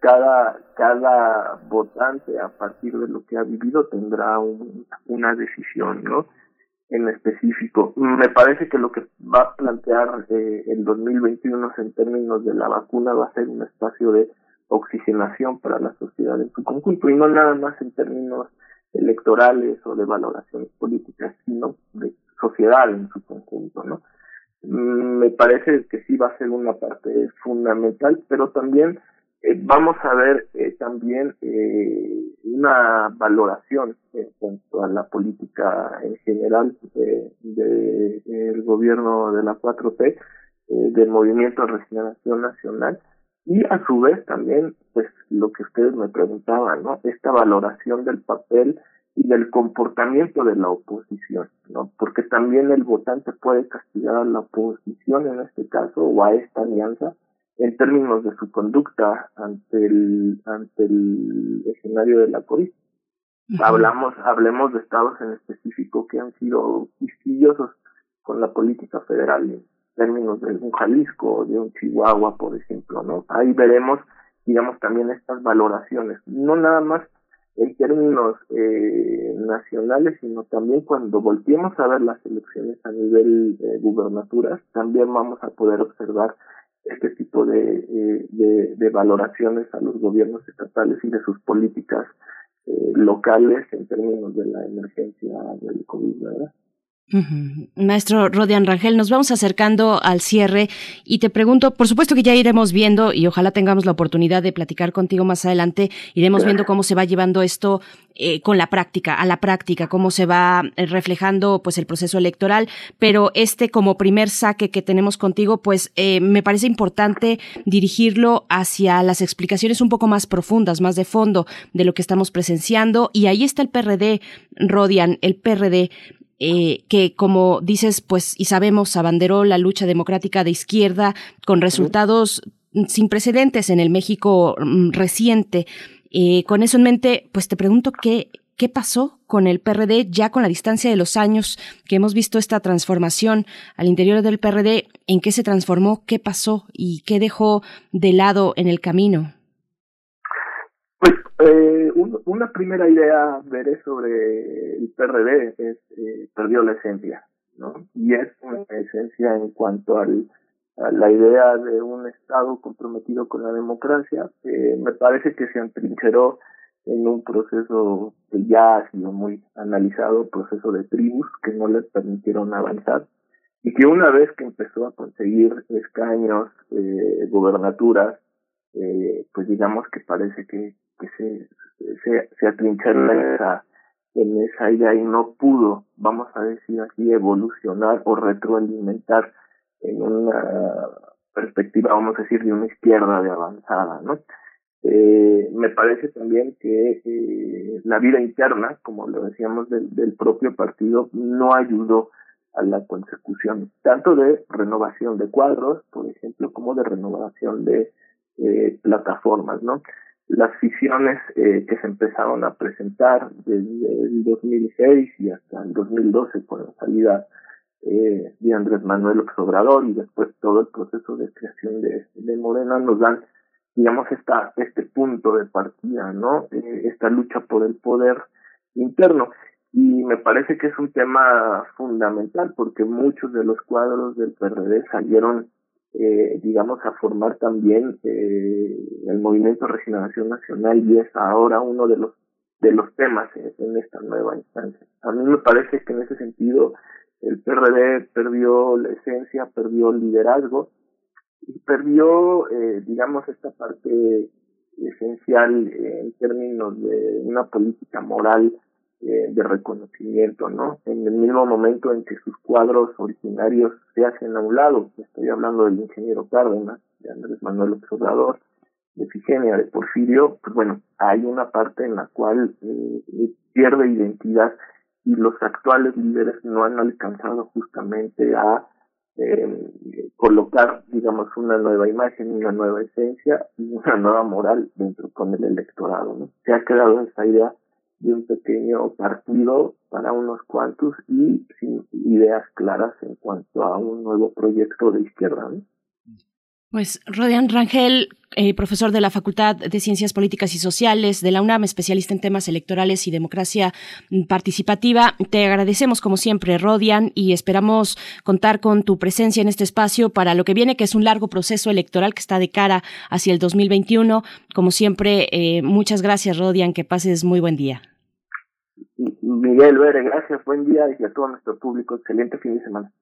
cada, cada votante a partir de lo que ha vivido tendrá un, una decisión, ¿no? En específico. Me parece que lo que va a plantear eh, el 2021 en términos de la vacuna va a ser un espacio de oxigenación para la sociedad en su conjunto y no nada más en términos electorales o de valoraciones políticas, sino de sociedad en su conjunto, ¿no? Mm, me parece que sí va a ser una parte fundamental, pero también eh, vamos a ver eh, también eh, una valoración en cuanto a la política en general del de, gobierno de la 4T eh, del Movimiento de Regeneración Nacional y a su vez también, pues lo que ustedes me preguntaban, ¿no? Esta valoración del papel y del comportamiento de la oposición, ¿no? Porque también el votante puede castigar a la oposición en este caso o a esta alianza en términos de su conducta ante el ante el escenario de la COVID. Hablamos hablemos de estados en específico que han sido quisquillosos con la política federal en términos de un Jalisco o de un Chihuahua, por ejemplo, ¿no? Ahí veremos, digamos, también estas valoraciones, no nada más en términos eh, nacionales, sino también cuando volteemos a ver las elecciones a nivel eh, gubernaturas, también vamos a poder observar este tipo de, eh, de, de, valoraciones a los gobiernos estatales y de sus políticas eh, locales en términos de la emergencia del COVID, ¿verdad? Maestro Rodian Rangel, nos vamos acercando al cierre y te pregunto, por supuesto que ya iremos viendo y ojalá tengamos la oportunidad de platicar contigo más adelante, iremos viendo cómo se va llevando esto eh, con la práctica, a la práctica, cómo se va eh, reflejando pues el proceso electoral, pero este como primer saque que tenemos contigo, pues eh, me parece importante dirigirlo hacia las explicaciones un poco más profundas, más de fondo de lo que estamos presenciando. Y ahí está el PRD, Rodian, el PRD eh, que como dices, pues y sabemos, abanderó la lucha democrática de izquierda con resultados sin precedentes en el México mm, reciente. Eh, con eso en mente, pues te pregunto qué, qué pasó con el PRD ya con la distancia de los años que hemos visto esta transformación al interior del PRD, en qué se transformó, qué pasó y qué dejó de lado en el camino. Eh, una primera idea veré sobre el PRD es eh, perdió la esencia, ¿no? Y es una esencia en cuanto al, a la idea de un Estado comprometido con la democracia. Eh, me parece que se entrincheró en un proceso que ya ha sido muy analizado, proceso de tribus que no les permitieron avanzar y que una vez que empezó a conseguir escaños, eh, gobernaturas, eh, pues digamos que parece que que se, se, se atrincheró en esa, en esa idea y no pudo, vamos a decir así, evolucionar o retroalimentar en una perspectiva, vamos a decir, de una izquierda de avanzada, ¿no? Eh, me parece también que eh, la vida interna, como lo decíamos del, del propio partido, no ayudó a la consecución tanto de renovación de cuadros, por ejemplo, como de renovación de eh, plataformas, ¿no? Las fisiones eh, que se empezaron a presentar desde el 2006 y hasta el 2012 con la salida eh, de Andrés Manuel Obrador y después todo el proceso de creación de, de Morena nos dan digamos esta este punto de partida no eh, esta lucha por el poder interno. Y me parece que es un tema fundamental porque muchos de los cuadros del PRD salieron eh, digamos, a formar también eh, el Movimiento Regeneración Nacional y es ahora uno de los de los temas en, esta nueva instancia. A mí me parece que en ese sentido el PRD perdió la esencia, perdió el liderazgo y perdió, eh, digamos, esta parte esencial en términos de una política moral eh, de reconocimiento, ¿no? En el mismo momento en que sus cuadros originarios se hacen a un lado, estoy hablando del ingeniero Cárdenas, de Andrés Manuel Observador, de Figenia, de Porfirio, pues bueno, hay una parte en la cual eh, pierde identidad y los actuales líderes no han alcanzado justamente a eh, colocar, digamos, una nueva imagen, una nueva esencia y una nueva moral dentro con el electorado, ¿no? Se ha quedado esa idea de un pequeño partido para unos cuantos y sin ideas claras en cuanto a un nuevo proyecto de izquierda. Pues Rodian Rangel, eh, profesor de la Facultad de Ciencias Políticas y Sociales de la UNAM, especialista en temas electorales y democracia participativa. Te agradecemos como siempre, Rodian, y esperamos contar con tu presencia en este espacio para lo que viene, que es un largo proceso electoral que está de cara hacia el 2021. Como siempre, eh, muchas gracias, Rodian, que pases muy buen día. Miguel Vere, gracias, buen día y a todo nuestro público, excelente fin de semana.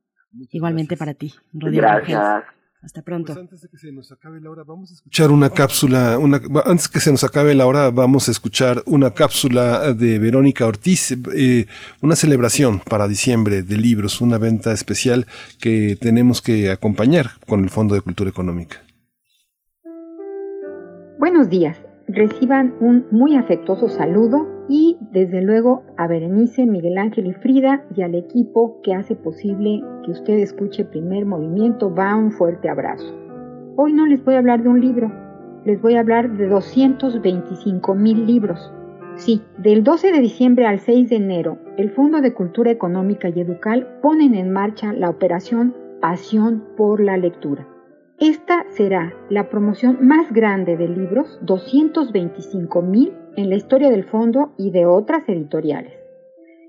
Igualmente para ti, Rodian Gracias. Hasta pronto. Pues antes de que se nos acabe la hora, vamos a escuchar una cápsula, una, antes que se nos acabe la hora, vamos a escuchar una cápsula de Verónica Ortiz, eh, una celebración para diciembre de libros, una venta especial que tenemos que acompañar con el Fondo de Cultura Económica. Buenos días, reciban un muy afectuoso saludo y desde luego a Berenice, Miguel Ángel y Frida y al equipo que hace posible que usted escuche primer movimiento, va un fuerte abrazo. Hoy no les voy a hablar de un libro, les voy a hablar de 225 mil libros. Sí, del 12 de diciembre al 6 de enero, el Fondo de Cultura Económica y Educal ponen en marcha la operación Pasión por la Lectura. Esta será la promoción más grande de libros, 225 mil en la historia del fondo y de otras editoriales.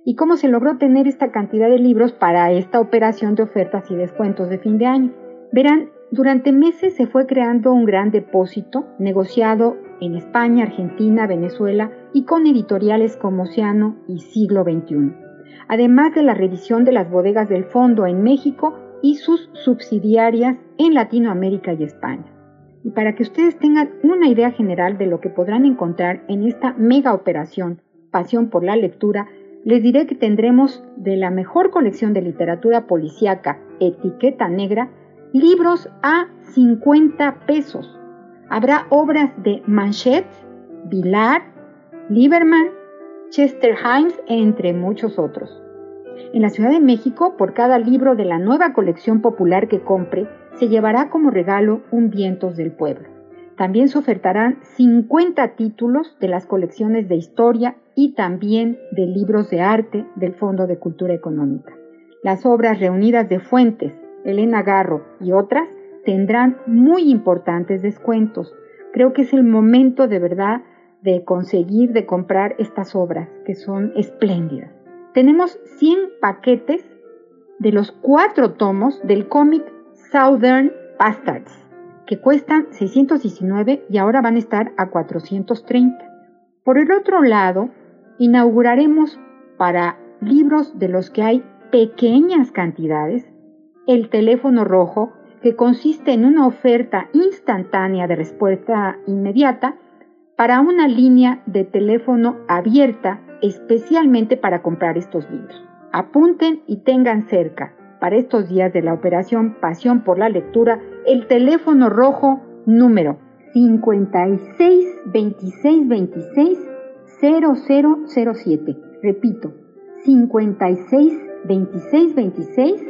¿Y cómo se logró tener esta cantidad de libros para esta operación de ofertas y descuentos de fin de año? Verán, durante meses se fue creando un gran depósito negociado en España, Argentina, Venezuela y con editoriales como Oceano y Siglo XXI, además de la revisión de las bodegas del fondo en México y sus subsidiarias en Latinoamérica y España. Y para que ustedes tengan una idea general de lo que podrán encontrar en esta mega operación Pasión por la Lectura, les diré que tendremos de la mejor colección de literatura policíaca, Etiqueta Negra, libros a 50 pesos. Habrá obras de Manchet, Vilar, Lieberman, Chester Himes, entre muchos otros. En la Ciudad de México, por cada libro de la nueva colección popular que compre, se llevará como regalo un Vientos del Pueblo. También se ofertarán 50 títulos de las colecciones de historia y también de libros de arte del Fondo de Cultura Económica. Las obras reunidas de Fuentes, Elena Garro y otras tendrán muy importantes descuentos. Creo que es el momento de verdad de conseguir, de comprar estas obras, que son espléndidas. Tenemos 100 paquetes de los cuatro tomos del cómic Southern Bastards, que cuestan 619 y ahora van a estar a 430. Por el otro lado, inauguraremos para libros de los que hay pequeñas cantidades el teléfono rojo, que consiste en una oferta instantánea de respuesta inmediata para una línea de teléfono abierta especialmente para comprar estos libros. Apunten y tengan cerca para estos días de la operación Pasión por la Lectura el teléfono rojo número 56 26 26 0007. Repito, 56 26 26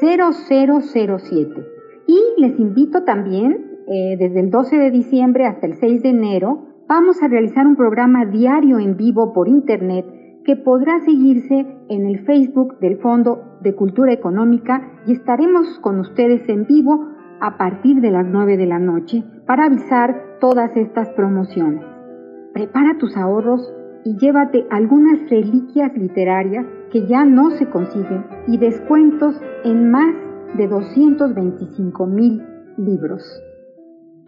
0007. Y les invito también, eh, desde el 12 de diciembre hasta el 6 de enero, vamos a realizar un programa diario en vivo por Internet que podrá seguirse en el Facebook del Fondo de Cultura Económica y estaremos con ustedes en vivo a partir de las 9 de la noche para avisar todas estas promociones. Prepara tus ahorros y llévate algunas reliquias literarias que ya no se consiguen y descuentos en más de 225 mil libros.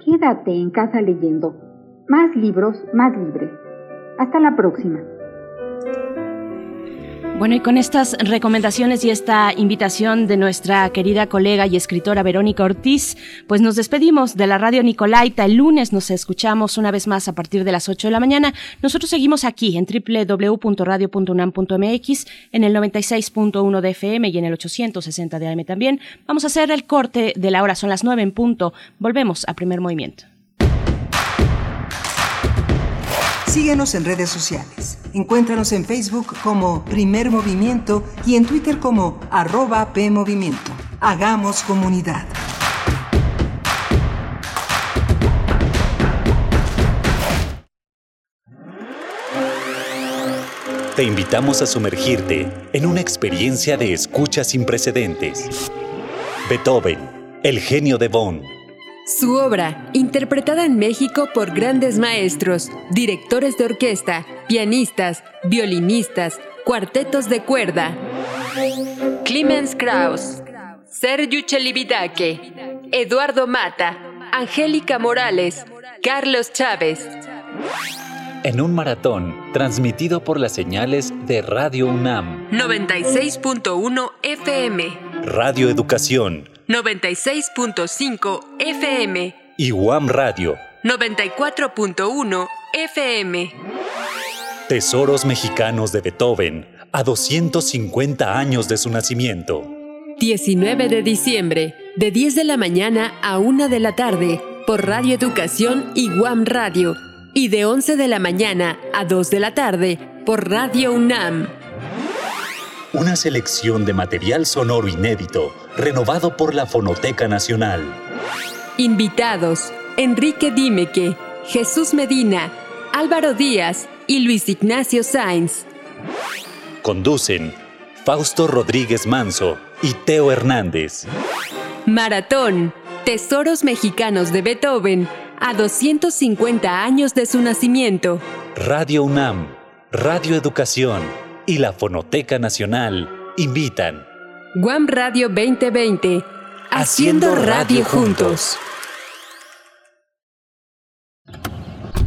Quédate en casa leyendo. Más libros, más libre. Hasta la próxima. Bueno, y con estas recomendaciones y esta invitación de nuestra querida colega y escritora Verónica Ortiz, pues nos despedimos de la radio Nicolaita. El lunes nos escuchamos una vez más a partir de las 8 de la mañana. Nosotros seguimos aquí en www.radio.unam.mx, en el 96.1 de FM y en el 860 de AM también. Vamos a hacer el corte de la hora, son las 9 en punto. Volvemos a primer movimiento. Síguenos en redes sociales. Encuéntranos en Facebook como Primer Movimiento y en Twitter como arroba PMovimiento. Hagamos comunidad. Te invitamos a sumergirte en una experiencia de escucha sin precedentes. Beethoven, el genio de Bonn su obra, interpretada en México por grandes maestros, directores de orquesta, pianistas, violinistas, cuartetos de cuerda. Clemens Krauss, Sergio Chelividake, Eduardo Mata, Angélica Morales, Carlos Chávez. En un maratón transmitido por las señales de Radio UNAM. 96.1 FM. Radio Educación 96.5 FM y Guam Radio 94.1 FM. Tesoros mexicanos de Beethoven a 250 años de su nacimiento. 19 de diciembre, de 10 de la mañana a 1 de la tarde, por Radio Educación y Guam Radio, y de 11 de la mañana a 2 de la tarde, por Radio UNAM. Una selección de material sonoro inédito, renovado por la Fonoteca Nacional. Invitados: Enrique Dimeque, Jesús Medina, Álvaro Díaz y Luis Ignacio Sainz. Conducen Fausto Rodríguez Manso y Teo Hernández. Maratón, Tesoros Mexicanos de Beethoven, a 250 años de su nacimiento. Radio UNAM, Radio Educación y la Fonoteca Nacional invitan. Guam Radio 2020, haciendo radio juntos.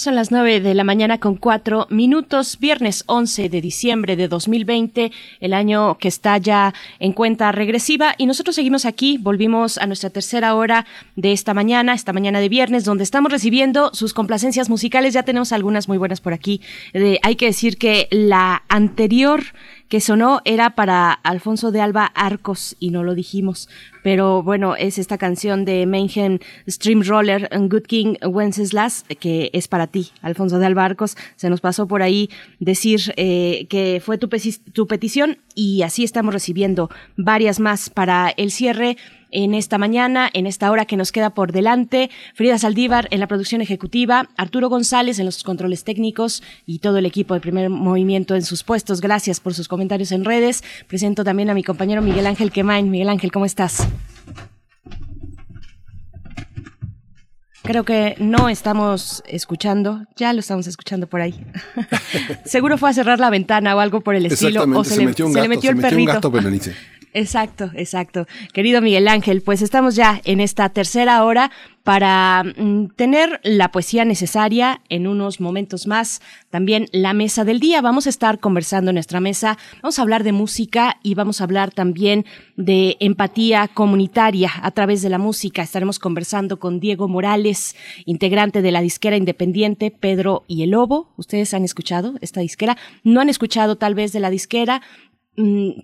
Son las 9 de la mañana con cuatro minutos, viernes 11 de diciembre de 2020, el año que está ya en cuenta regresiva y nosotros seguimos aquí, volvimos a nuestra tercera hora de esta mañana, esta mañana de viernes, donde estamos recibiendo sus complacencias musicales, ya tenemos algunas muy buenas por aquí. Eh, hay que decir que la anterior que sonó era para Alfonso de Alba Arcos y no lo dijimos, pero bueno, es esta canción de Mayhem Streamroller Good King Wenceslas que es para ti, Alfonso de Alba Arcos. Se nos pasó por ahí decir eh, que fue tu petición y así estamos recibiendo varias más para el cierre en esta mañana, en esta hora que nos queda por delante. Frida Saldívar en la producción ejecutiva, Arturo González en los controles técnicos y todo el equipo de primer movimiento en sus puestos. Gracias por sus comentarios en redes. Presento también a mi compañero Miguel Ángel Quemain. Miguel Ángel, ¿cómo estás? Creo que no estamos escuchando, ya lo estamos escuchando por ahí. Seguro fue a cerrar la ventana o algo por el estilo. O se, se, le, metió un se gato, le metió se el un perrito. gato, Berenice. Exacto, exacto. Querido Miguel Ángel, pues estamos ya en esta tercera hora para mm, tener la poesía necesaria en unos momentos más. También la mesa del día. Vamos a estar conversando en nuestra mesa. Vamos a hablar de música y vamos a hablar también de empatía comunitaria a través de la música. Estaremos conversando con Diego Morales, integrante de la disquera independiente Pedro y el Lobo. ¿Ustedes han escuchado esta disquera? No han escuchado tal vez de la disquera,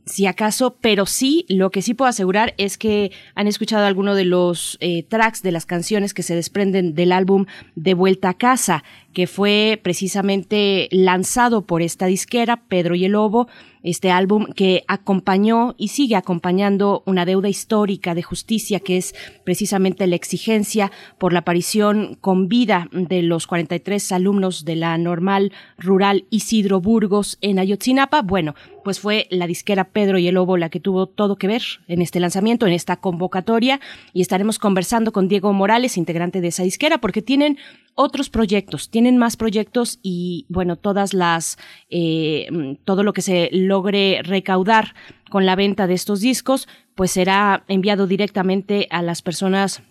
si acaso, pero sí, lo que sí puedo asegurar es que han escuchado alguno de los eh, tracks de las canciones que se desprenden del álbum De Vuelta a Casa, que fue precisamente lanzado por esta disquera, Pedro y el Lobo. Este álbum que acompañó y sigue acompañando una deuda histórica de justicia que es precisamente la exigencia por la aparición con vida de los 43 alumnos de la normal rural Isidro Burgos en Ayotzinapa. Bueno, pues fue la disquera Pedro y el Lobo la que tuvo todo que ver en este lanzamiento, en esta convocatoria, y estaremos conversando con Diego Morales, integrante de esa disquera, porque tienen otros proyectos, tienen más proyectos y bueno, todas las, eh, todo lo que se logre recaudar con la venta de estos discos, pues será enviado directamente a las personas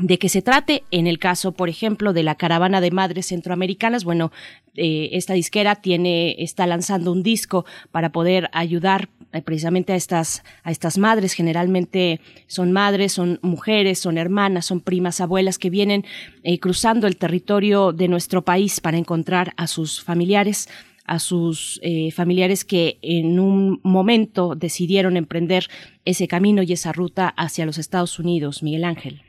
de que se trate. En el caso, por ejemplo, de la caravana de madres centroamericanas, bueno, eh, esta disquera tiene, está lanzando un disco para poder ayudar eh, precisamente a estas, a estas madres. Generalmente son madres, son mujeres, son hermanas, son primas, abuelas que vienen eh, cruzando el territorio de nuestro país para encontrar a sus familiares a sus familiares que en un momento decidieron emprender ese camino y esa ruta hacia los Estados Unidos. Miguel Ángel.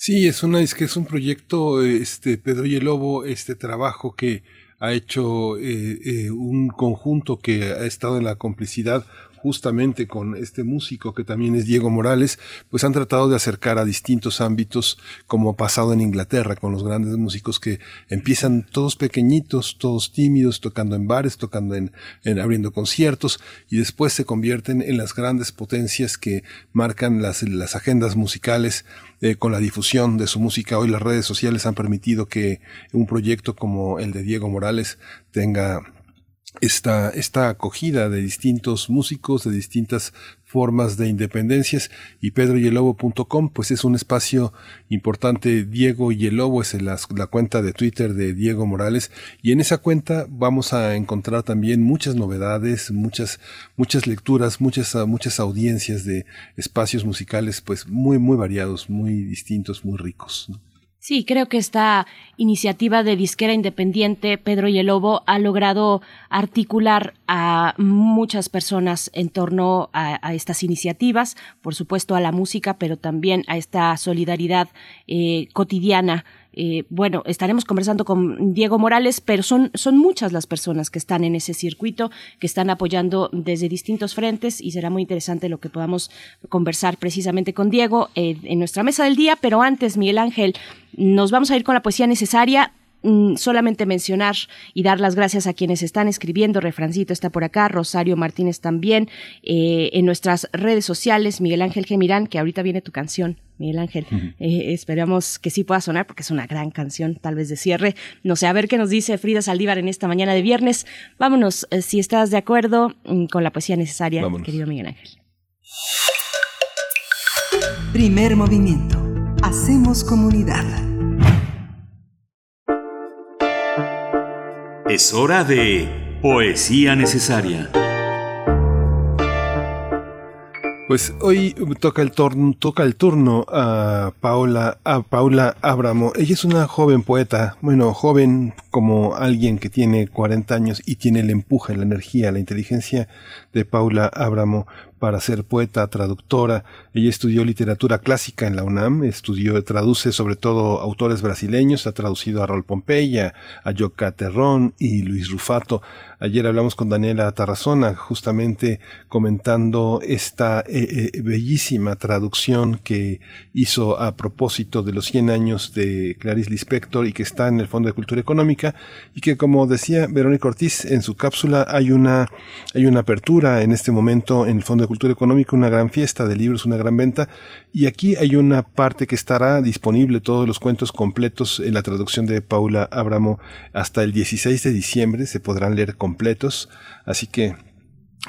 Sí, es una, es que es un proyecto, este, Pedro y el Lobo, este trabajo que ha hecho eh, eh, un conjunto que ha estado en la complicidad justamente con este músico que también es Diego Morales, pues han tratado de acercar a distintos ámbitos como ha pasado en Inglaterra con los grandes músicos que empiezan todos pequeñitos, todos tímidos, tocando en bares, tocando en, abriendo conciertos y después se convierten en las grandes potencias que marcan las, las agendas musicales eh, con la difusión de su música. Hoy las redes sociales han permitido que un proyecto como el de Diego Morales tenga esta, esta acogida de distintos músicos, de distintas formas de independencias. Y pedroyelobo.com pues es un espacio importante. Diego y el Lobo es la, la, cuenta de Twitter de Diego Morales. Y en esa cuenta vamos a encontrar también muchas novedades muchas muchas lecturas muchas muchas audiencias de espacios musicales pues muy muy variados muy distintos muy ricos Sí, creo que esta iniciativa de disquera independiente, Pedro y el Lobo, ha logrado articular a muchas personas en torno a, estas iniciativas, por supuesto a la música, pero también a esta solidaridad eh, cotidiana eh, bueno, estaremos conversando con Diego Morales, pero son, son muchas las personas que están en ese circuito, que están apoyando desde distintos frentes y será muy interesante lo que podamos conversar precisamente con Diego eh, en nuestra mesa del día. Pero antes, Miguel Ángel, nos vamos a ir con la poesía necesaria. Mm, solamente mencionar y dar las gracias a quienes están escribiendo. Refrancito está por acá, Rosario Martínez también, eh, en nuestras redes sociales, Miguel Ángel Gemirán, que ahorita viene tu canción. Miguel Ángel, eh, esperamos que sí pueda sonar porque es una gran canción, tal vez de cierre. No sé, a ver qué nos dice Frida Saldívar en esta mañana de viernes. Vámonos, eh, si estás de acuerdo mm, con la poesía necesaria, querido Miguel Ángel. Primer movimiento. Hacemos comunidad. Es hora de Poesía Necesaria. Pues hoy toca el, turno, toca el turno a Paula, a Paula Abramo. Ella es una joven poeta, bueno, joven como alguien que tiene 40 años y tiene el empuje, la energía, la inteligencia de Paula Abramo para ser poeta, traductora. Ella estudió literatura clásica en la UNAM, estudió, traduce sobre todo autores brasileños, ha traducido a Rol Pompeya, a Yoka Terrón y Luis Rufato. Ayer hablamos con Daniela Tarazona justamente comentando esta eh, eh, bellísima traducción que hizo a propósito de los 100 años de Clarice Lispector y que está en el Fondo de Cultura Económica y que como decía Verónica Ortiz en su cápsula hay una, hay una apertura en este momento en el Fondo de Cultura Económica, una gran fiesta de libros, una gran venta. Y aquí hay una parte que estará disponible, todos los cuentos completos en la traducción de Paula Abramo hasta el 16 de diciembre, se podrán leer completos. Así que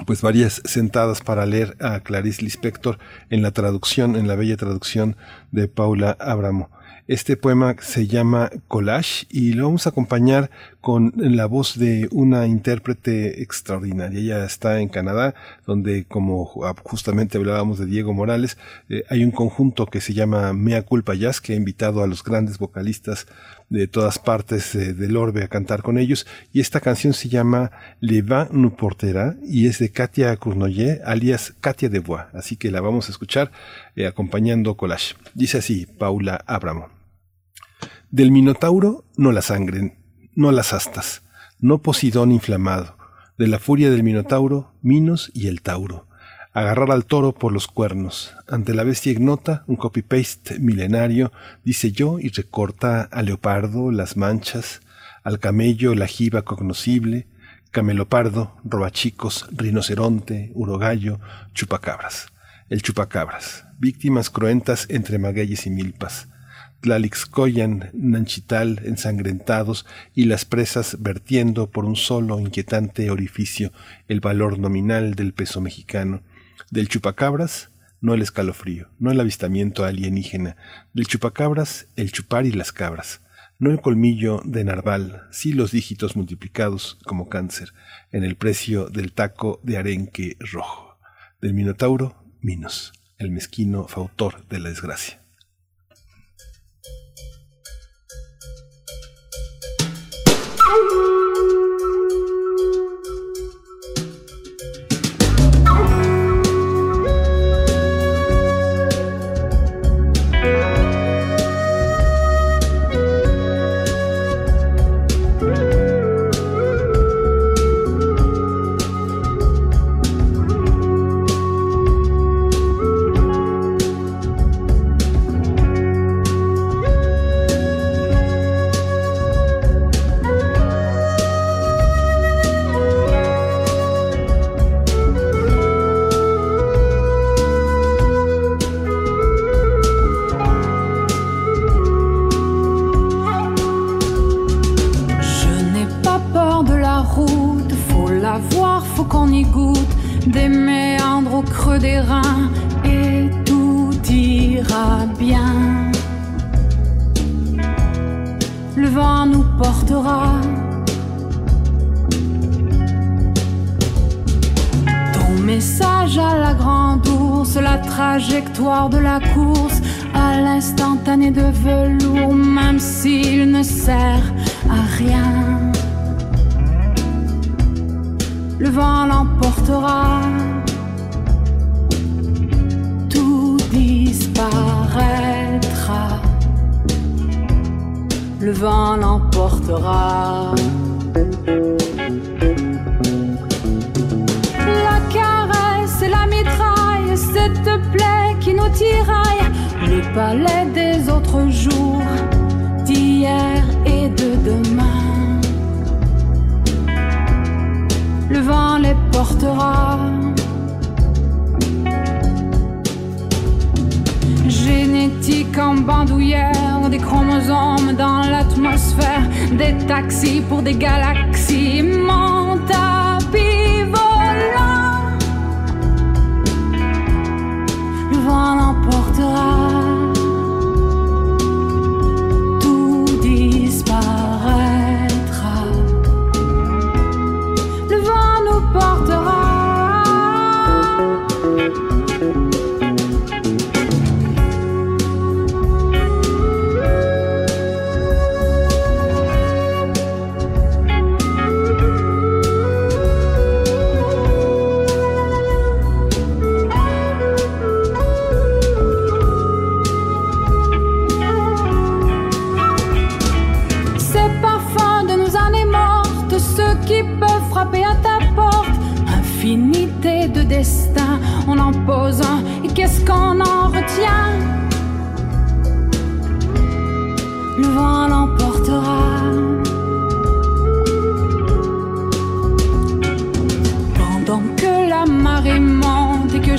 pues varias sentadas para leer a Clarice Lispector en la traducción, en la bella traducción de Paula Abramo. Este poema se llama Collage y lo vamos a acompañar con la voz de una intérprete extraordinaria. Ella está en Canadá, donde como justamente hablábamos de Diego Morales, eh, hay un conjunto que se llama Mea Culpa Jazz que ha invitado a los grandes vocalistas de todas partes eh, del orbe a cantar con ellos. Y esta canción se llama Le Vin nous portera y es de Katia Cournoyer, alias Katia de Bois. Así que la vamos a escuchar eh, acompañando collage. Dice así Paula Abramo. Del Minotauro no la sangren, no las astas, no Posidón inflamado, De la furia del Minotauro, Minos y el Tauro. Agarrar al toro por los cuernos. Ante la bestia ignota, un copy-paste milenario, dice yo, y recorta al leopardo las manchas, al camello la jiba cognoscible, camelopardo, robachicos, rinoceronte, urogallo, chupacabras. El chupacabras, víctimas cruentas entre magueyes y milpas. Tlalixcoyan, Nanchital ensangrentados y las presas vertiendo por un solo inquietante orificio el valor nominal del peso mexicano. Del chupacabras, no el escalofrío, no el avistamiento alienígena. Del chupacabras, el chupar y las cabras. No el colmillo de narval, sí los dígitos multiplicados como cáncer en el precio del taco de arenque rojo. Del minotauro, Minos, el mezquino fautor de la desgracia. Ton message à la grande ours, la trajectoire de la course, à l'instantané de velours, même s'il ne sert à rien. Le vent l'emportera, tout disparaît le vent l'emportera. La caresse et la mitraille, cette plaie qui nous tiraille, le palais des autres jours, d'hier et de demain. Le vent les portera. génétique en bandoulière chromosomes dans l'atmosphère, des taxis pour des galaxies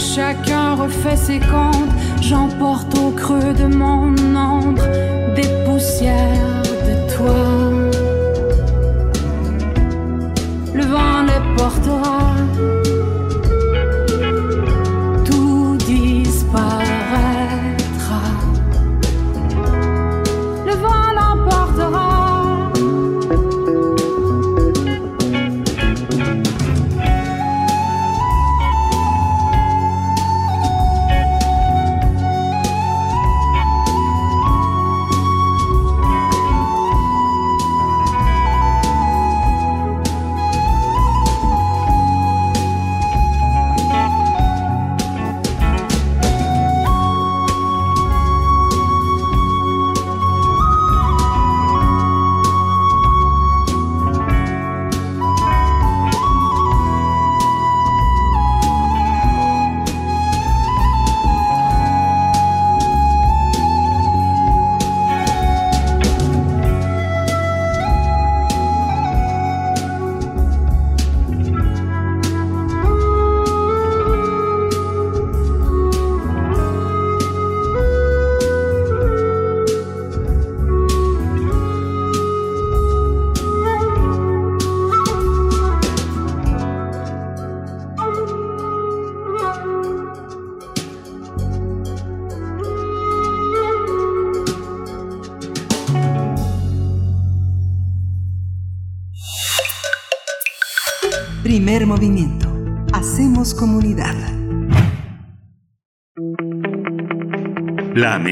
chacun refait ses comptes. J'emporte au creux de mon ombre des poussières de toi. Le vent les portera.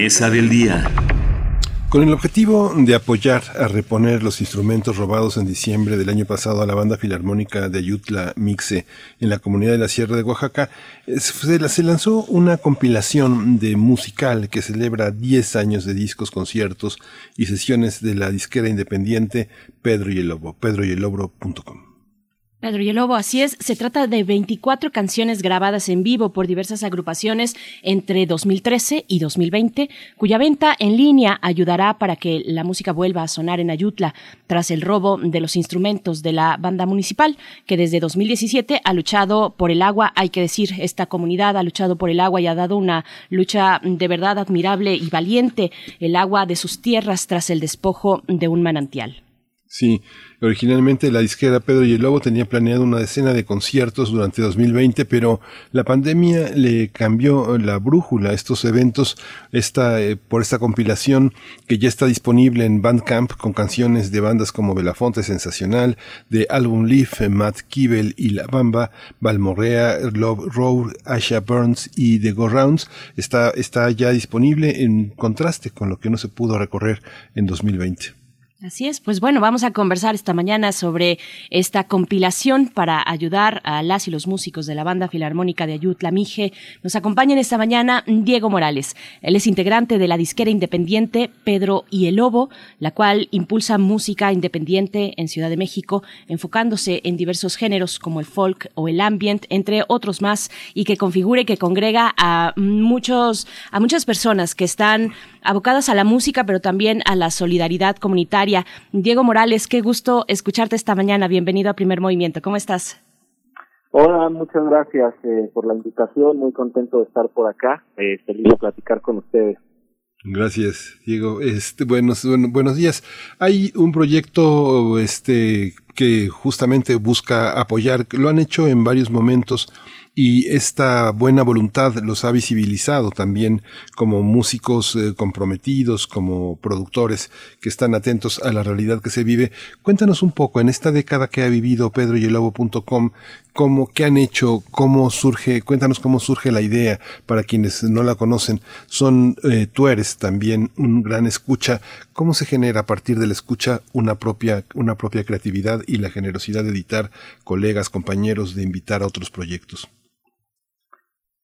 Mesa del día. Con el objetivo de apoyar a reponer los instrumentos robados en diciembre del año pasado a la banda filarmónica de Ayutla Mixe en la comunidad de la Sierra de Oaxaca, se lanzó una compilación de musical que celebra 10 años de discos, conciertos y sesiones de la disquera independiente Pedro y el Lobo, pedroyelobro.com. El Lobo, así es. Se trata de 24 canciones grabadas en vivo por diversas agrupaciones entre 2013 y 2020, cuya venta en línea ayudará para que la música vuelva a sonar en Ayutla tras el robo de los instrumentos de la banda municipal, que desde 2017 ha luchado por el agua. Hay que decir, esta comunidad ha luchado por el agua y ha dado una lucha de verdad admirable y valiente, el agua de sus tierras tras el despojo de un manantial. Sí, Originalmente la disquera Pedro y el Lobo tenía planeado una decena de conciertos durante 2020, pero la pandemia le cambió la brújula a estos eventos esta, eh, por esta compilación que ya está disponible en Bandcamp con canciones de bandas como Belafonte Sensacional, de Album Leaf, Matt Kibel y La Bamba, Balmorrea, Love Road, Asha Burns y The Go Rounds. Está, está ya disponible en contraste con lo que no se pudo recorrer en 2020. Así es, pues bueno, vamos a conversar esta mañana sobre esta compilación para ayudar a las y los músicos de la banda filarmónica de Ayutla Mije. Nos acompaña esta mañana Diego Morales. Él es integrante de la disquera independiente Pedro y el Lobo, la cual impulsa música independiente en Ciudad de México, enfocándose en diversos géneros como el folk o el ambient, entre otros más, y que configure que congrega a muchos, a muchas personas que están abocadas a la música, pero también a la solidaridad comunitaria. Diego Morales, qué gusto escucharte esta mañana. Bienvenido a Primer Movimiento. ¿Cómo estás? Hola, muchas gracias eh, por la invitación. Muy contento de estar por acá. Eh, feliz de platicar con ustedes. Gracias, Diego. Este, buenos, buenos días. Hay un proyecto este, que justamente busca apoyar, lo han hecho en varios momentos y esta buena voluntad los ha visibilizado también como músicos eh, comprometidos, como productores que están atentos a la realidad que se vive. Cuéntanos un poco en esta década que ha vivido Pedro y cómo, qué han hecho, cómo surge, cuéntanos cómo surge la idea para quienes no la conocen. Son, eh, tú eres también un gran escucha. ¿Cómo se genera a partir de la escucha una propia, una propia creatividad y la generosidad de editar colegas, compañeros, de invitar a otros proyectos?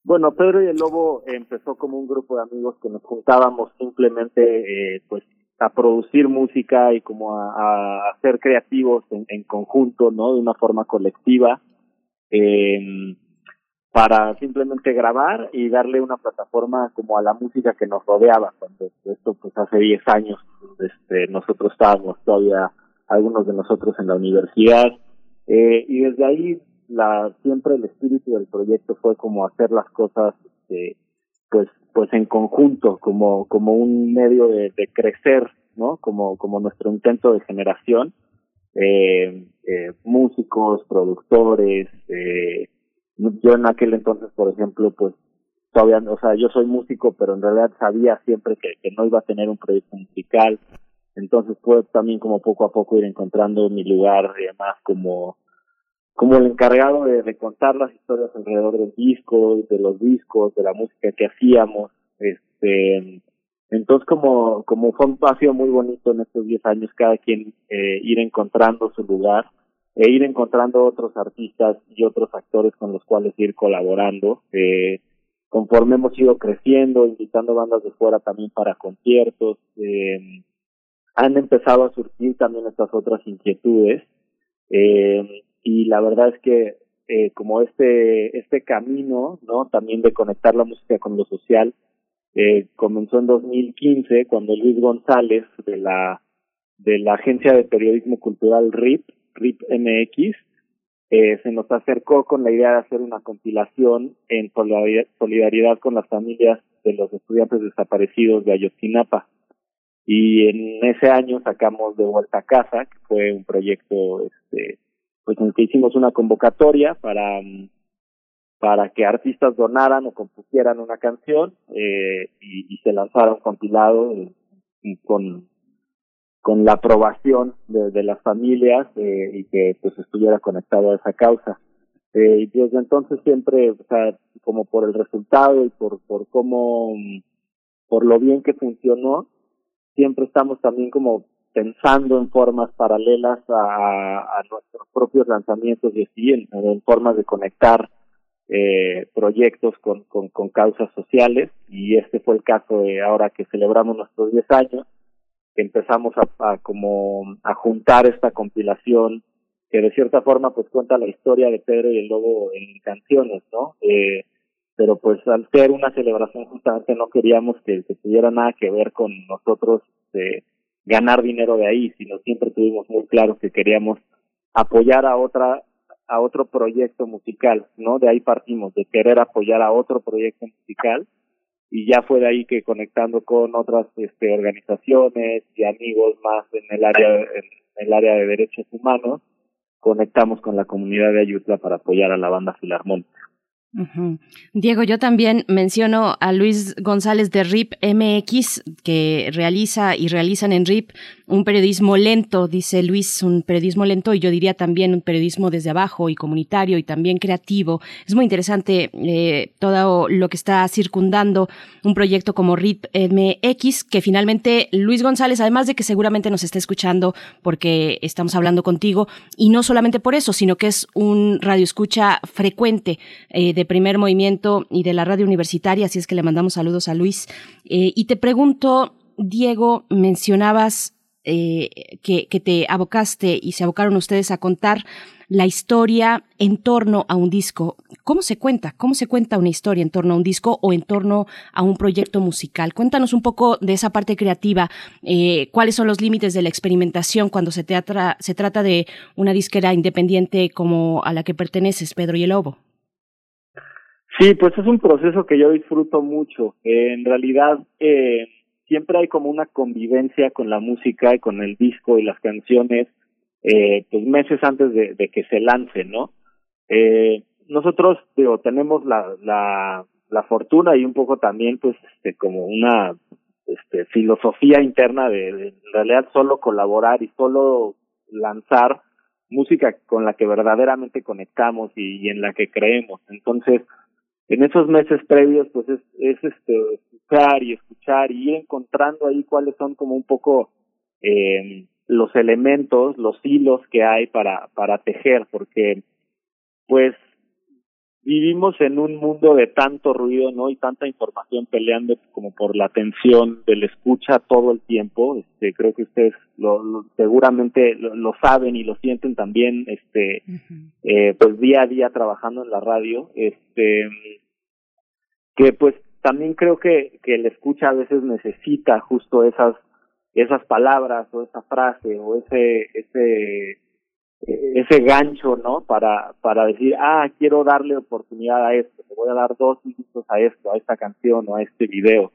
Bueno, Pedro y el Lobo empezó como un grupo de amigos que nos juntábamos simplemente eh, pues a producir música y como a, ser creativos en, en, conjunto, ¿no? De una forma colectiva, eh, para simplemente grabar y darle una plataforma como a la música que nos rodeaba. Cuando esto pues hace 10 años, este, nosotros estábamos todavía algunos de nosotros en la universidad eh, y desde ahí la siempre el espíritu del proyecto fue como hacer las cosas este, pues pues en conjunto como como un medio de, de crecer no como como nuestro intento de generación eh, eh, músicos productores eh, yo en aquel entonces por ejemplo pues todavía o sea yo soy músico pero en realidad sabía siempre que, que no iba a tener un proyecto musical. Entonces fue también como poco a poco ir encontrando mi lugar y además como como el encargado de, contar las historias alrededor del disco, de los discos, de la música que hacíamos. Este, entonces como, como fue un paseo muy bonito en estos 10 años, cada quien eh, ir encontrando su lugar e ir encontrando otros artistas y otros actores con los cuales ir colaborando. Eh, conforme hemos ido creciendo, invitando bandas de fuera también para conciertos, eh, han empezado a surgir también estas otras inquietudes. Eh, y la verdad es que eh, como este este camino no también de conectar la música con lo social eh, comenzó en 2015 cuando Luis González de la de la agencia de periodismo cultural RIP RIP MX eh, se nos acercó con la idea de hacer una compilación en solidaridad con las familias de los estudiantes desaparecidos de Ayotzinapa. Y en ese año sacamos de vuelta a casa que fue un proyecto este pues en que hicimos una convocatoria para mm, para que artistas donaran o compusieran una canción eh, y, y, se lanzara un compilado eh, con con la aprobación de, de las familias eh, y que pues estuviera conectado a esa causa. Eh, y desde entonces siempre, o sea, como por el resultado y por, por cómo, por lo bien que funcionó, siempre estamos también como pensando en formas paralelas a, nuestros propios lanzamientos y en, en formas de conectar eh, proyectos con, causas sociales y este fue el caso de ahora que celebramos nuestros 10 años, empezamos a, a como a juntar esta compilación que de cierta forma pues cuenta la historia de Pedro y el Lobo en canciones, ¿no? Eh, pero pues al ser una celebración justamente no queríamos que, que tuviera nada que ver con nosotros eh, ganar dinero de ahí, sino siempre tuvimos muy claro que queríamos apoyar a otra a otro proyecto musical, ¿no? De ahí partimos, de querer apoyar a otro proyecto musical y ya fue de ahí que conectando con otras este, organizaciones y amigos más en el área en el área de derechos humanos conectamos con la comunidad de Ayutla para apoyar a la banda filarmónica. Diego, yo también menciono a Luis González de RIP MX, que realiza y realizan en RIP un periodismo lento, dice Luis, un periodismo lento y yo diría también un periodismo desde abajo y comunitario y también creativo. Es muy interesante eh, todo lo que está circundando un proyecto como RIP MX, que finalmente Luis González, además de que seguramente nos está escuchando porque estamos hablando contigo, y no solamente por eso, sino que es un radioescucha frecuente eh, de primer movimiento y de la radio universitaria, así es que le mandamos saludos a Luis. Eh, y te pregunto, Diego, mencionabas eh, que, te abocaste y se abocaron ustedes a contar la historia en torno a un disco. ¿Cómo se cuenta? ¿Cómo se cuenta una historia en torno a un disco o en torno a un proyecto musical? Cuéntanos un poco de esa parte creativa. Eh, ¿Cuáles son los límites de la experimentación cuando se, teatra, se trata de una disquera independiente como a la que perteneces, Pedro y el Lobo? Sí, pues es un proceso que yo disfruto mucho. En realidad, eh, siempre hay como una convivencia con la música y con el disco y las canciones, eh, pues meses antes de, que se lance, ¿no? Eh, nosotros, digo, tenemos la, la, la fortuna y un poco también, pues, este, como una este, filosofía interna de, en realidad solo colaborar y solo lanzar música con la que verdaderamente conectamos y en la que creemos. Entonces, en esos meses previos, pues es, es este, escuchar y escuchar y ir encontrando ahí cuáles son como un poco eh, los elementos, los hilos que hay para, para tejer, porque pues vivimos en un mundo de tanto ruido, ¿no? Y tanta información peleando como por la atención del escucha todo el tiempo. Este, creo que ustedes lo, lo seguramente lo, lo, saben y lo sienten también, este, uh -huh. eh, pues día a día trabajando en la radio, este, que pues también creo que, que el escucha a veces necesita justo esas, esas palabras o esa frase o ese, ese, ese gancho, ¿no? Para, para decir, ah, quiero darle oportunidad a esto, le voy a dar dos minutos a esto, a esta canción o a este video.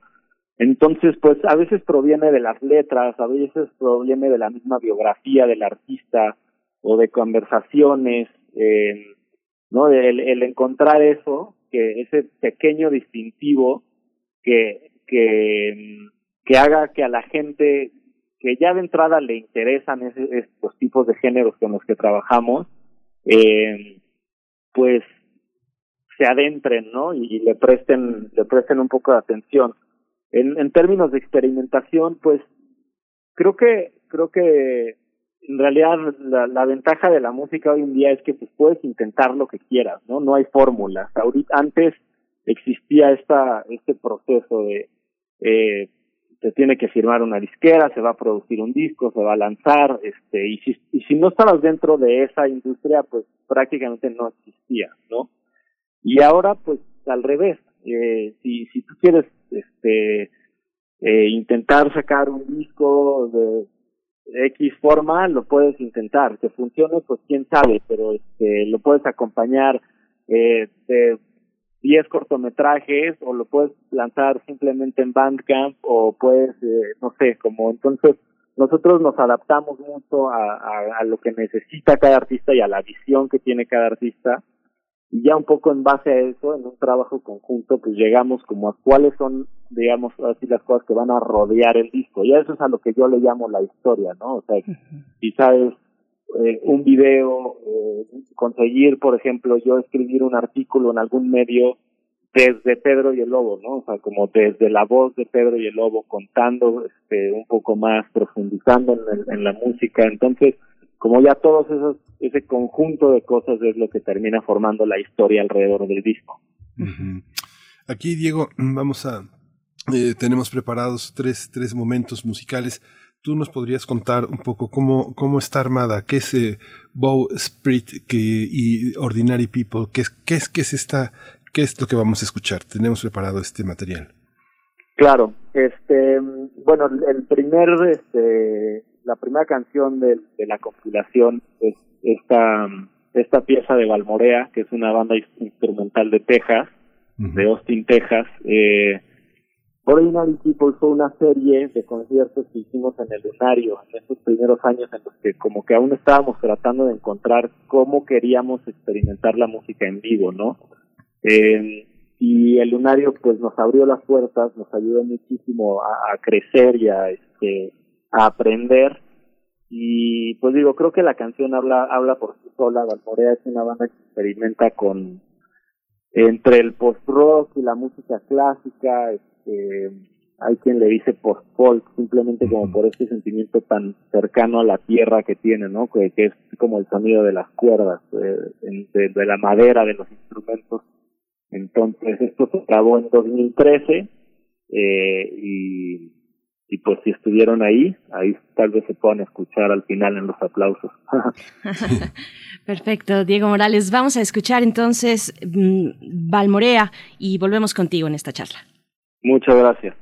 Entonces, pues a veces proviene de las letras, a veces proviene de la misma biografía del artista o de conversaciones, eh, ¿no? El, el encontrar eso, que ese pequeño distintivo que, que, que haga que a la gente que ya de entrada le interesan ese, estos tipos de géneros con los que trabajamos, eh, pues se adentren, ¿no? Y, le presten, le presten un poco de atención. En, en términos de experimentación, pues creo que, creo que en realidad la, la ventaja de la música hoy en día es que pues puedes intentar lo que quieras, ¿no? No hay fórmulas. Ahorita, antes existía esta, este proceso de, eh, se tiene que firmar una disquera, se va a producir un disco, se va a lanzar, este, y si, y si no estabas dentro de esa industria, pues prácticamente no existía, ¿no? Y ahora, pues, al revés, eh, si, si tú quieres, este, eh, intentar sacar un disco de X forma, lo puedes intentar, que funcione, pues quién sabe, pero este, lo puedes acompañar eh, de 10 cortometrajes o lo puedes lanzar simplemente en Bandcamp o puedes, eh, no sé, como entonces nosotros nos adaptamos mucho a, a, a, lo que necesita cada artista y a la visión que tiene cada artista y ya un poco en base a eso, en un trabajo conjunto, pues llegamos como a cuáles son, digamos, así las cosas que van a rodear el disco. Y eso es a lo que yo le llamo la historia, ¿no? O sea, quizás es eh, un video, eh, conseguir, por ejemplo, yo escribir un artículo en algún medio desde Pedro y el Lobo, ¿no? O sea, como desde la voz de Pedro y el Lobo, contando este, un poco más, profundizando en, en la música. Entonces, como ya todos esos, ese conjunto de cosas es lo que termina formando la historia alrededor del disco. Aquí, Diego, vamos a, eh, tenemos preparados tres, tres momentos musicales. ¿Tú nos podrías contar un poco cómo, cómo está armada? ¿Qué es eh, Bow Spirit que, y Ordinary People? ¿Qué es, qué, es, ¿Qué es esta, qué es lo que vamos a escuchar? Tenemos preparado este material. Claro, este, bueno, el primer, este, la primera canción de, de la compilación es esta, esta pieza de Valmorea, que es una banda instrumental de Texas, de Austin, Texas. Eh, Ordinary People fue una serie de conciertos que hicimos en el Lunario en esos primeros años en los que como que aún estábamos tratando de encontrar cómo queríamos experimentar la música en vivo, ¿no? Eh, y el Lunario pues nos abrió las puertas, nos ayudó muchísimo a, a crecer y a, este, a aprender y pues digo, creo que la canción habla, habla por sí sola, Valmorea es una banda que experimenta con entre el post-rock y la música clásica, este, hay quien le dice post-folk, simplemente como por este sentimiento tan cercano a la tierra que tiene, ¿no? Que, que es como el sonido de las cuerdas, eh, de, de, la madera, de los instrumentos. Entonces, esto se grabó en 2013 eh, y y pues si estuvieron ahí, ahí tal vez se puedan escuchar al final en los aplausos. Perfecto, Diego Morales. Vamos a escuchar entonces mm, Valmorea y volvemos contigo en esta charla. Muchas gracias.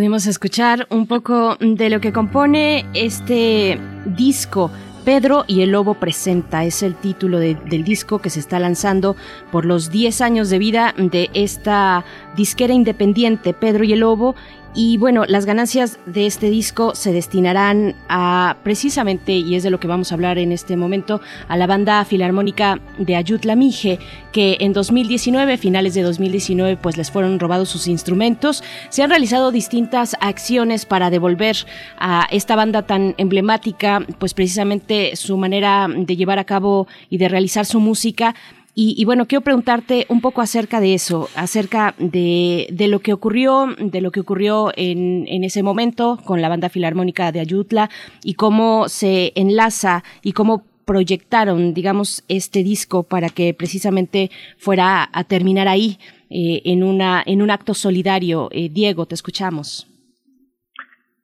Pudimos escuchar un poco de lo que compone este disco Pedro y el Lobo presenta, es el título del disco que se está lanzando por los 10 años de vida de esta disquera independiente Pedro y el Lobo y bueno, las ganancias de este disco se destinarán a precisamente, y es de lo que vamos a hablar en este momento, a la banda filarmónica de Ayutla Mije, que en 2019, finales de 2019, pues les fueron robados sus instrumentos. Se han realizado distintas acciones para devolver a esta banda tan emblemática, pues precisamente su manera de llevar a cabo y de realizar su música y, bueno, quiero preguntarte un poco acerca de eso, acerca de, de lo que ocurrió, de lo que ocurrió en, en, ese momento con la banda filarmónica de Ayutla y cómo se enlaza y cómo proyectaron, digamos, este disco para que precisamente fuera a terminar ahí eh, en una en un acto solidario. Eh, Diego, te escuchamos.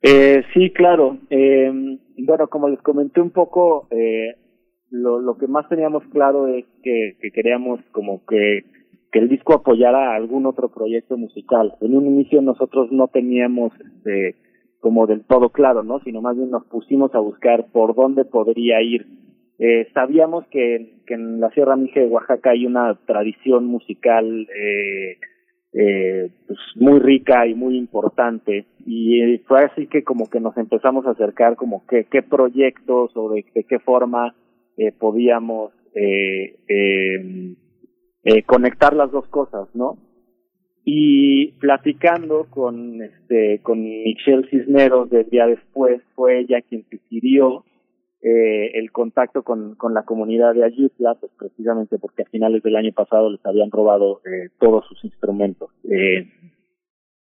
Eh, sí, claro. Eh, bueno, como les comenté un poco, lo, lo que más teníamos claro es que, que queríamos como que, que el disco apoyara algún otro proyecto musical. En un inicio nosotros no teníamos este, como del todo claro, ¿no? Sino más bien nos pusimos a buscar por dónde podría ir. Eh, sabíamos que, que en la Sierra Mije de Oaxaca hay una tradición musical eh, eh, pues muy rica y muy importante y fue así que como que nos empezamos a acercar como que qué proyectos o de qué forma eh, podíamos eh, eh, conectar las dos cosas, ¿no? Y platicando con este con Michelle Cisneros del día después, fue ella quien sugirió eh, el contacto con, con la comunidad de Ayutla, pues precisamente porque a finales del año pasado les habían robado eh, todos sus instrumentos. Eh,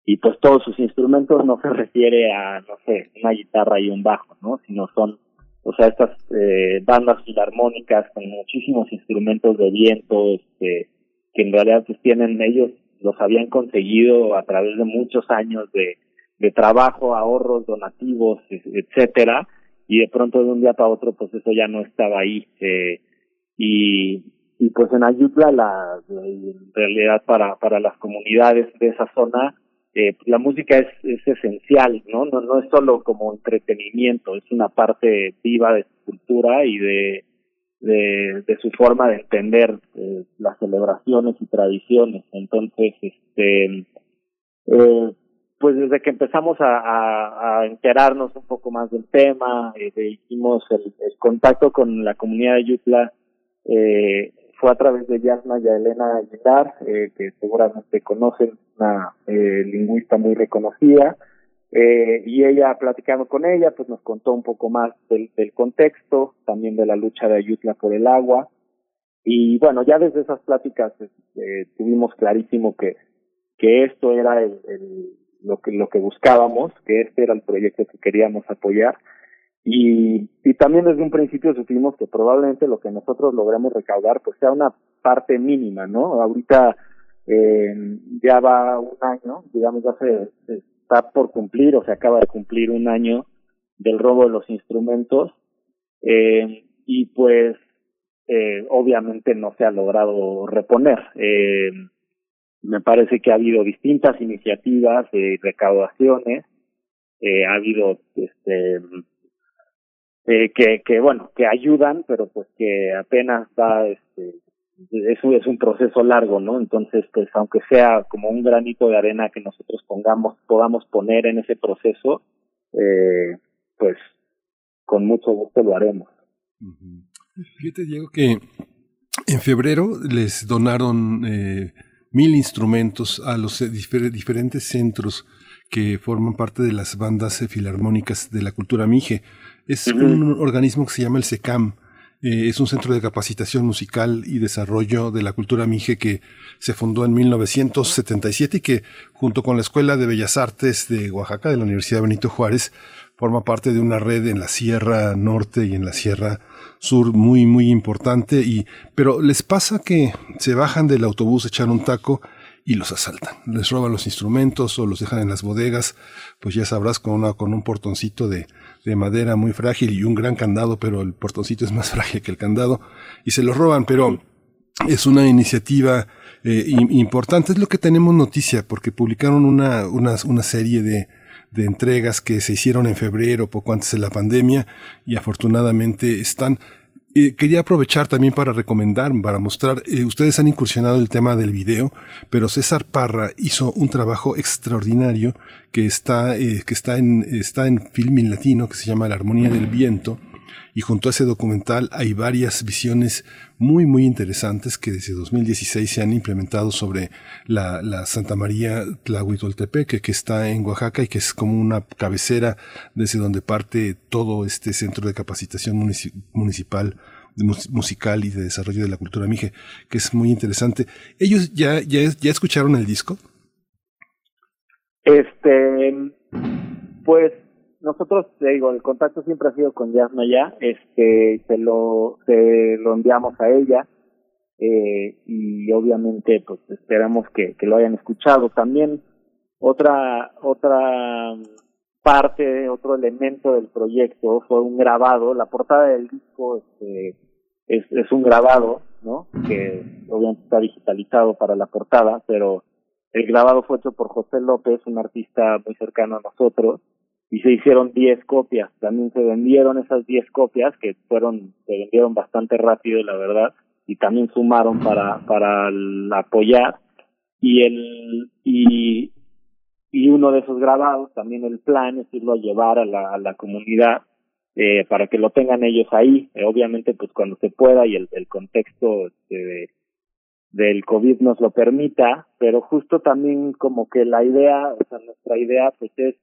y pues todos sus instrumentos no se refiere a, no sé, una guitarra y un bajo, ¿no? Sino son o sea, estas eh, bandas filarmónicas con muchísimos instrumentos de viento, este, que en realidad pues tienen ellos, los habían conseguido a través de muchos años de, trabajo, ahorros, donativos, etcétera, y de pronto de un día para otro pues eso ya no estaba ahí. Eh, y, y pues en Ayutla la, la, en realidad para, para las comunidades de esa zona eh, la música es, es esencial, ¿no? ¿no? No es solo como entretenimiento, es una parte viva de su cultura y de, de, su forma de entender eh, las celebraciones y tradiciones. Entonces, este, eh, pues desde que empezamos a, enterarnos un poco más del tema, eh, hicimos el, el, contacto con la comunidad de Yutla, eh, fue a través de Yasna y Elena Aguilar, eh, que seguramente conocen, una eh, lingüista muy reconocida, eh, y ella, platicando con ella, pues nos contó un poco más del, contexto, también de la lucha de Ayutla por el agua, y bueno, ya desde esas pláticas eh, tuvimos clarísimo que, que esto era el, el, lo que, lo que buscábamos, que este era el proyecto que queríamos apoyar, y, también desde un principio supimos que probablemente lo que nosotros logremos recaudar pues sea una parte mínima, ¿no? Ahorita eh, ya va un año, digamos ya se, está por cumplir o se acaba de cumplir un año del robo de los instrumentos eh, y pues eh, obviamente no se ha logrado reponer. Eh, me parece que ha habido distintas iniciativas de recaudaciones, eh, ha habido este eh, que, que bueno, que ayudan, pero pues que apenas va, este, eso es un proceso largo, ¿no? Entonces, pues aunque sea como un granito de arena que nosotros pongamos, podamos poner en ese proceso, eh, pues con mucho gusto lo haremos. Fíjate, Diego, que en febrero les donaron eh, mil instrumentos a los difer diferentes centros que forman parte de las bandas filarmónicas de la cultura mije. Es un organismo que se llama el SECAM. Eh, es un centro de capacitación musical y desarrollo de la cultura mije que se fundó en 1977 y que junto con la Escuela de Bellas Artes de Oaxaca de la Universidad Benito Juárez forma parte de una red en la Sierra Norte y en la Sierra Sur muy muy importante y pero les pasa que se bajan del autobús echar un taco y los asaltan. Les roban los instrumentos o los dejan en las bodegas, pues ya sabrás con una con un portoncito de de madera muy frágil y un gran candado, pero el portoncito es más frágil que el candado y se lo roban, pero es una iniciativa eh, importante, es lo que tenemos noticia, porque publicaron una, una, una serie de, de entregas que se hicieron en febrero, poco antes de la pandemia, y afortunadamente están quería aprovechar también para recomendar, para mostrar, eh, ustedes han incursionado el tema del video, pero César Parra hizo un trabajo extraordinario que está, eh, que está en, está en Filmin Latino, que se llama La Armonía del Viento, y junto a ese documental hay varias visiones muy, muy interesantes que desde 2016 se han implementado sobre la, la Santa María Tlahuitoltepec, que está en Oaxaca y que es como una cabecera desde donde parte todo este centro de capacitación municipal musical y de desarrollo de la cultura mije, que es muy interesante. ¿Ellos ya, ya, escucharon el disco? Este, pues nosotros, te digo, el contacto siempre ha sido con Yasna ya, este, se lo, se lo enviamos a ella, eh, y obviamente pues esperamos que, que lo hayan escuchado. También otra, otra parte, otro elemento del proyecto fue un grabado, la portada del disco este, es, es un grabado, ¿no? Que obviamente está digitalizado para la portada, pero el grabado fue hecho por José López, un artista muy cercano a nosotros, y se hicieron 10 copias. También se vendieron esas 10 copias que fueron, se vendieron bastante rápido, la verdad, y también sumaron para, para apoyar. Y el, y, y uno de esos grabados, también el plan es irlo a llevar a la, a la comunidad, eh, para que lo tengan ellos ahí, eh, obviamente pues cuando se pueda y el, el contexto este, del COVID nos lo permita, pero justo también como que la idea, o sea, nuestra idea pues es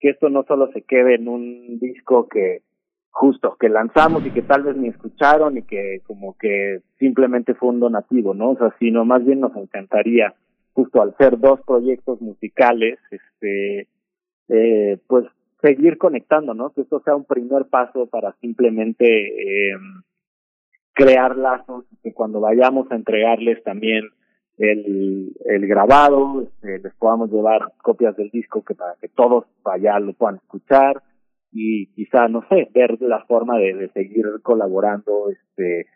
que esto no solo se quede en un disco que justo que lanzamos y que tal vez ni escucharon y que como que simplemente fue un donativo, ¿no? O sea, sino más bien nos encantaría justo al ser dos proyectos musicales, este, eh, pues seguir conectando, ¿no? Que esto sea un primer paso para simplemente eh, crear lazos, que cuando vayamos a entregarles también el, el grabado, este, les podamos llevar copias del disco que para que todos allá lo puedan escuchar y quizá, no sé, ver la forma de, de seguir colaborando, este,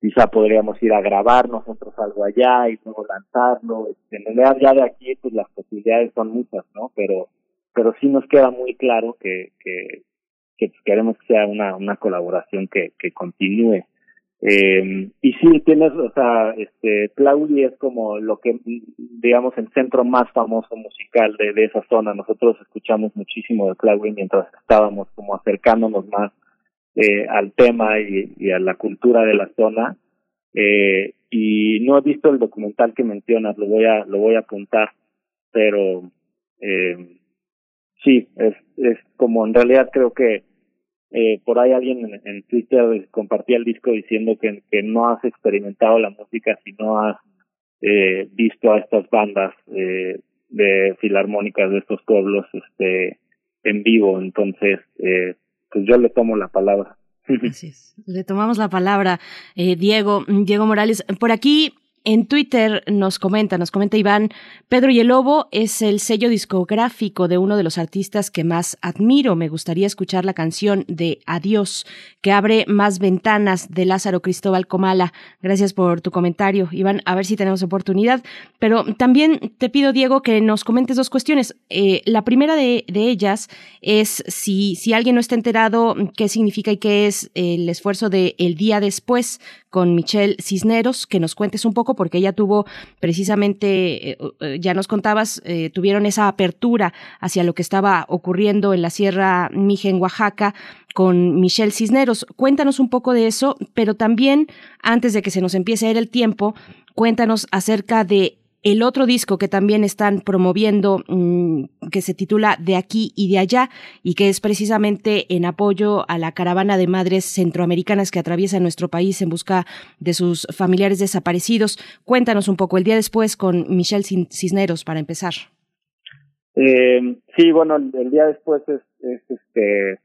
quizá podríamos ir a grabar nosotros algo allá y luego lanzarlo, este, en realidad ya de aquí pues las posibilidades son muchas, ¿no? Pero, pero sí nos queda muy claro que, que, pues, queremos que sea una, una colaboración que, que continúe eh, y sí, tienes, o sea, este, Claudi es como lo que, digamos, el centro más famoso musical de, de esa zona. Nosotros escuchamos muchísimo de Claudi mientras estábamos como acercándonos más eh, al tema y, y, a la cultura de la zona. Eh, y no he visto el documental que mencionas, lo voy a, lo voy a apuntar, pero eh, sí, es, es como en realidad creo que eh, por ahí alguien en, Twitter compartía el disco diciendo que, no has experimentado la música si no has eh, visto a estas bandas eh, de filarmónicas de estos pueblos este en vivo entonces eh, pues yo le tomo la palabra Así es. Le tomamos la palabra, eh, Diego, Diego Morales. Por aquí en Twitter nos comenta, nos comenta Iván, Pedro y el Lobo es el sello discográfico de uno de los artistas que más admiro. Me gustaría escuchar la canción de Adiós, que abre más ventanas de Lázaro Cristóbal Comala. Gracias por tu comentario, Iván. A ver si tenemos oportunidad. Pero también te pido, Diego, que nos comentes dos cuestiones. Eh, la primera de, de, ellas es si, si alguien no está enterado qué significa y qué es el esfuerzo de El Día Después con Michelle Cisneros, que nos cuentes un poco porque ella tuvo precisamente, eh, eh, ya nos contabas, eh, tuvieron esa apertura hacia lo que estaba ocurriendo en la Sierra Mije en Oaxaca con Michelle Cisneros. Cuéntanos un poco de eso, pero también, antes de que se nos empiece a ir el tiempo, cuéntanos acerca de el otro disco que también están promoviendo, mmm, que se titula De aquí y de allá, y que es precisamente en apoyo a la caravana de madres centroamericanas que atraviesa nuestro país en busca de sus familiares desaparecidos. Cuéntanos un poco el día después con Michelle Cisneros para empezar. Eh, sí, bueno, el, día después es, es este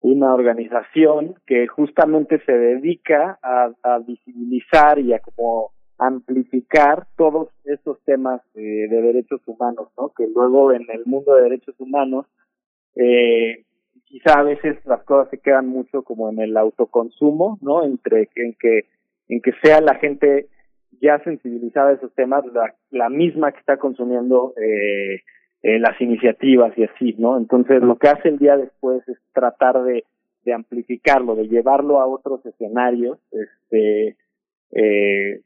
una organización que justamente se dedica a visibilizar y a como amplificar todos estos temas eh, de derechos humanos, ¿no? Que luego en el mundo de derechos humanos, eh, quizá a veces las cosas se quedan mucho como en el autoconsumo, ¿no? Entre en que en que sea la gente ya sensibilizada a esos temas, la, la misma que está consumiendo eh, eh, las iniciativas y así, ¿no? Entonces lo que hace el día después es tratar de, de amplificarlo, de llevarlo a otros escenarios, este, eh,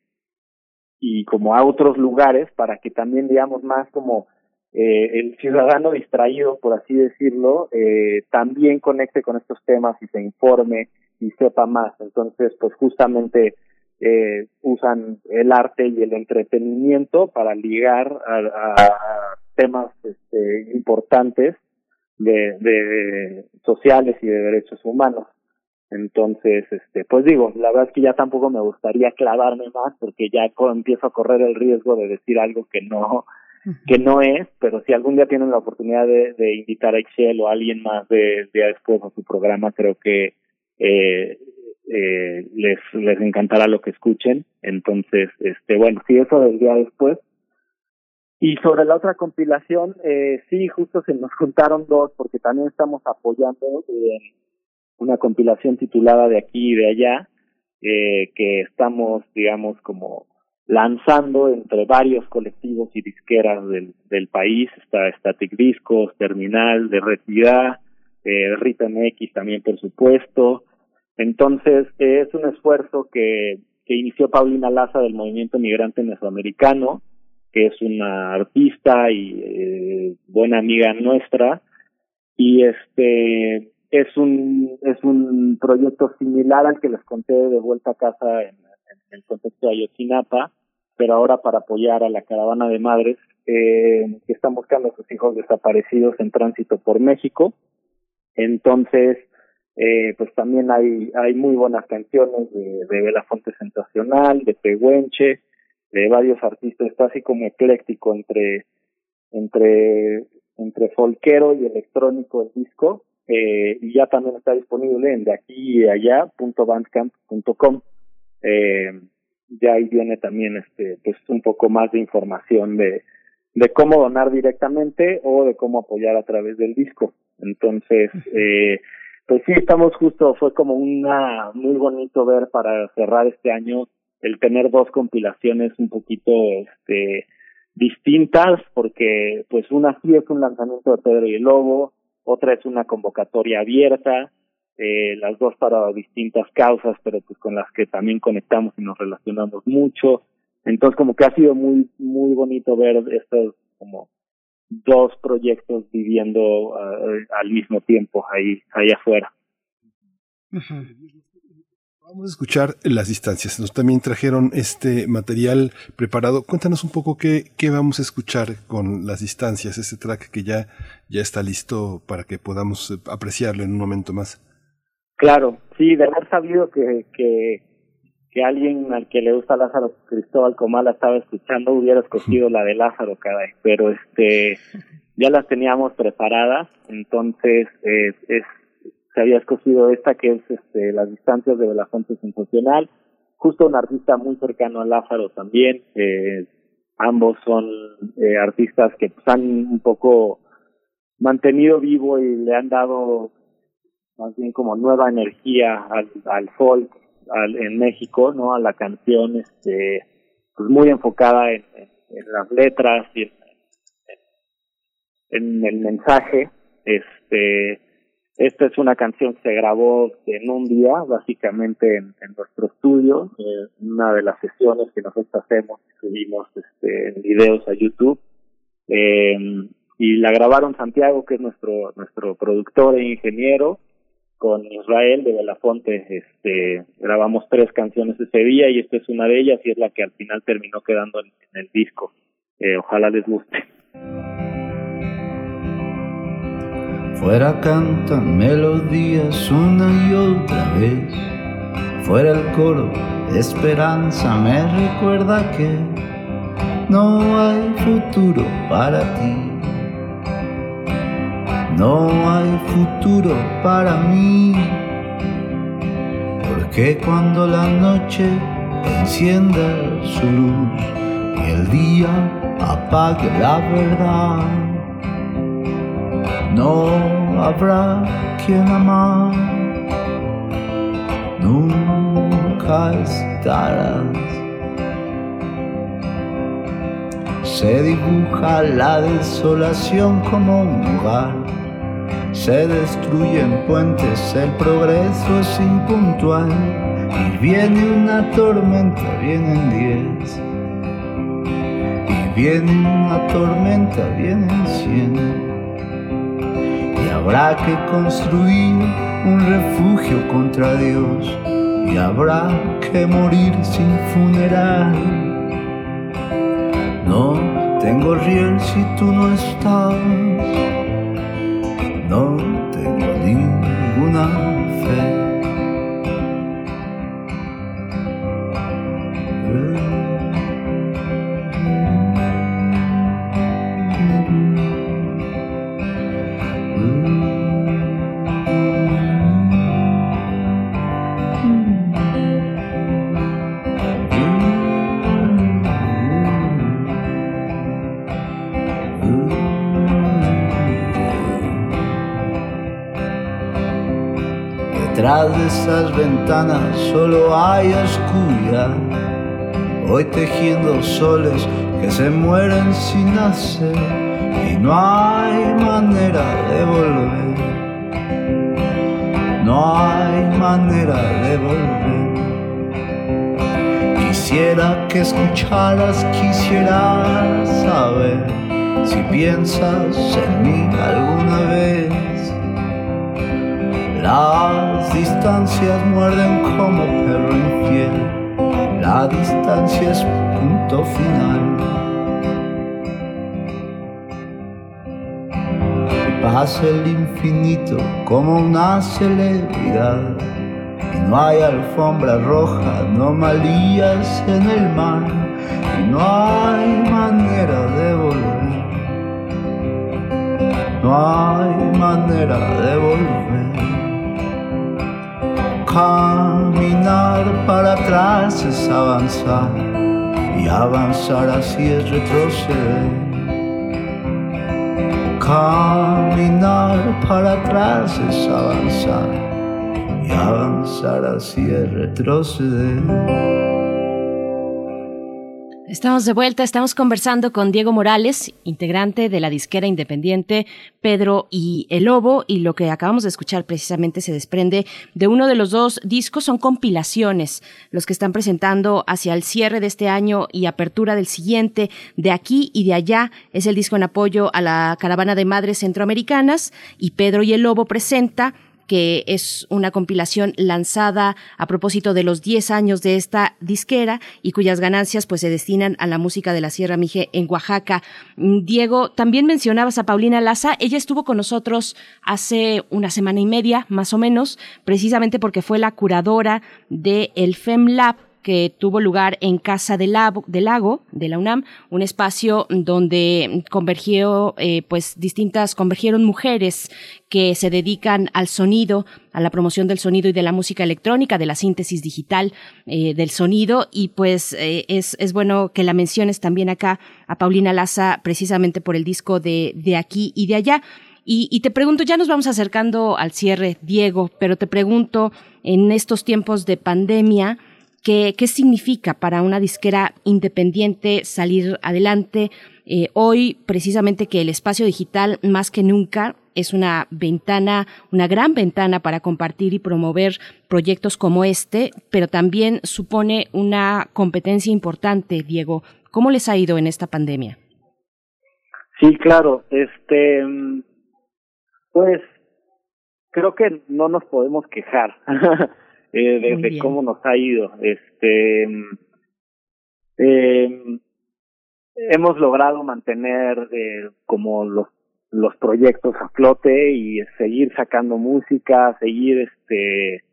y como a otros lugares para que también digamos más como eh, el ciudadano distraído, por así decirlo, eh, también conecte con estos temas y se informe y sepa más. Entonces, pues justamente eh, usan el arte y el entretenimiento para ligar a, a temas este, importantes de, de sociales y de derechos humanos. Entonces, este, pues digo, la verdad es que ya tampoco me gustaría clavarme más porque ya empiezo a correr el riesgo de decir algo que no, que no es, pero si algún día tienen la oportunidad de, de invitar a Excel o a alguien más de, día después a su programa, creo que eh, eh, les, les encantará lo que escuchen. Entonces, este, bueno, sí, eso del día después. Y sobre la otra compilación, eh, sí, justo se nos juntaron dos, porque también estamos apoyando eh, una compilación titulada de aquí y de allá, eh, que estamos, digamos, como lanzando entre varios colectivos y disqueras del, del país, está Static Discos, Terminal, de Retida, eh, Rita MX también, por supuesto. Entonces, es un esfuerzo que, que inició Paulina Laza del Movimiento Migrante Mesoamericano, que es una artista y eh, buena amiga nuestra, y este es un es un proyecto similar al que les conté de vuelta a casa en, el contexto de Ayotzinapa, pero ahora para apoyar a la caravana de madres eh, que están buscando a sus hijos desaparecidos en tránsito por México. Entonces, eh, pues también hay hay muy buenas canciones de, de Belafonte Sensacional, de Pehuenche, de varios artistas, está así como ecléctico entre entre entre folquero y electrónico el disco eh, y ya también está disponible en de aquí y allá punto eh, ya ahí viene también este pues un poco más de información de de cómo donar directamente o de cómo apoyar a través del disco. Entonces eh, pues sí estamos justo fue como una muy bonito ver para cerrar este año el tener dos compilaciones un poquito este distintas porque pues una sí es un lanzamiento de Pedro y el Lobo otra es una convocatoria abierta, eh, las dos para distintas causas, pero pues con las que también conectamos y nos relacionamos mucho. Entonces como que ha sido muy, muy bonito ver estos como dos proyectos viviendo uh, al mismo tiempo ahí, ahí afuera. Vamos a escuchar las distancias. Nos también trajeron este material preparado. Cuéntanos un poco qué, qué vamos a escuchar con las distancias, este track que ya, ya está listo para que podamos eh, apreciarlo en un momento más. Claro, sí, de haber sabido que, que, que alguien al que le gusta Lázaro Cristóbal Comala estaba escuchando, hubiera escogido la de Lázaro, caray. Pero este, ya las teníamos preparadas, entonces eh, es se había escogido esta que es este, Las distancias de Belafonte Sensacional, justo un artista muy cercano a Lázaro también, ambos son eh, artistas que pues, han un poco mantenido vivo y le han dado más bien como nueva energía al, al folk al, en México, ¿no? A la canción, este, pues muy enfocada en, en, las letras y en, en, el mensaje, este, esta es una canción que se grabó en un día, básicamente en, nuestro estudio, eh, una de las sesiones que nosotros hacemos, subimos este, videos a YouTube. Eh, y la grabaron Santiago, que es nuestro nuestro productor e ingeniero, con Israel de Belafonte. Este, grabamos tres canciones ese día y esta es una de ellas y es la que al final terminó quedando en, el disco. Eh, ojalá les guste. Fuera cantan melodías una y otra vez. Fuera el coro de esperanza me recuerda que no hay futuro para ti. No hay futuro para mí. Porque cuando la noche encienda su luz y el día apague la verdad no habrá quien amar, nunca estarás Se dibuja la desolación como un lugar. Se destruyen puentes, el progreso es impuntual. Y viene una tormenta, vienen diez. Y viene una tormenta, vienen cien. Habrá que construir un refugio contra Dios. Y habrá que morir sin funeral. No tengo riel si tú no estás. No tengo ninguna esas ventanas solo hay oscuridad. Hoy tejiendo soles que se mueren sin nacer y no hay manera de volver. No hay manera de volver. Quisiera que escucharas, quisiera saber si piensas en mí alguna vez. Las distancias muerden como perro infiel. La distancia es punto final. Pasa el infinito como una celebridad. Y no hay alfombra roja, no malías en el mar. Y no hay manera de volver. No hay manera de volver. Caminar para atrás es avanzar y avanzar así es retroceder. Caminar para atrás es avanzar y avanzar así es retroceder. Estamos de vuelta, estamos conversando con Diego Morales, integrante de la disquera independiente Pedro y el Lobo, y lo que acabamos de escuchar precisamente se desprende de uno de los dos discos, son compilaciones, los que están presentando hacia el cierre de este año y apertura del siguiente, de aquí y de allá, es el disco en apoyo a la caravana de madres centroamericanas, y Pedro y el Lobo presenta que es una compilación lanzada a propósito de los 10 años de esta disquera y cuyas ganancias pues se destinan a la música de la Sierra Mije en Oaxaca. Mm, Diego, también mencionabas a Paulina Laza, ella estuvo con nosotros hace una semana y media, más o menos, precisamente porque fue la curadora del el FemLab que tuvo lugar en Casa del Lago, del de la UNAM, un espacio donde convergió, eh, pues distintas, convergieron mujeres que se dedican al sonido, a la promoción del sonido y de la música electrónica, de la síntesis digital eh, del sonido. Y pues eh, es, es bueno que la menciones también acá a Paulina Laza, precisamente por el disco de, de aquí y de allá. Y, te pregunto, ya nos vamos acercando al cierre, Diego, pero te pregunto, en estos tiempos de pandemia, ¿Qué, significa para una disquera independiente salir adelante? Eh, hoy, precisamente que el espacio digital, más que nunca, es una ventana, una gran ventana para compartir y promover proyectos como este, pero también supone una competencia importante, Diego. ¿Cómo les ha ido en esta pandemia? Sí, claro. Este, pues creo que no nos podemos quejar. eh, de, de cómo nos ha ido. Este, eh, hemos logrado mantener eh, como los los proyectos a flote y seguir sacando música, seguir este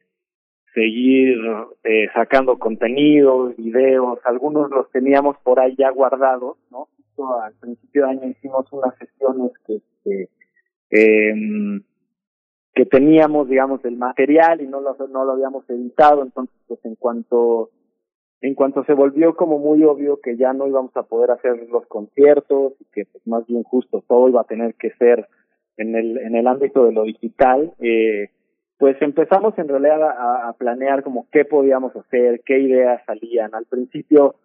seguir eh, sacando contenidos, videos, algunos los teníamos por ahí ya guardados, ¿no? Justo al principio de año hicimos unas sesiones que, que eh, que teníamos, digamos, el material y no lo, no lo habíamos editado, entonces, pues en cuanto, en cuanto se volvió como muy obvio que ya no íbamos a poder hacer los conciertos y que pues más bien justo todo iba a tener que ser en el, en el ámbito de lo digital, eh, pues empezamos en realidad a, a planear como qué podíamos hacer, qué ideas salían. Al principio,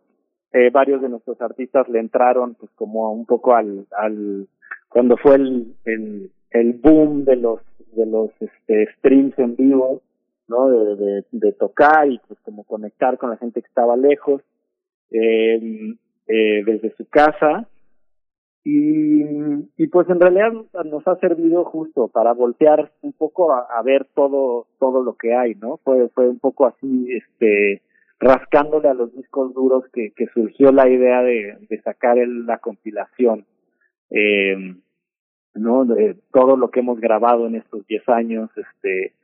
eh, varios de nuestros artistas le entraron pues como un poco al, al cuando fue el, el, el boom de los de los este, streams en vivo, ¿no? De, de, de tocar y pues como conectar con la gente que estaba lejos eh, eh, desde su casa y, y pues en realidad nos ha servido justo para voltear un poco a, ver todo todo lo que hay no fue fue un poco así este rascándole a los discos duros que, que surgió la idea de, de sacar el, la compilación eh, no de todo lo que hemos grabado en estos 10 años este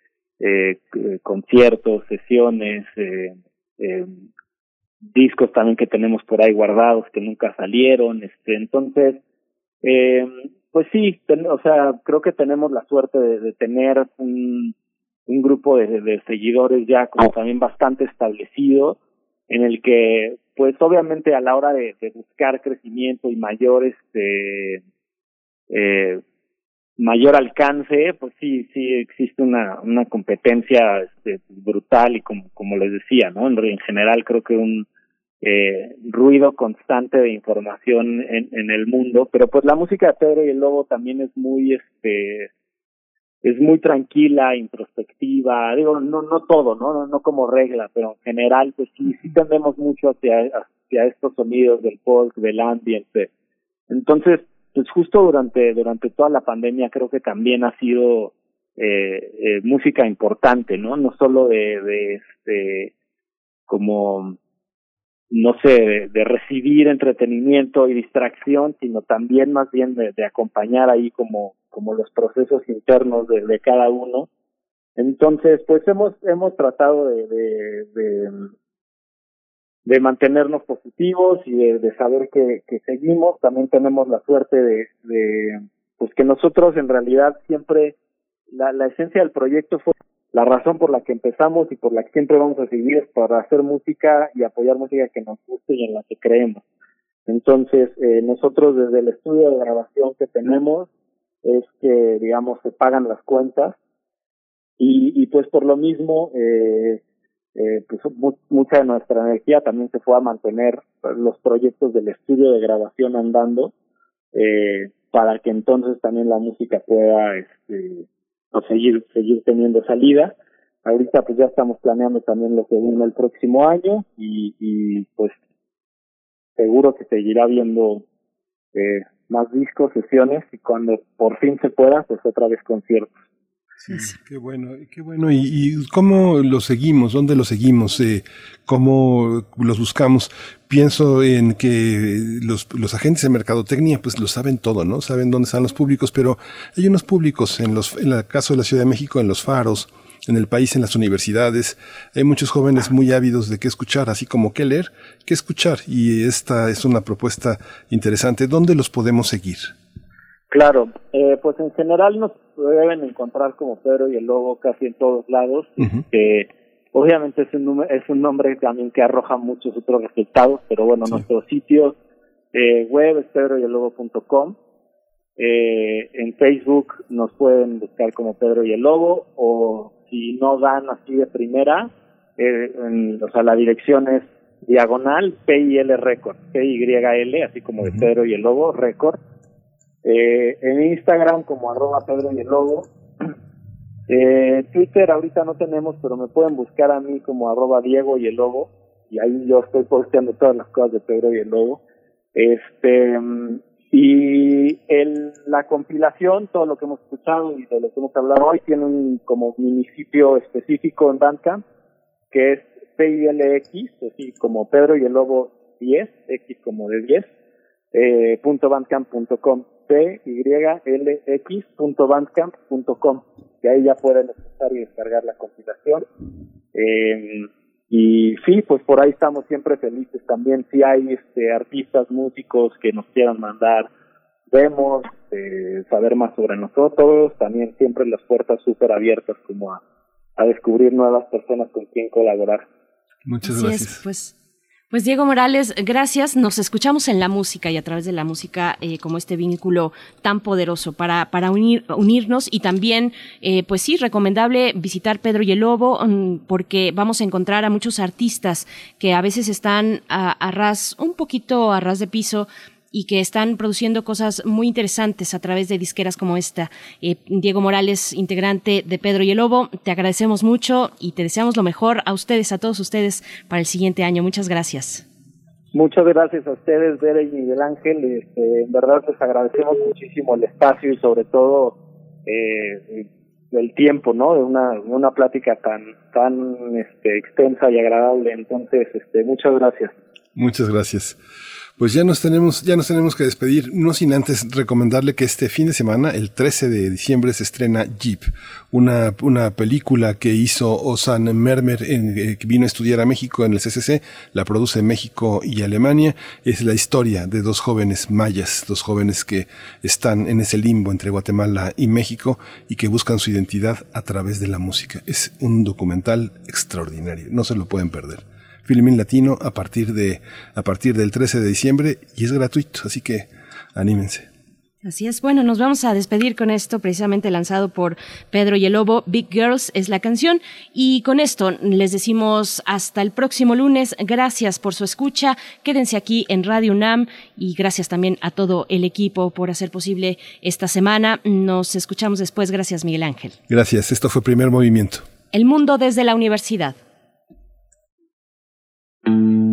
eh, conciertos sesiones eh, eh, discos también que tenemos por ahí guardados que nunca salieron este entonces eh, pues sí ten, o sea creo que tenemos la suerte de, de tener un un grupo de, de, seguidores ya como también bastante establecido en el que pues obviamente a la hora de, de buscar crecimiento y mayor este eh, mayor alcance pues sí sí existe una una competencia este, brutal y como como les decía no en, en general creo que un eh, ruido constante de información en, en el mundo pero pues la música de Pedro y el Lobo también es muy este es muy tranquila, introspectiva, digo, no, no todo, ¿no? ¿no? No como regla, pero en general, pues sí, sí tendemos mucho hacia, hacia estos sonidos del folk, del ambiente. Entonces, pues justo durante, durante toda la pandemia creo que también ha sido eh, eh, música importante, ¿no? No solo de, este, como, no sé, de, recibir entretenimiento y distracción, sino también más bien de, acompañar ahí como como los procesos internos de, cada uno. Entonces, pues hemos hemos tratado de, de mantenernos positivos y de, saber que, que seguimos. También tenemos la suerte de, de pues que nosotros en realidad siempre la, la esencia del proyecto fue la razón por la que empezamos y por la que siempre vamos a seguir es para hacer música y apoyar música que nos guste y en la que creemos. Entonces, eh, nosotros desde el estudio de grabación que tenemos, es que, digamos, se pagan las cuentas y, y pues por lo mismo, eh, eh, pues mu mucha de nuestra energía también se fue a mantener los proyectos del estudio de grabación andando eh, para que entonces también la música pueda este, pues seguir, seguir teniendo salida. Ahorita pues ya estamos planeando también lo que viene el próximo año y, y pues seguro que seguirá viendo eh, más discos, sesiones y cuando por fin se pueda, pues otra vez conciertos. Sí, qué bueno, qué bueno. ¿Y, y cómo lo seguimos? ¿Dónde lo seguimos? Eh, ¿Cómo los buscamos? Pienso en que los, los agentes de mercadotecnia pues lo saben todo, ¿no? Saben dónde están los públicos, pero hay unos públicos, en los, en el caso de la Ciudad de México, en los faros, en el país, en las universidades. Hay muchos jóvenes muy ávidos de qué escuchar, así como qué leer, qué escuchar. Y esta es una propuesta interesante. ¿Dónde los podemos seguir? Claro, eh, pues en general nos deben encontrar como Pedro y el Lobo casi en todos lados. Uh -huh. eh, obviamente es un, es un nombre también que arroja muchos otros resultados, pero bueno, sí. nuestro sitio eh, web es pedroyellobo.com. Eh, en Facebook nos pueden buscar como Pedro y el Lobo o si no dan así de primera, eh, en, o sea, la dirección es diagonal PIL Record, PYL, así como de Pedro y el Lobo, Record. Eh, en Instagram como arroba Pedro y el Lobo. Eh, Twitter ahorita no tenemos, pero me pueden buscar a mí como arroba Diego y el Lobo. Y ahí yo estoy posteando todas las cosas de Pedro y el Lobo. Este, y el, la compilación, todo lo que hemos escuchado y de lo que hemos hablado hoy, tiene un como municipio específico en Bandcamp, que es PILX, así como Pedro y el Lobo 10, X como de 10, eh, punto bandcamp.com, P-Y-L-X.bandcamp.com, que ahí ya pueden escuchar y descargar la compilación. Eh, y sí, pues por ahí estamos siempre felices también. Si hay este, artistas, músicos que nos quieran mandar demos, eh, saber más sobre nosotros, también siempre las puertas súper abiertas como a, a, descubrir nuevas personas con quien colaborar. Muchas Así gracias. Es, pues Pues Diego Morales, gracias. Nos escuchamos en la música y a través de la música eh, como este vínculo tan poderoso para, para unir, unirnos y también, eh, pues sí, recomendable visitar Pedro y el Lobo mm, porque vamos a encontrar a muchos artistas que a veces están a, a ras, un poquito a ras de piso y que están produciendo cosas muy interesantes a través de disqueras como esta. Eh, Diego Morales, integrante de Pedro y el Lobo, te agradecemos mucho y te deseamos lo mejor a ustedes, a todos ustedes, para el siguiente año. Muchas gracias. Muchas gracias a ustedes, Bere y Miguel Ángel. Este, en verdad les agradecemos muchísimo el espacio y sobre todo eh, el tiempo, ¿no? De una, una plática tan, tan este, extensa y agradable. Entonces, este, muchas gracias. Muchas gracias. Pues ya nos tenemos, ya nos tenemos que despedir, no sin antes recomendarle que este fin de semana, el 13 de diciembre, se estrena Jeep, una, una película que hizo Osan Mermer, en, eh, que vino a estudiar a México en el CCC, la produce México y Alemania, es la historia de dos jóvenes mayas, dos jóvenes que están en ese limbo entre Guatemala y México y que buscan su identidad a través de la música. Es un documental extraordinario, no se lo pueden perder. Filmin Latino a partir de a partir del 13 de diciembre y es gratuito, así que anímense. Así es. Bueno, nos vamos a despedir con esto, precisamente lanzado por Pedro y el Lobo. Big Girls es la canción. Y con esto les decimos hasta el próximo lunes. Gracias por su escucha. Quédense aquí en Radio UNAM y gracias también a todo el equipo por hacer posible esta semana. Nos escuchamos después. Gracias, Miguel Ángel. Gracias. Esto fue Primer Movimiento. El mundo desde la universidad. Mm-hmm.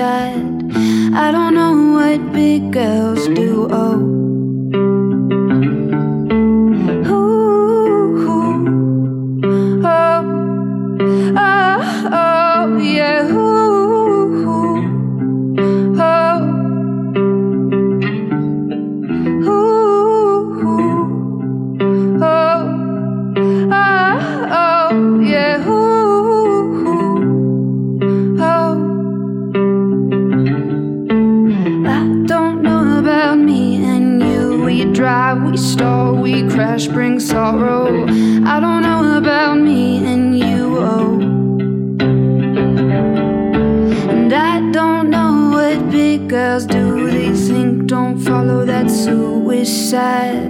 Decide. I don't know what big girls sad.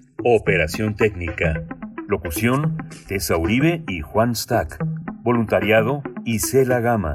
operación técnica. Locución, Tessa Uribe y Juan Stack. Voluntariado, Isela Gama.